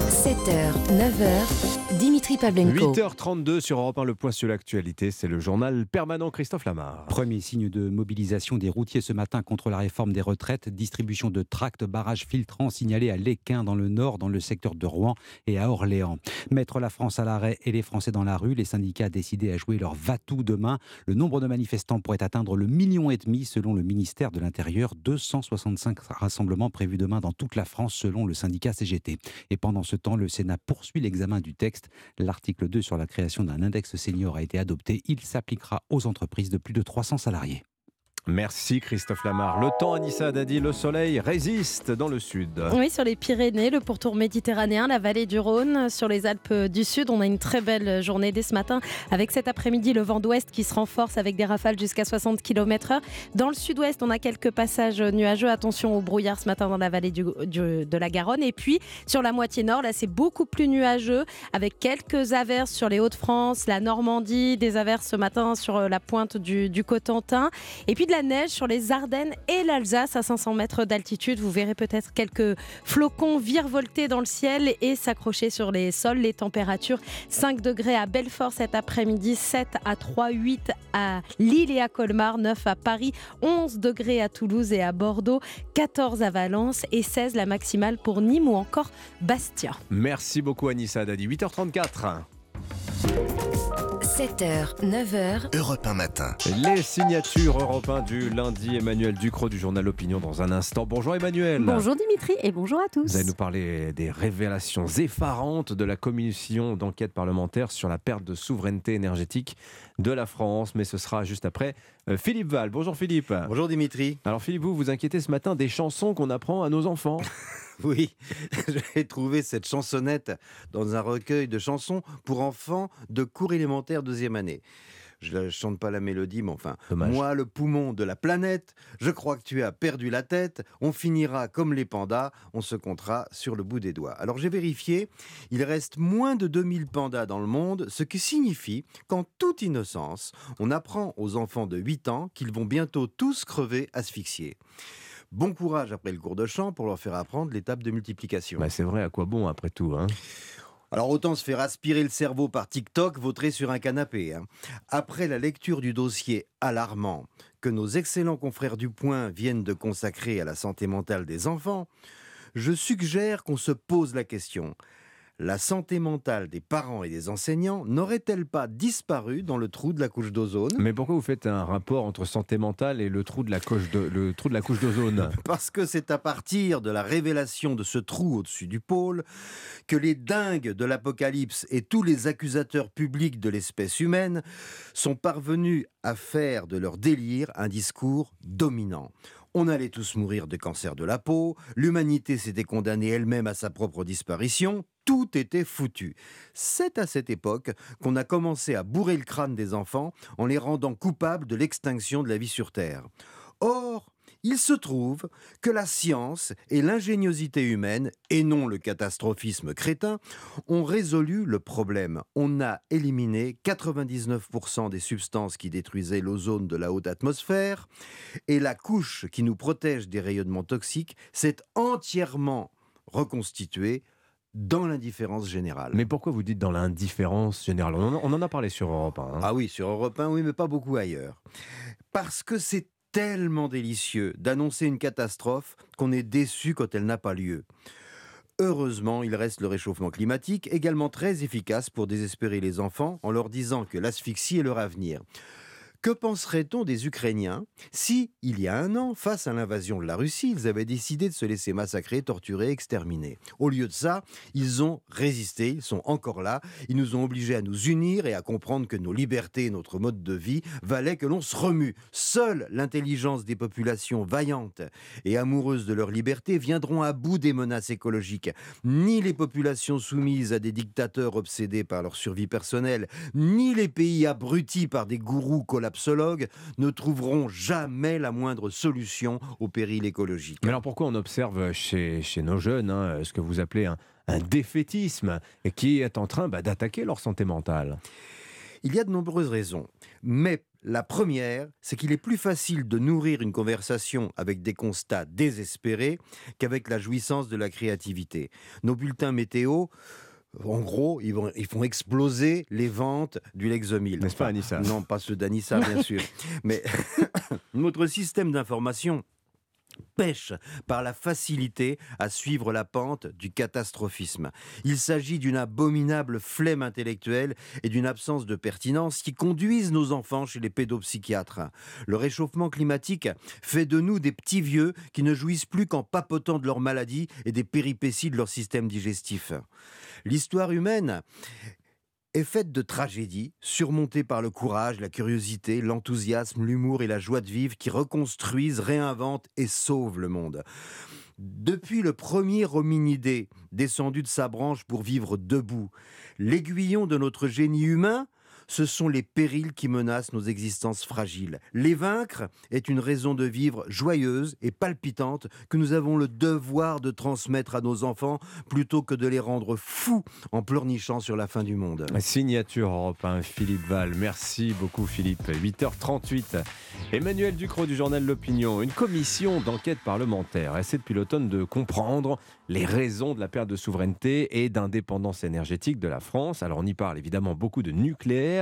7h, 9h, Dimitri Pavlenko. 8h32 sur Europe 1, le point sur l'actualité, c'est le journal permanent Christophe Lamar. Premier signe de mobilisation des routiers ce matin contre la réforme des retraites, distribution de tracts, barrages filtrants signalés à Léquin dans le nord, dans le secteur de Rouen et à Orléans. Mettre la France à l'arrêt et les Français dans la rue, les syndicats décidé à jouer leur va-tout demain. Le nombre de manifestants pourrait atteindre le million et demi selon le ministère de l'Intérieur. 265 rassemblements prévus demain dans toute la France selon le syndicat CGT. Et pendant ce temps, le Sénat poursuit l'examen du texte. L'article 2 sur la création d'un index senior a été adopté. Il s'appliquera aux entreprises de plus de 300 salariés. Merci Christophe Lamar. Le temps, Anissa Dadi, le soleil résiste dans le sud. Oui, sur les Pyrénées, le pourtour méditerranéen, la vallée du Rhône, sur les Alpes du Sud, on a une très belle journée dès ce matin avec cet après-midi le vent d'ouest qui se renforce avec des rafales jusqu'à 60 km/h. Dans le sud-ouest, on a quelques passages nuageux. Attention au brouillard ce matin dans la vallée de la Garonne. Et puis sur la moitié nord, là c'est beaucoup plus nuageux avec quelques averses sur les Hauts-de-France, la Normandie, des averses ce matin sur la pointe du, Cotentin. Et puis la neige sur les Ardennes et l'Alsace à 500 mètres d'altitude. Vous verrez peut-être quelques flocons virevolter dans le ciel et s'accrocher sur les sols. Les températures 5 degrés à Belfort cet après-midi, 7 à 3, 8 à Lille et à Colmar, 9 à Paris, 11 degrés à Toulouse et à Bordeaux, 14 à Valence et 16 la maximale pour Nîmes ou encore Bastia. Merci beaucoup Anissa Dadi. 8h34. 7h, 9h. Europe 1 matin. Les signatures Europe 1 du lundi. Emmanuel Ducrot du journal Opinion dans un instant. Bonjour Emmanuel. Bonjour Dimitri et bonjour à tous. Vous allez nous parler des révélations effarantes de la commission d'enquête parlementaire sur la perte de souveraineté énergétique de la France. Mais ce sera juste après euh, Philippe Val. Bonjour Philippe. Bonjour Dimitri. Alors Philippe, vous vous inquiétez ce matin des chansons qu'on apprend à nos enfants. Oui, j'ai trouvé cette chansonnette dans un recueil de chansons pour enfants de cours élémentaire deuxième année. Je ne chante pas la mélodie, mais enfin, moi, le poumon de la planète, je crois que tu as perdu la tête, on finira comme les pandas, on se comptera sur le bout des doigts. Alors j'ai vérifié, il reste moins de 2000 pandas dans le monde, ce qui signifie qu'en toute innocence, on apprend aux enfants de 8 ans qu'ils vont bientôt tous crever asphyxiés. Bon courage après le cours de chant pour leur faire apprendre l'étape de multiplication. Bah c'est vrai, à quoi bon après tout hein? Alors autant se faire aspirer le cerveau par TikTok, vautrer sur un canapé. Hein. Après la lecture du dossier alarmant que nos excellents confrères du Point viennent de consacrer à la santé mentale des enfants, je suggère qu'on se pose la question. La santé mentale des parents et des enseignants n'aurait-elle pas disparu dans le trou de la couche d'ozone? Mais pourquoi vous faites un rapport entre santé mentale et le trou de la couche de, le trou de la couche d'ozone? Parce que c'est à partir de la révélation de ce trou au-dessus du pôle que les dingues de l'apocalypse et tous les accusateurs publics de l'espèce humaine sont parvenus à faire de leur délire un discours dominant. On allait tous mourir de cancer de la peau, l'humanité s'était condamnée elle-même à sa propre disparition, tout était foutu. C'est à cette époque qu'on a commencé à bourrer le crâne des enfants en les rendant coupables de l'extinction de la vie sur Terre. Or, il se trouve que la science et l'ingéniosité humaine, et non le catastrophisme crétin, ont résolu le problème. On a éliminé 99% des substances qui détruisaient l'ozone de la haute atmosphère, et la couche qui nous protège des rayonnements toxiques s'est entièrement reconstituée dans l'indifférence générale. Mais pourquoi vous dites dans l'indifférence générale? On en, a parlé sur Europe 1. Hein. Ah oui, sur Europe 1, oui, mais pas beaucoup ailleurs. Parce que c'est tellement délicieux d'annoncer une catastrophe qu'on est déçu quand elle n'a pas lieu. Heureusement, il reste le réchauffement climatique, également très efficace pour désespérer les enfants en leur disant que l'asphyxie est leur avenir. Que penserait-on des Ukrainiens si, il y a un an, face à l'invasion de la Russie, ils avaient décidé de se laisser massacrer, torturer, exterminer? Au lieu de ça, ils ont résisté, ils sont encore là, ils nous ont obligés à nous unir et à comprendre que nos libertés et notre mode de vie valaient que l'on se remue. Seule l'intelligence des populations vaillantes et amoureuses de leur liberté viendront à bout des menaces écologiques. Ni les populations soumises à des dictateurs obsédés par leur survie personnelle, ni les pays abrutis par des gourous collapsés ne trouveront jamais la moindre solution au péril écologique. Mais alors pourquoi on observe chez, chez nos jeunes hein, ce que vous appelez un, défaitisme qui est en train bah, d'attaquer leur santé mentale? Il y a de nombreuses raisons, mais la première, c'est qu'il est plus facile de nourrir une conversation avec des constats désespérés qu'avec la jouissance de la créativité. Nos bulletins météo en gros, ils, vont, ils font exploser les ventes du Lexomil. N'est-ce pas, Anissa Non, pas ceux d'Anissa, bien sûr. Mais notre système d'information pêche par la facilité à suivre la pente du catastrophisme. Il s'agit d'une abominable flemme intellectuelle et d'une absence de pertinence qui conduisent nos enfants chez les pédopsychiatres. Le réchauffement climatique fait de nous des petits vieux qui ne jouissent plus qu'en papotant de leur maladie et des péripéties de leur système digestif. L'histoire humaine est faite de tragédies, surmontées par le courage, la curiosité, l'enthousiasme, l'humour et la joie de vivre qui reconstruisent, réinventent et sauvent le monde. Depuis le premier hominidé descendu de sa branche pour vivre debout, l'aiguillon de notre génie humain ce sont les périls qui menacent nos existences fragiles. Les vaincre est une raison de vivre joyeuse et palpitante que nous avons le devoir de transmettre à nos enfants plutôt que de les rendre fous en pleurnichant sur la fin du monde. Signature Europe 1, Philippe Val. Merci beaucoup Philippe. 8h38. Emmanuel Ducrot du journal L'Opinion. Une commission d'enquête parlementaire essaie depuis l'automne de comprendre les raisons de la perte de souveraineté et d'indépendance énergétique de la France. Alors on y parle évidemment beaucoup de nucléaire.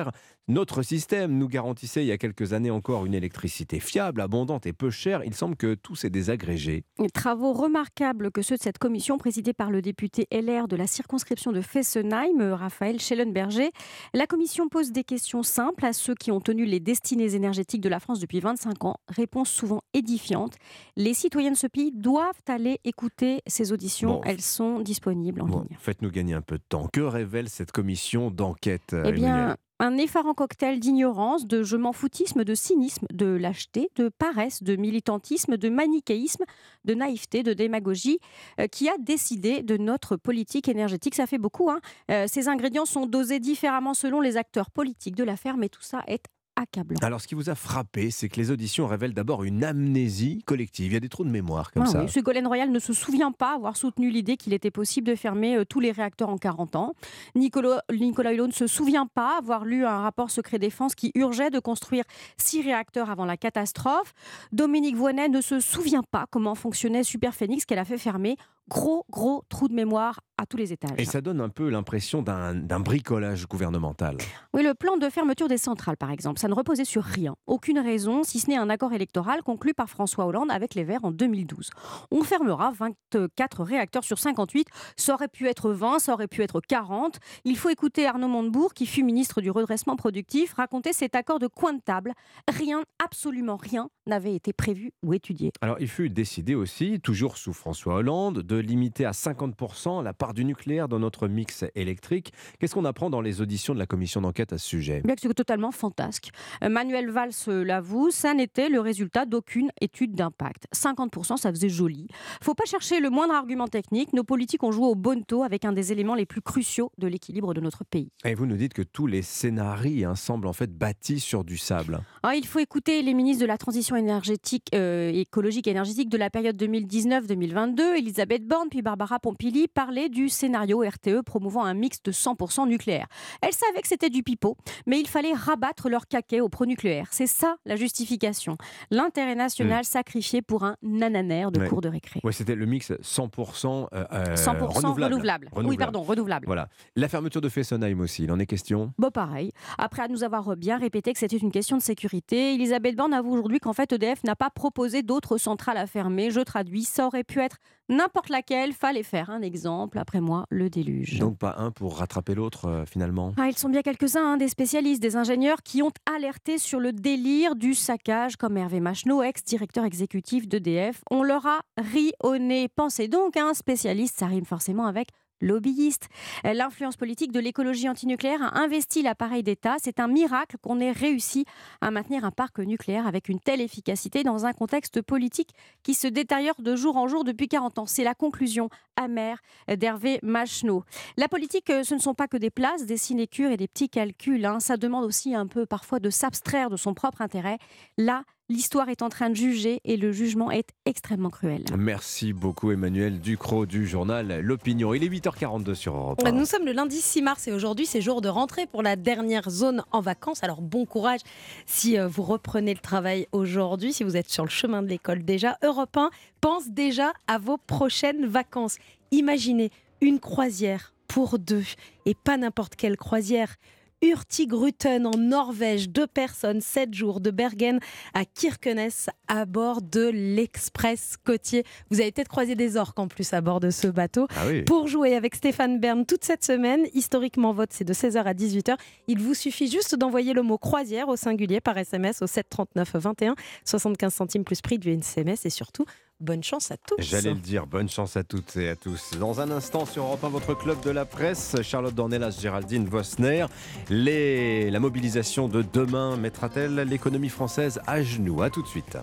Notre système nous garantissait il y a quelques années encore une électricité fiable, abondante et peu chère. Il semble que tout s'est désagrégé. travaux remarquables que ceux de cette commission présidée par le député LR de la circonscription de Fessenheim, Raphaël Schellenberger. La commission pose des questions simples à ceux qui ont tenu les destinées énergétiques de la France depuis 25 ans. Réponse souvent édifiante. Les citoyens de ce pays doivent aller écouter ces auditions. Elles sont disponibles en ligne. Faites-nous gagner un peu de temps. Que révèle cette commission d'enquête Eh bien, un effarant cocktail d'ignorance, de je m'en foutisme, de cynisme, de lâcheté, de paresse, de militantisme, de manichéisme, de naïveté, de démagogie, euh, qui a décidé de notre politique énergétique. Ça fait beaucoup. Hein euh, ces ingrédients sont dosés différemment selon les acteurs politiques de l'affaire, mais tout ça est accablant. Alors, ce qui vous a frappé, c'est que les auditions révèlent d'abord une amnésie collective. Il y a des trous de mémoire comme ah ça. Oui. Ségolène Royal ne se souvient pas avoir soutenu l'idée qu'il était possible de fermer euh, tous les réacteurs en 40 ans. Nicolas, Nicolas Hulot ne se souvient pas avoir lu un rapport secret défense qui urgeait de construire six réacteurs avant la catastrophe. Dominique Voynet ne se souvient pas comment fonctionnait Superphénix qu'elle a fait fermer Gros, gros trou de mémoire à tous les étages. Et ça donne un peu l'impression d'un bricolage gouvernemental. Oui, le plan de fermeture des centrales, par exemple, ça ne reposait sur rien. Aucune raison, si ce n'est un accord électoral conclu par François Hollande avec les Verts en 2012. On fermera 24 réacteurs sur 58. Ça aurait pu être 20, ça aurait pu être 40. Il faut écouter Arnaud Montebourg, qui fut ministre du redressement productif, raconter cet accord de coin de table. Rien, absolument rien, n'avait été prévu ou étudié. Alors, il fut décidé aussi, toujours sous François Hollande, de limiter à 50% la part du nucléaire dans notre mix électrique. Qu'est-ce qu'on apprend dans les auditions de la commission d'enquête à ce sujet? C'est totalement fantasque. Euh, Manuel Valls l'avoue, ça n'était le résultat d'aucune étude d'impact. 50%, ça faisait joli. Faut pas chercher le moindre argument technique. Nos politiques ont joué au bonneto avec un des éléments les plus cruciaux de l'équilibre de notre pays. Et vous nous dites que tous les scénarios hein, semblent en fait bâtis sur du sable. Ah, il faut écouter les ministres de la transition énergétique, euh, écologique et énergétique de la période 2019-2022, Elisabeth Borne puis Barbara Pompili, parler du scénario RTE promouvant un mix de 100% nucléaire. Elle savait que c'était du pipeau, mais il fallait rabattre leur caquet au pro-nucléaire. C'est ça la justification. L'intérêt national hmm. sacrifié pour un nananaire de cours de récré. Oui, c'était le mix 100%, euh, 100 euh, renouvelable. Oui, pardon, renouvelable. Voilà. La fermeture de Fessenheim aussi, il en est question Bon, pareil. Après, nous avoir bien répété que c'était une question de sécurité, Elisabeth Borne avoue aujourd'hui qu'en fait, EDF n'a pas proposé d'autres centrales à fermer. Je traduis, ça aurait pu être n'importe laquelle, fallait faire un exemple. Après moi, le déluge. Donc pas un pour rattraper l'autre euh, finalement ah, Ils sont bien quelques-uns, hein, des spécialistes, des ingénieurs qui ont alerté sur le délire du saccage, comme Hervé Macheneau, ex-directeur exécutif d'EDF. On leur a ri au nez. Pensez donc, un spécialiste, ça rime forcément avec lobbyiste. L'influence politique de l'écologie antinucléaire a investi l'appareil d'État. C'est un miracle qu'on ait réussi à maintenir un parc nucléaire avec une telle efficacité dans un contexte politique qui se détériore de jour en jour depuis 40 ans. C'est la conclusion amère d'Hervé Macheneau. La politique, euh, ce ne sont pas que des places, des sinécures et des petits calculs. Hein. Ça demande aussi un peu parfois de s'abstraire de son propre intérêt. Là, L'histoire est en train de juger et le jugement est extrêmement cruel. Merci beaucoup Emmanuel Ducrot du journal L'Opinion. Il est 8h42 sur Europe 1. Nous sommes le lundi 6 mars et aujourd'hui c'est jour de rentrée pour la dernière zone en vacances. Alors bon courage si euh, vous reprenez le travail aujourd'hui, si vous êtes sur le chemin de l'école déjà. Europe 1 pense déjà à vos prochaines vacances. Imaginez une croisière pour deux et pas n'importe quelle croisière Hurtigruten en Norvège. Deux personnes, sept jours de Bergen à Kirkenes à bord de l'Express côtier. Vous avez peut-être croisé des orques en plus à bord de ce bateau. Ah Pour jouer avec Stéphane Bern toute cette semaine, historiquement vote, c'est de 16h à 18h. Il vous suffit juste d'envoyer le mot croisière au singulier par SMS au 739 21, 75 centimes plus prix du SMS et surtout bonne chance à tous. J'allais le dire, bonne chance à toutes et à tous. Dans un instant, sur Europe 1, votre club de la presse, Charlotte Dornelas, Géraldine Vosner. Les... La mobilisation de demain mettra-t-elle l'économie française à genoux? A tout de suite.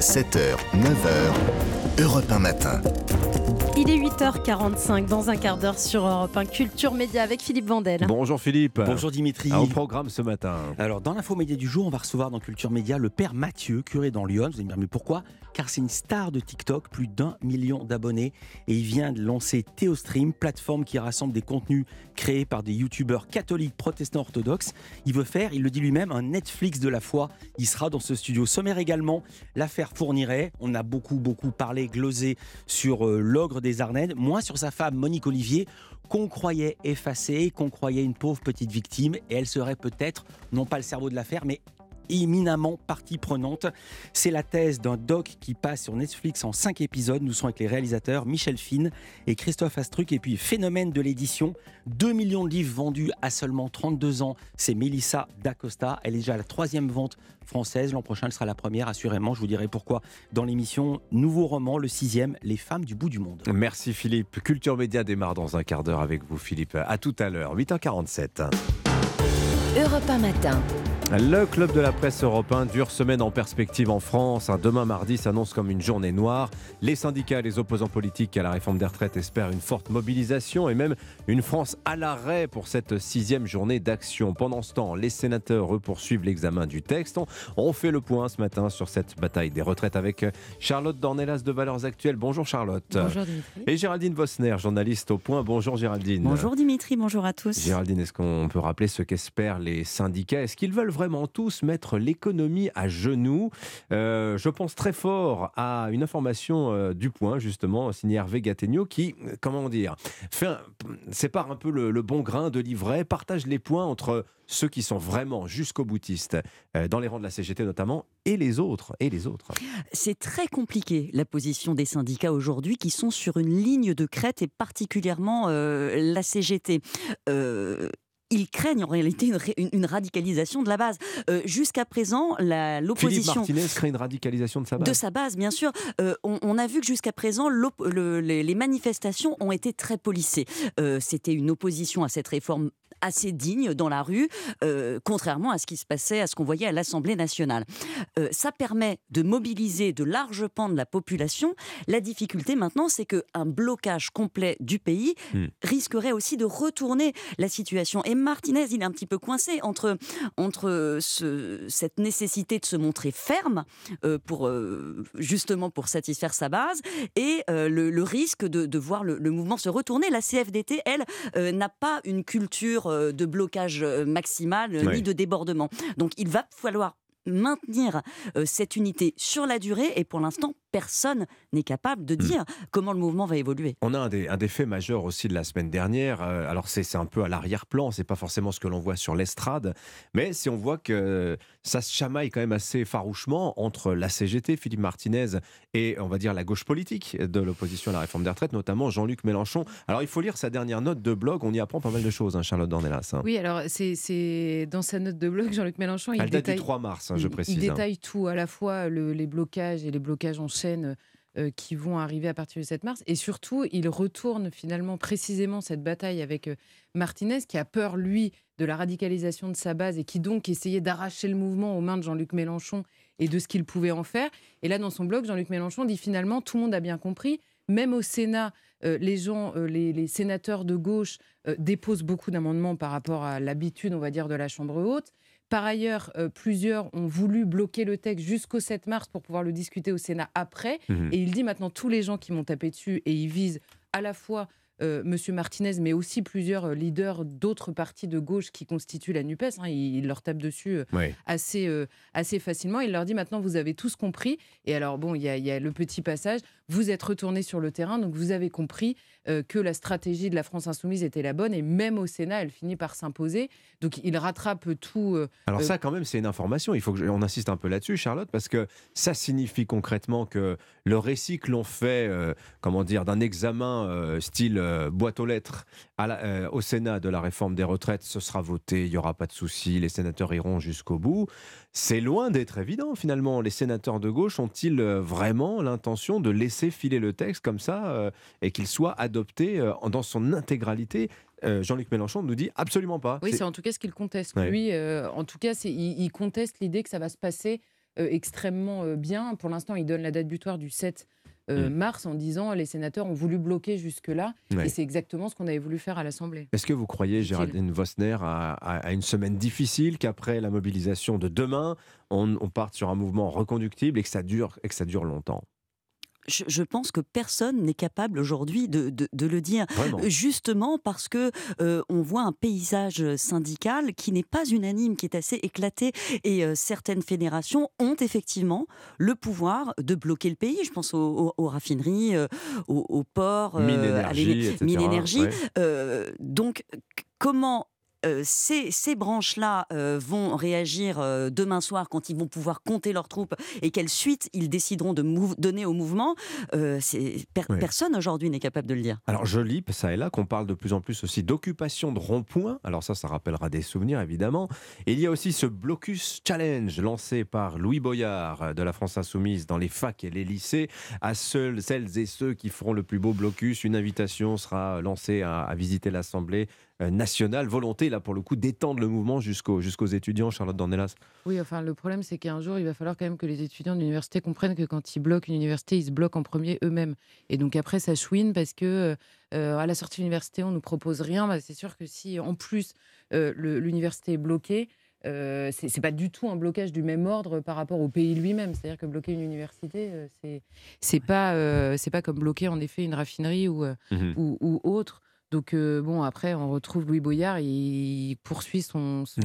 7h, 9h, Europe 1 matin. Il est 8h45 dans un quart d'heure sur Europe 1 Culture Média avec Philippe Vandel. Bonjour Philippe. Bonjour Dimitri. Au programme ce matin. Alors dans l'info média du jour, on va recevoir dans Culture Média le père Mathieu, curé dans Lyon. Vous allez me dire mais pourquoi? Car c'est une star de TikTok, plus d'un million d'abonnés et il vient de lancer Theostream, plateforme qui rassemble des contenus créés par des youtubeurs catholiques protestants orthodoxes. Il veut faire, il le dit lui-même, un Netflix de la foi. Il sera dans ce studio sommaire également. L'affaire Fourniret, on a beaucoup beaucoup parlé, glosé sur euh, l'ogre des Ardennes, moins sur sa femme Monique Olivier, qu'on croyait effacée, qu'on croyait une pauvre petite victime, et elle serait peut-être, non pas le cerveau de l'affaire, mais éminemment partie prenante. C'est la thèse d'un doc qui passe sur Netflix en 5 épisodes. Nous sommes avec les réalisateurs Michel Fine et Christophe Astruc. Et puis, phénomène de l'édition, 2 millions de livres vendus à seulement 32 ans. C'est Melissa D'Acosta. Elle est déjà à la troisième vente française. L'an prochain, elle sera la première, assurément. Je vous dirai pourquoi dans l'émission. Nouveau roman, le sixième, Les femmes du bout du monde. Merci Philippe. Culture Média démarre dans un quart d'heure avec vous, Philippe. À tout à l'heure, 8h47. Europe 1 matin. Le club de la presse européen dure semaine en perspective en France. Demain mardi s'annonce comme une journée noire. Les syndicats et les opposants politiques à la réforme des retraites espèrent une forte mobilisation et même une France à l'arrêt pour cette sixième journée d'action. Pendant ce temps, les sénateurs eux, poursuivent l'examen du texte. On fait le point ce matin sur cette bataille des retraites avec Charlotte Dornelas de Valeurs Actuelles. Bonjour Charlotte. Bonjour Dimitri. Et Géraldine Vosner, journaliste au point. Bonjour Géraldine. Bonjour Dimitri, bonjour à tous. Géraldine, est-ce qu'on peut rappeler ce qu'espèrent les syndicats? Est-ce qu'ils veulent vraiment tous mettre l'économie à genoux euh, Je pense très fort à une information euh, du Point, justement, signée Hervé Gattegno, qui, comment dire, fait sépare un peu le, bon grain de l'ivraie, partage les points entre ceux qui sont vraiment jusqu'au boutiste, euh, dans les rangs de la CGT notamment, et les autres, et les autres. C'est très compliqué la position des syndicats aujourd'hui qui sont sur une ligne de crête et particulièrement euh, la CGT. Euh, ils craignent en réalité une, radicalisation de la base. Jusqu'à présent, l'opposition. Philippe Martinez crée une radicalisation de sa base. De sa base, bien sûr. on, a vu que jusqu'à présent, les, les, manifestations ont été très policées. C'était une opposition à cette réforme assez digne dans la rue, euh, contrairement à ce qui se passait, à ce qu'on voyait à l'Assemblée nationale. Euh, ça permet de mobiliser de larges pans de la population. La difficulté maintenant, c'est qu'un blocage complet du pays hmm. risquerait aussi de retourner la situation. Et Martinez, il est un petit peu coincé entre, entre ce, cette nécessité de se montrer ferme euh, pour justement pour satisfaire sa base et le, risque de, de voir le, le, mouvement se retourner. La CFDT, elle, n'a pas une culture euh, de blocage euh, maximal euh, ni de débordement. Donc il va falloir maintenir cette unité sur la durée et pour l'instant personne n'est capable de hmm. dire comment le mouvement va évoluer. On a un des, un des faits majeurs aussi de la semaine dernière. Euh, alors c'est un peu à l'arrière-plan, c'est pas forcément ce que l'on voit sur l'estrade, mais si on voit que ça se chamaille quand même assez farouchement entre la CGT, Philippe Martinez, et on va dire la gauche politique de l'opposition à la réforme des retraites, notamment Jean-Luc Mélenchon. Alors il faut lire sa dernière note de blog, on y apprend pas mal de choses, hein, Charlotte Dornelas. Hein. Oui, alors c'est dans sa note de blog, Jean-Luc Mélenchon, il Elle détaille, date du 3 mars, hein, je précise. Il détaille tout, à la fois les blocages et les blocages en euh, qui vont arriver à partir du 7 mars. Et surtout, il retourne finalement précisément cette bataille avec euh, Martinez, qui a peur, lui, de la radicalisation de sa base et qui donc essayait d'arracher le mouvement aux mains de Jean-Luc Mélenchon et de ce qu'il pouvait en faire. Et là, dans son blog, Jean-Luc Mélenchon dit finalement, tout le monde a bien compris, même au Sénat, euh, les gens, les, sénateurs de gauche déposent beaucoup d'amendements par rapport à l'habitude, on va dire, de la Chambre haute. Par ailleurs, euh, plusieurs ont voulu bloquer le texte jusqu'au 7 mars pour pouvoir le discuter au Sénat après. Mmh et il dit maintenant tous les gens qui m'ont tapé dessus et ils visent à la fois euh, Monsieur Martinez, mais aussi plusieurs euh, leaders d'autres partis de gauche qui constituent la NUPES. Hein, il, leur tape dessus assez, assez facilement. Il leur dit maintenant, vous avez tous compris. Et alors, bon, il y, y, a le petit passage. Vous êtes retourné sur le terrain, donc vous avez compris. Euh, que la stratégie de la France insoumise était la bonne et même au Sénat, elle finit par s'imposer. Donc il rattrape tout. Euh, Alors euh, ça, quand même, c'est une information. Il faut qu'on insiste un peu là-dessus, Charlotte, parce que ça signifie concrètement que le récit que l'on fait, comment dire, d'un examen style boîte aux lettres au Sénat de la réforme des retraites, ce sera voté, il n'y aura pas de souci, les sénateurs iront jusqu'au bout. C'est loin d'être évident finalement. Les sénateurs de gauche ont-ils vraiment l'intention de laisser filer le texte comme ça et qu'il soit adopté euh, dans son intégralité. Euh, Jean-Luc Mélenchon nous dit absolument pas. Oui, c'est en tout cas ce qu'il conteste. Lui, euh, en tout cas, il, il, conteste l'idée que ça va se passer extrêmement bien. Pour l'instant, il donne la date butoir du 7 mm. mars en disant les sénateurs ont voulu bloquer jusque-là. Et c'est exactement ce qu'on avait voulu faire à l'Assemblée. Est-ce que vous croyez, Géraldine Vosner, à, une semaine difficile, qu'après la mobilisation de demain, on, on parte sur un mouvement reconductible et que ça dure, et que ça dure longtemps? Je, pense que personne n'est capable aujourd'hui de, le dire. Justement parce que euh, on voit un paysage syndical qui n'est pas unanime, qui est assez éclaté. Et euh, certaines fédérations ont effectivement le pouvoir de bloquer le pays. Je pense aux, raffineries, euh, aux, ports, à mine énergie. donc, comment euh, ces, branches-là euh, vont réagir euh, demain soir quand ils vont pouvoir compter leurs troupes et quelle suite ils décideront de donner au mouvement, personne aujourd'hui n'est capable de le dire. Alors je lis ça et là qu'on parle de plus en plus aussi d'occupation de ronds-points. Alors ça, ça rappellera des souvenirs évidemment. Et il y a aussi ce blocus challenge lancé par Louis Boyard de la France Insoumise dans les facs et les lycées. À seuls celles et ceux qui feront le plus beau blocus, une invitation sera lancée à visiter l'Assemblée nationale, volonté là pour le coup d'étendre le mouvement jusqu'aux jusqu'aux étudiants, Charlotte Dornelas? Oui, enfin le problème c'est qu'un jour il va falloir quand même que les étudiants de l'université comprennent que quand ils bloquent une université, ils se bloquent en premier eux-mêmes. Et donc après ça chouine parce que euh, à la sortie de l'université on nous propose rien. Bah, c'est sûr que si en plus euh, l'université est bloquée, euh, c'est pas du tout un blocage du même ordre par rapport au pays lui-même. C'est-à-dire que bloquer une université, euh, c'est pas c'est pas comme bloquer en effet une raffinerie ou, mmh ou, ou, autre. Donc, euh, bon, après, on retrouve Louis Boyard, il poursuit son, son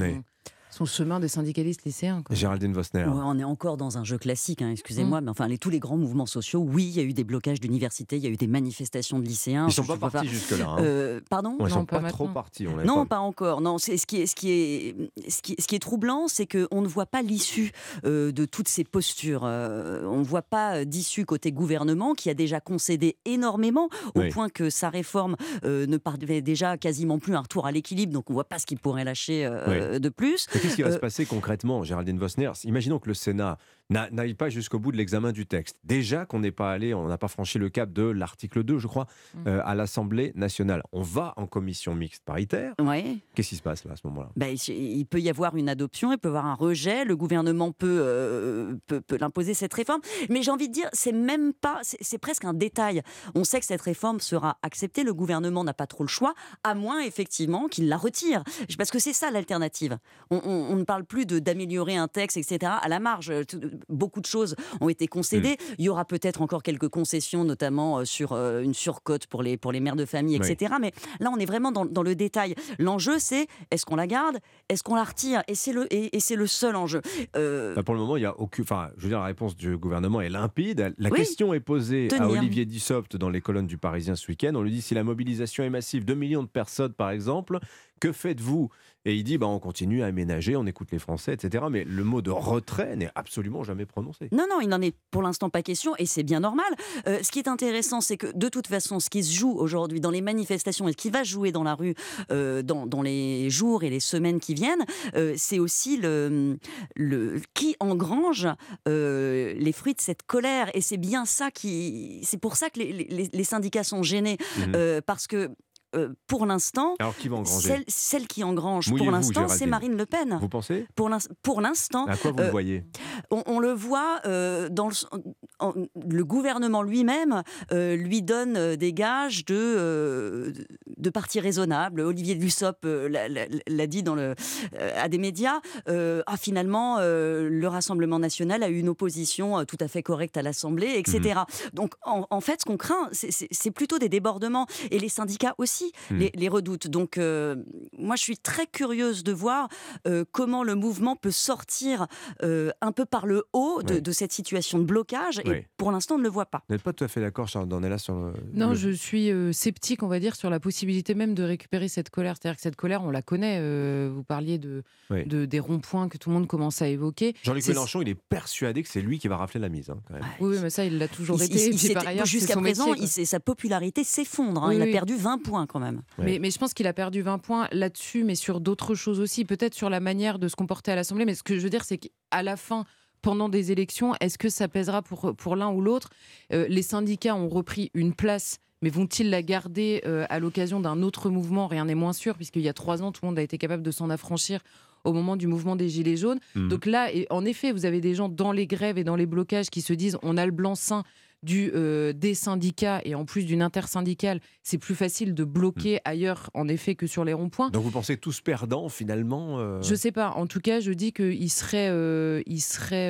chemin de syndicaliste lycéen. Géraldine Vosner. on est encore dans un jeu classique, hein, excusez-moi, mm. mais enfin, les, tous les grands mouvements sociaux, oui, il y a eu des blocages d'universités, il y a eu des manifestations de lycéens. Ils ne sont pas partis jusque-là. Hein. Euh, pardon? Ils ne sont pas, trop partis. non, pas... encore. Non, c'est ce qui est, ce qui est, ce qui, ce qui est troublant, c'est qu'on ne voit pas l'issue euh, de toutes ces postures. Euh, on ne voit pas d'issue côté gouvernement qui a déjà concédé énormément au point que sa réforme ne parlait déjà quasiment plus un retour à l'équilibre. Donc on ne voit pas ce qu'il pourrait lâcher de plus. Qu'est-ce qui va se passer concrètement, Géraldine Vosner? Imaginons que le Sénat n'aille pas jusqu'au bout de l'examen du texte. Déjà qu'on n'est pas allé, on n'a pas franchi le cap de l'article 2, je crois, mmh. euh, à l'Assemblée nationale. On va en commission mixte paritaire. Ouais. Qu'est-ce qui se passe là à ce moment-là? Ben, Il peut y avoir une adoption, il peut y avoir un rejet. Le gouvernement peut, euh, peut, peut l'imposer cette réforme. Mais j'ai envie de dire, c'est même pas, c'est presque un détail. On sait que cette réforme sera acceptée. Le gouvernement n'a pas trop le choix, à moins effectivement qu'il la retire. Parce que c'est ça l'alternative. On, on, ne parle plus d'améliorer un texte, etc. À la marge, beaucoup de choses ont été concédées. Mm. Il y aura peut-être encore quelques concessions, notamment euh, sur euh, une surcote pour les, pour les mères de famille, etc. Mais là, on est vraiment dans, dans le détail. L'enjeu, c'est est-ce qu'on la garde? Est-ce qu'on la retire? Et c'est le, et, c'est le seul enjeu. Euh, bah, pour le moment, il y a aucune. Enfin, je veux dire, la réponse du gouvernement est limpide. La question est posée à Olivier Dussopt dans les colonnes du Parisien ce week-end. On lui dit si la mobilisation est massive, 2 millions de personnes par exemple, que faites-vous Et il dit, bah, on continue à aménager, on écoute les Français, etc. Mais le mot de retrait n'est absolument jamais prononcé. Non, non, il n'en est pour l'instant pas question, et c'est bien normal. Euh, ce qui est intéressant, c'est que de toute façon, ce qui se joue aujourd'hui dans les manifestations et ce qui va jouer dans la rue euh, dans, dans, les jours et les semaines qui viennent, euh, c'est aussi le, le, qui engrange les fruits de cette colère. Et c'est bien ça qui... C'est pour ça que les, les, les syndicats sont gênés, mmh. parce que euh, pour l'instant, celle, qui engrange pour l'instant, c'est Marine Le Pen. Vous pensez? Pour l'instant. À quoi vous le euh, voyez? on, le voit euh, dans le, le gouvernement lui-même lui donne des gages de, de parti raisonnable. Olivier Dussopt l'a dit dans le, à des médias. ah, finalement, le Rassemblement national a eu une opposition tout à fait correcte à l'Assemblée, etc. Mmh. Donc, en, en fait, ce qu'on craint, c'est plutôt des débordements. Et les syndicats aussi Hmm. les, redoutent. Donc, euh, moi, je suis très curieuse de voir euh, comment le mouvement peut sortir euh, un peu par le haut de, cette situation de blocage. Et pour l'instant, on ne le voit pas. Vous n'êtes pas tout à fait d'accord, Charles là sur Non, je suis sceptique, on va dire, sur la possibilité même de récupérer cette colère. C'est-à-dire que cette colère, on la connaît. vous parliez de, de des ronds-points que tout le monde commence à évoquer. Jean-Luc Mélenchon, il est persuadé que c'est lui qui va rafler la mise. Hein, Oui, mais ça, il l'a toujours été. Jusqu'à présent, sa popularité s'effondre. Hein. il a perdu 20 points même. Mais, mais, je pense qu'il a perdu 20 points là-dessus, mais sur d'autres choses aussi, peut-être sur la manière de se comporter à l'Assemblée. Mais ce que je veux dire, c'est qu'à la fin, pendant des élections, est-ce que ça pèsera pour, pour l'un ou l'autre? Euh, Les syndicats ont repris une place mais vont-ils la garder euh, à l'occasion d'un autre mouvement? Rien n'est moins sûr, puisqu'il y a trois ans, tout le monde a été capable de s'en affranchir au moment du mouvement des Gilets jaunes. Mmh. Donc là, en effet, vous avez des gens dans les grèves et dans les blocages qui se disent on a le blanc-seing du, euh, des syndicats et en plus d'une intersyndicale, c'est plus facile de bloquer mm. ailleurs, en effet, que sur les ronds-points. Donc vous pensez tous perdants, finalement euh Je sais pas. En tout cas, je dis qu'il serait, euh, il serait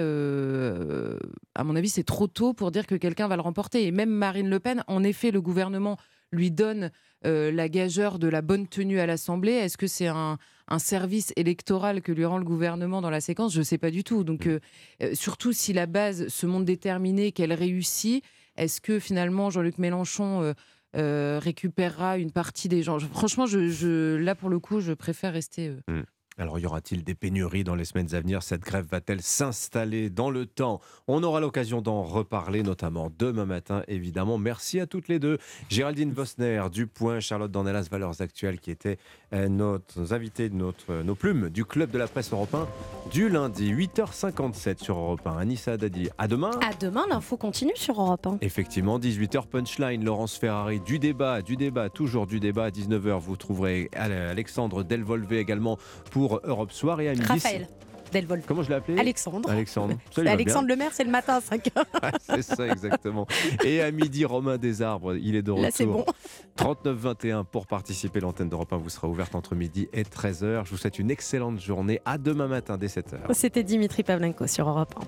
à mon avis, c'est trop tôt pour dire que quelqu'un va le remporter. Et même Marine Le Pen, en effet, le gouvernement lui donne la gageure de la bonne tenue à l'Assemblée. Est-ce que c'est un, un service électoral que lui rend le gouvernement dans la séquence, je ne sais pas du tout. Donc, mm. euh, euh, surtout si la base se montre déterminée, qu'elle réussit, est-ce que finalement Jean-Luc Mélenchon euh, récupérera une partie des gens? Franchement, je, là pour le coup, je préfère rester. Mm. Alors y aura-t-il des pénuries dans les semaines à venir? Cette grève va-t-elle s'installer dans le temps? On aura l'occasion d'en reparler, notamment demain matin, évidemment. Merci à toutes les deux. Géraldine Vosner, du Point, Charlotte Dornelas, Valeurs Actuelles, qui étaient euh, nos invités, notre, nos plumes du Club de la Presse Européen du lundi, 8h57 sur Europe 1. Anissa Dadi, à demain. À demain, l'info continue sur Europe 1. Effectivement, 18h Punchline, Laurence Ferrari, du débat, du débat, toujours du débat. À 19h, vous trouverez Alexandre Delvolvé également pour Europe Soir et à midi. Raphaël. Delvol. Comment je l'ai appelé Alexandre. Alexandre. Alexandre Le Maire, c'est le matin à 5 h c'est ça, exactement. Et à midi, Romain Desarbres, il est de retour. Là, c'est bon. 39-21 pour participer. L'antenne d'Europe 1 vous sera ouverte entre midi et 13h. Je vous souhaite une excellente journée. À demain matin dès 7h. C'était Dimitri Pavlenko sur Europe 1.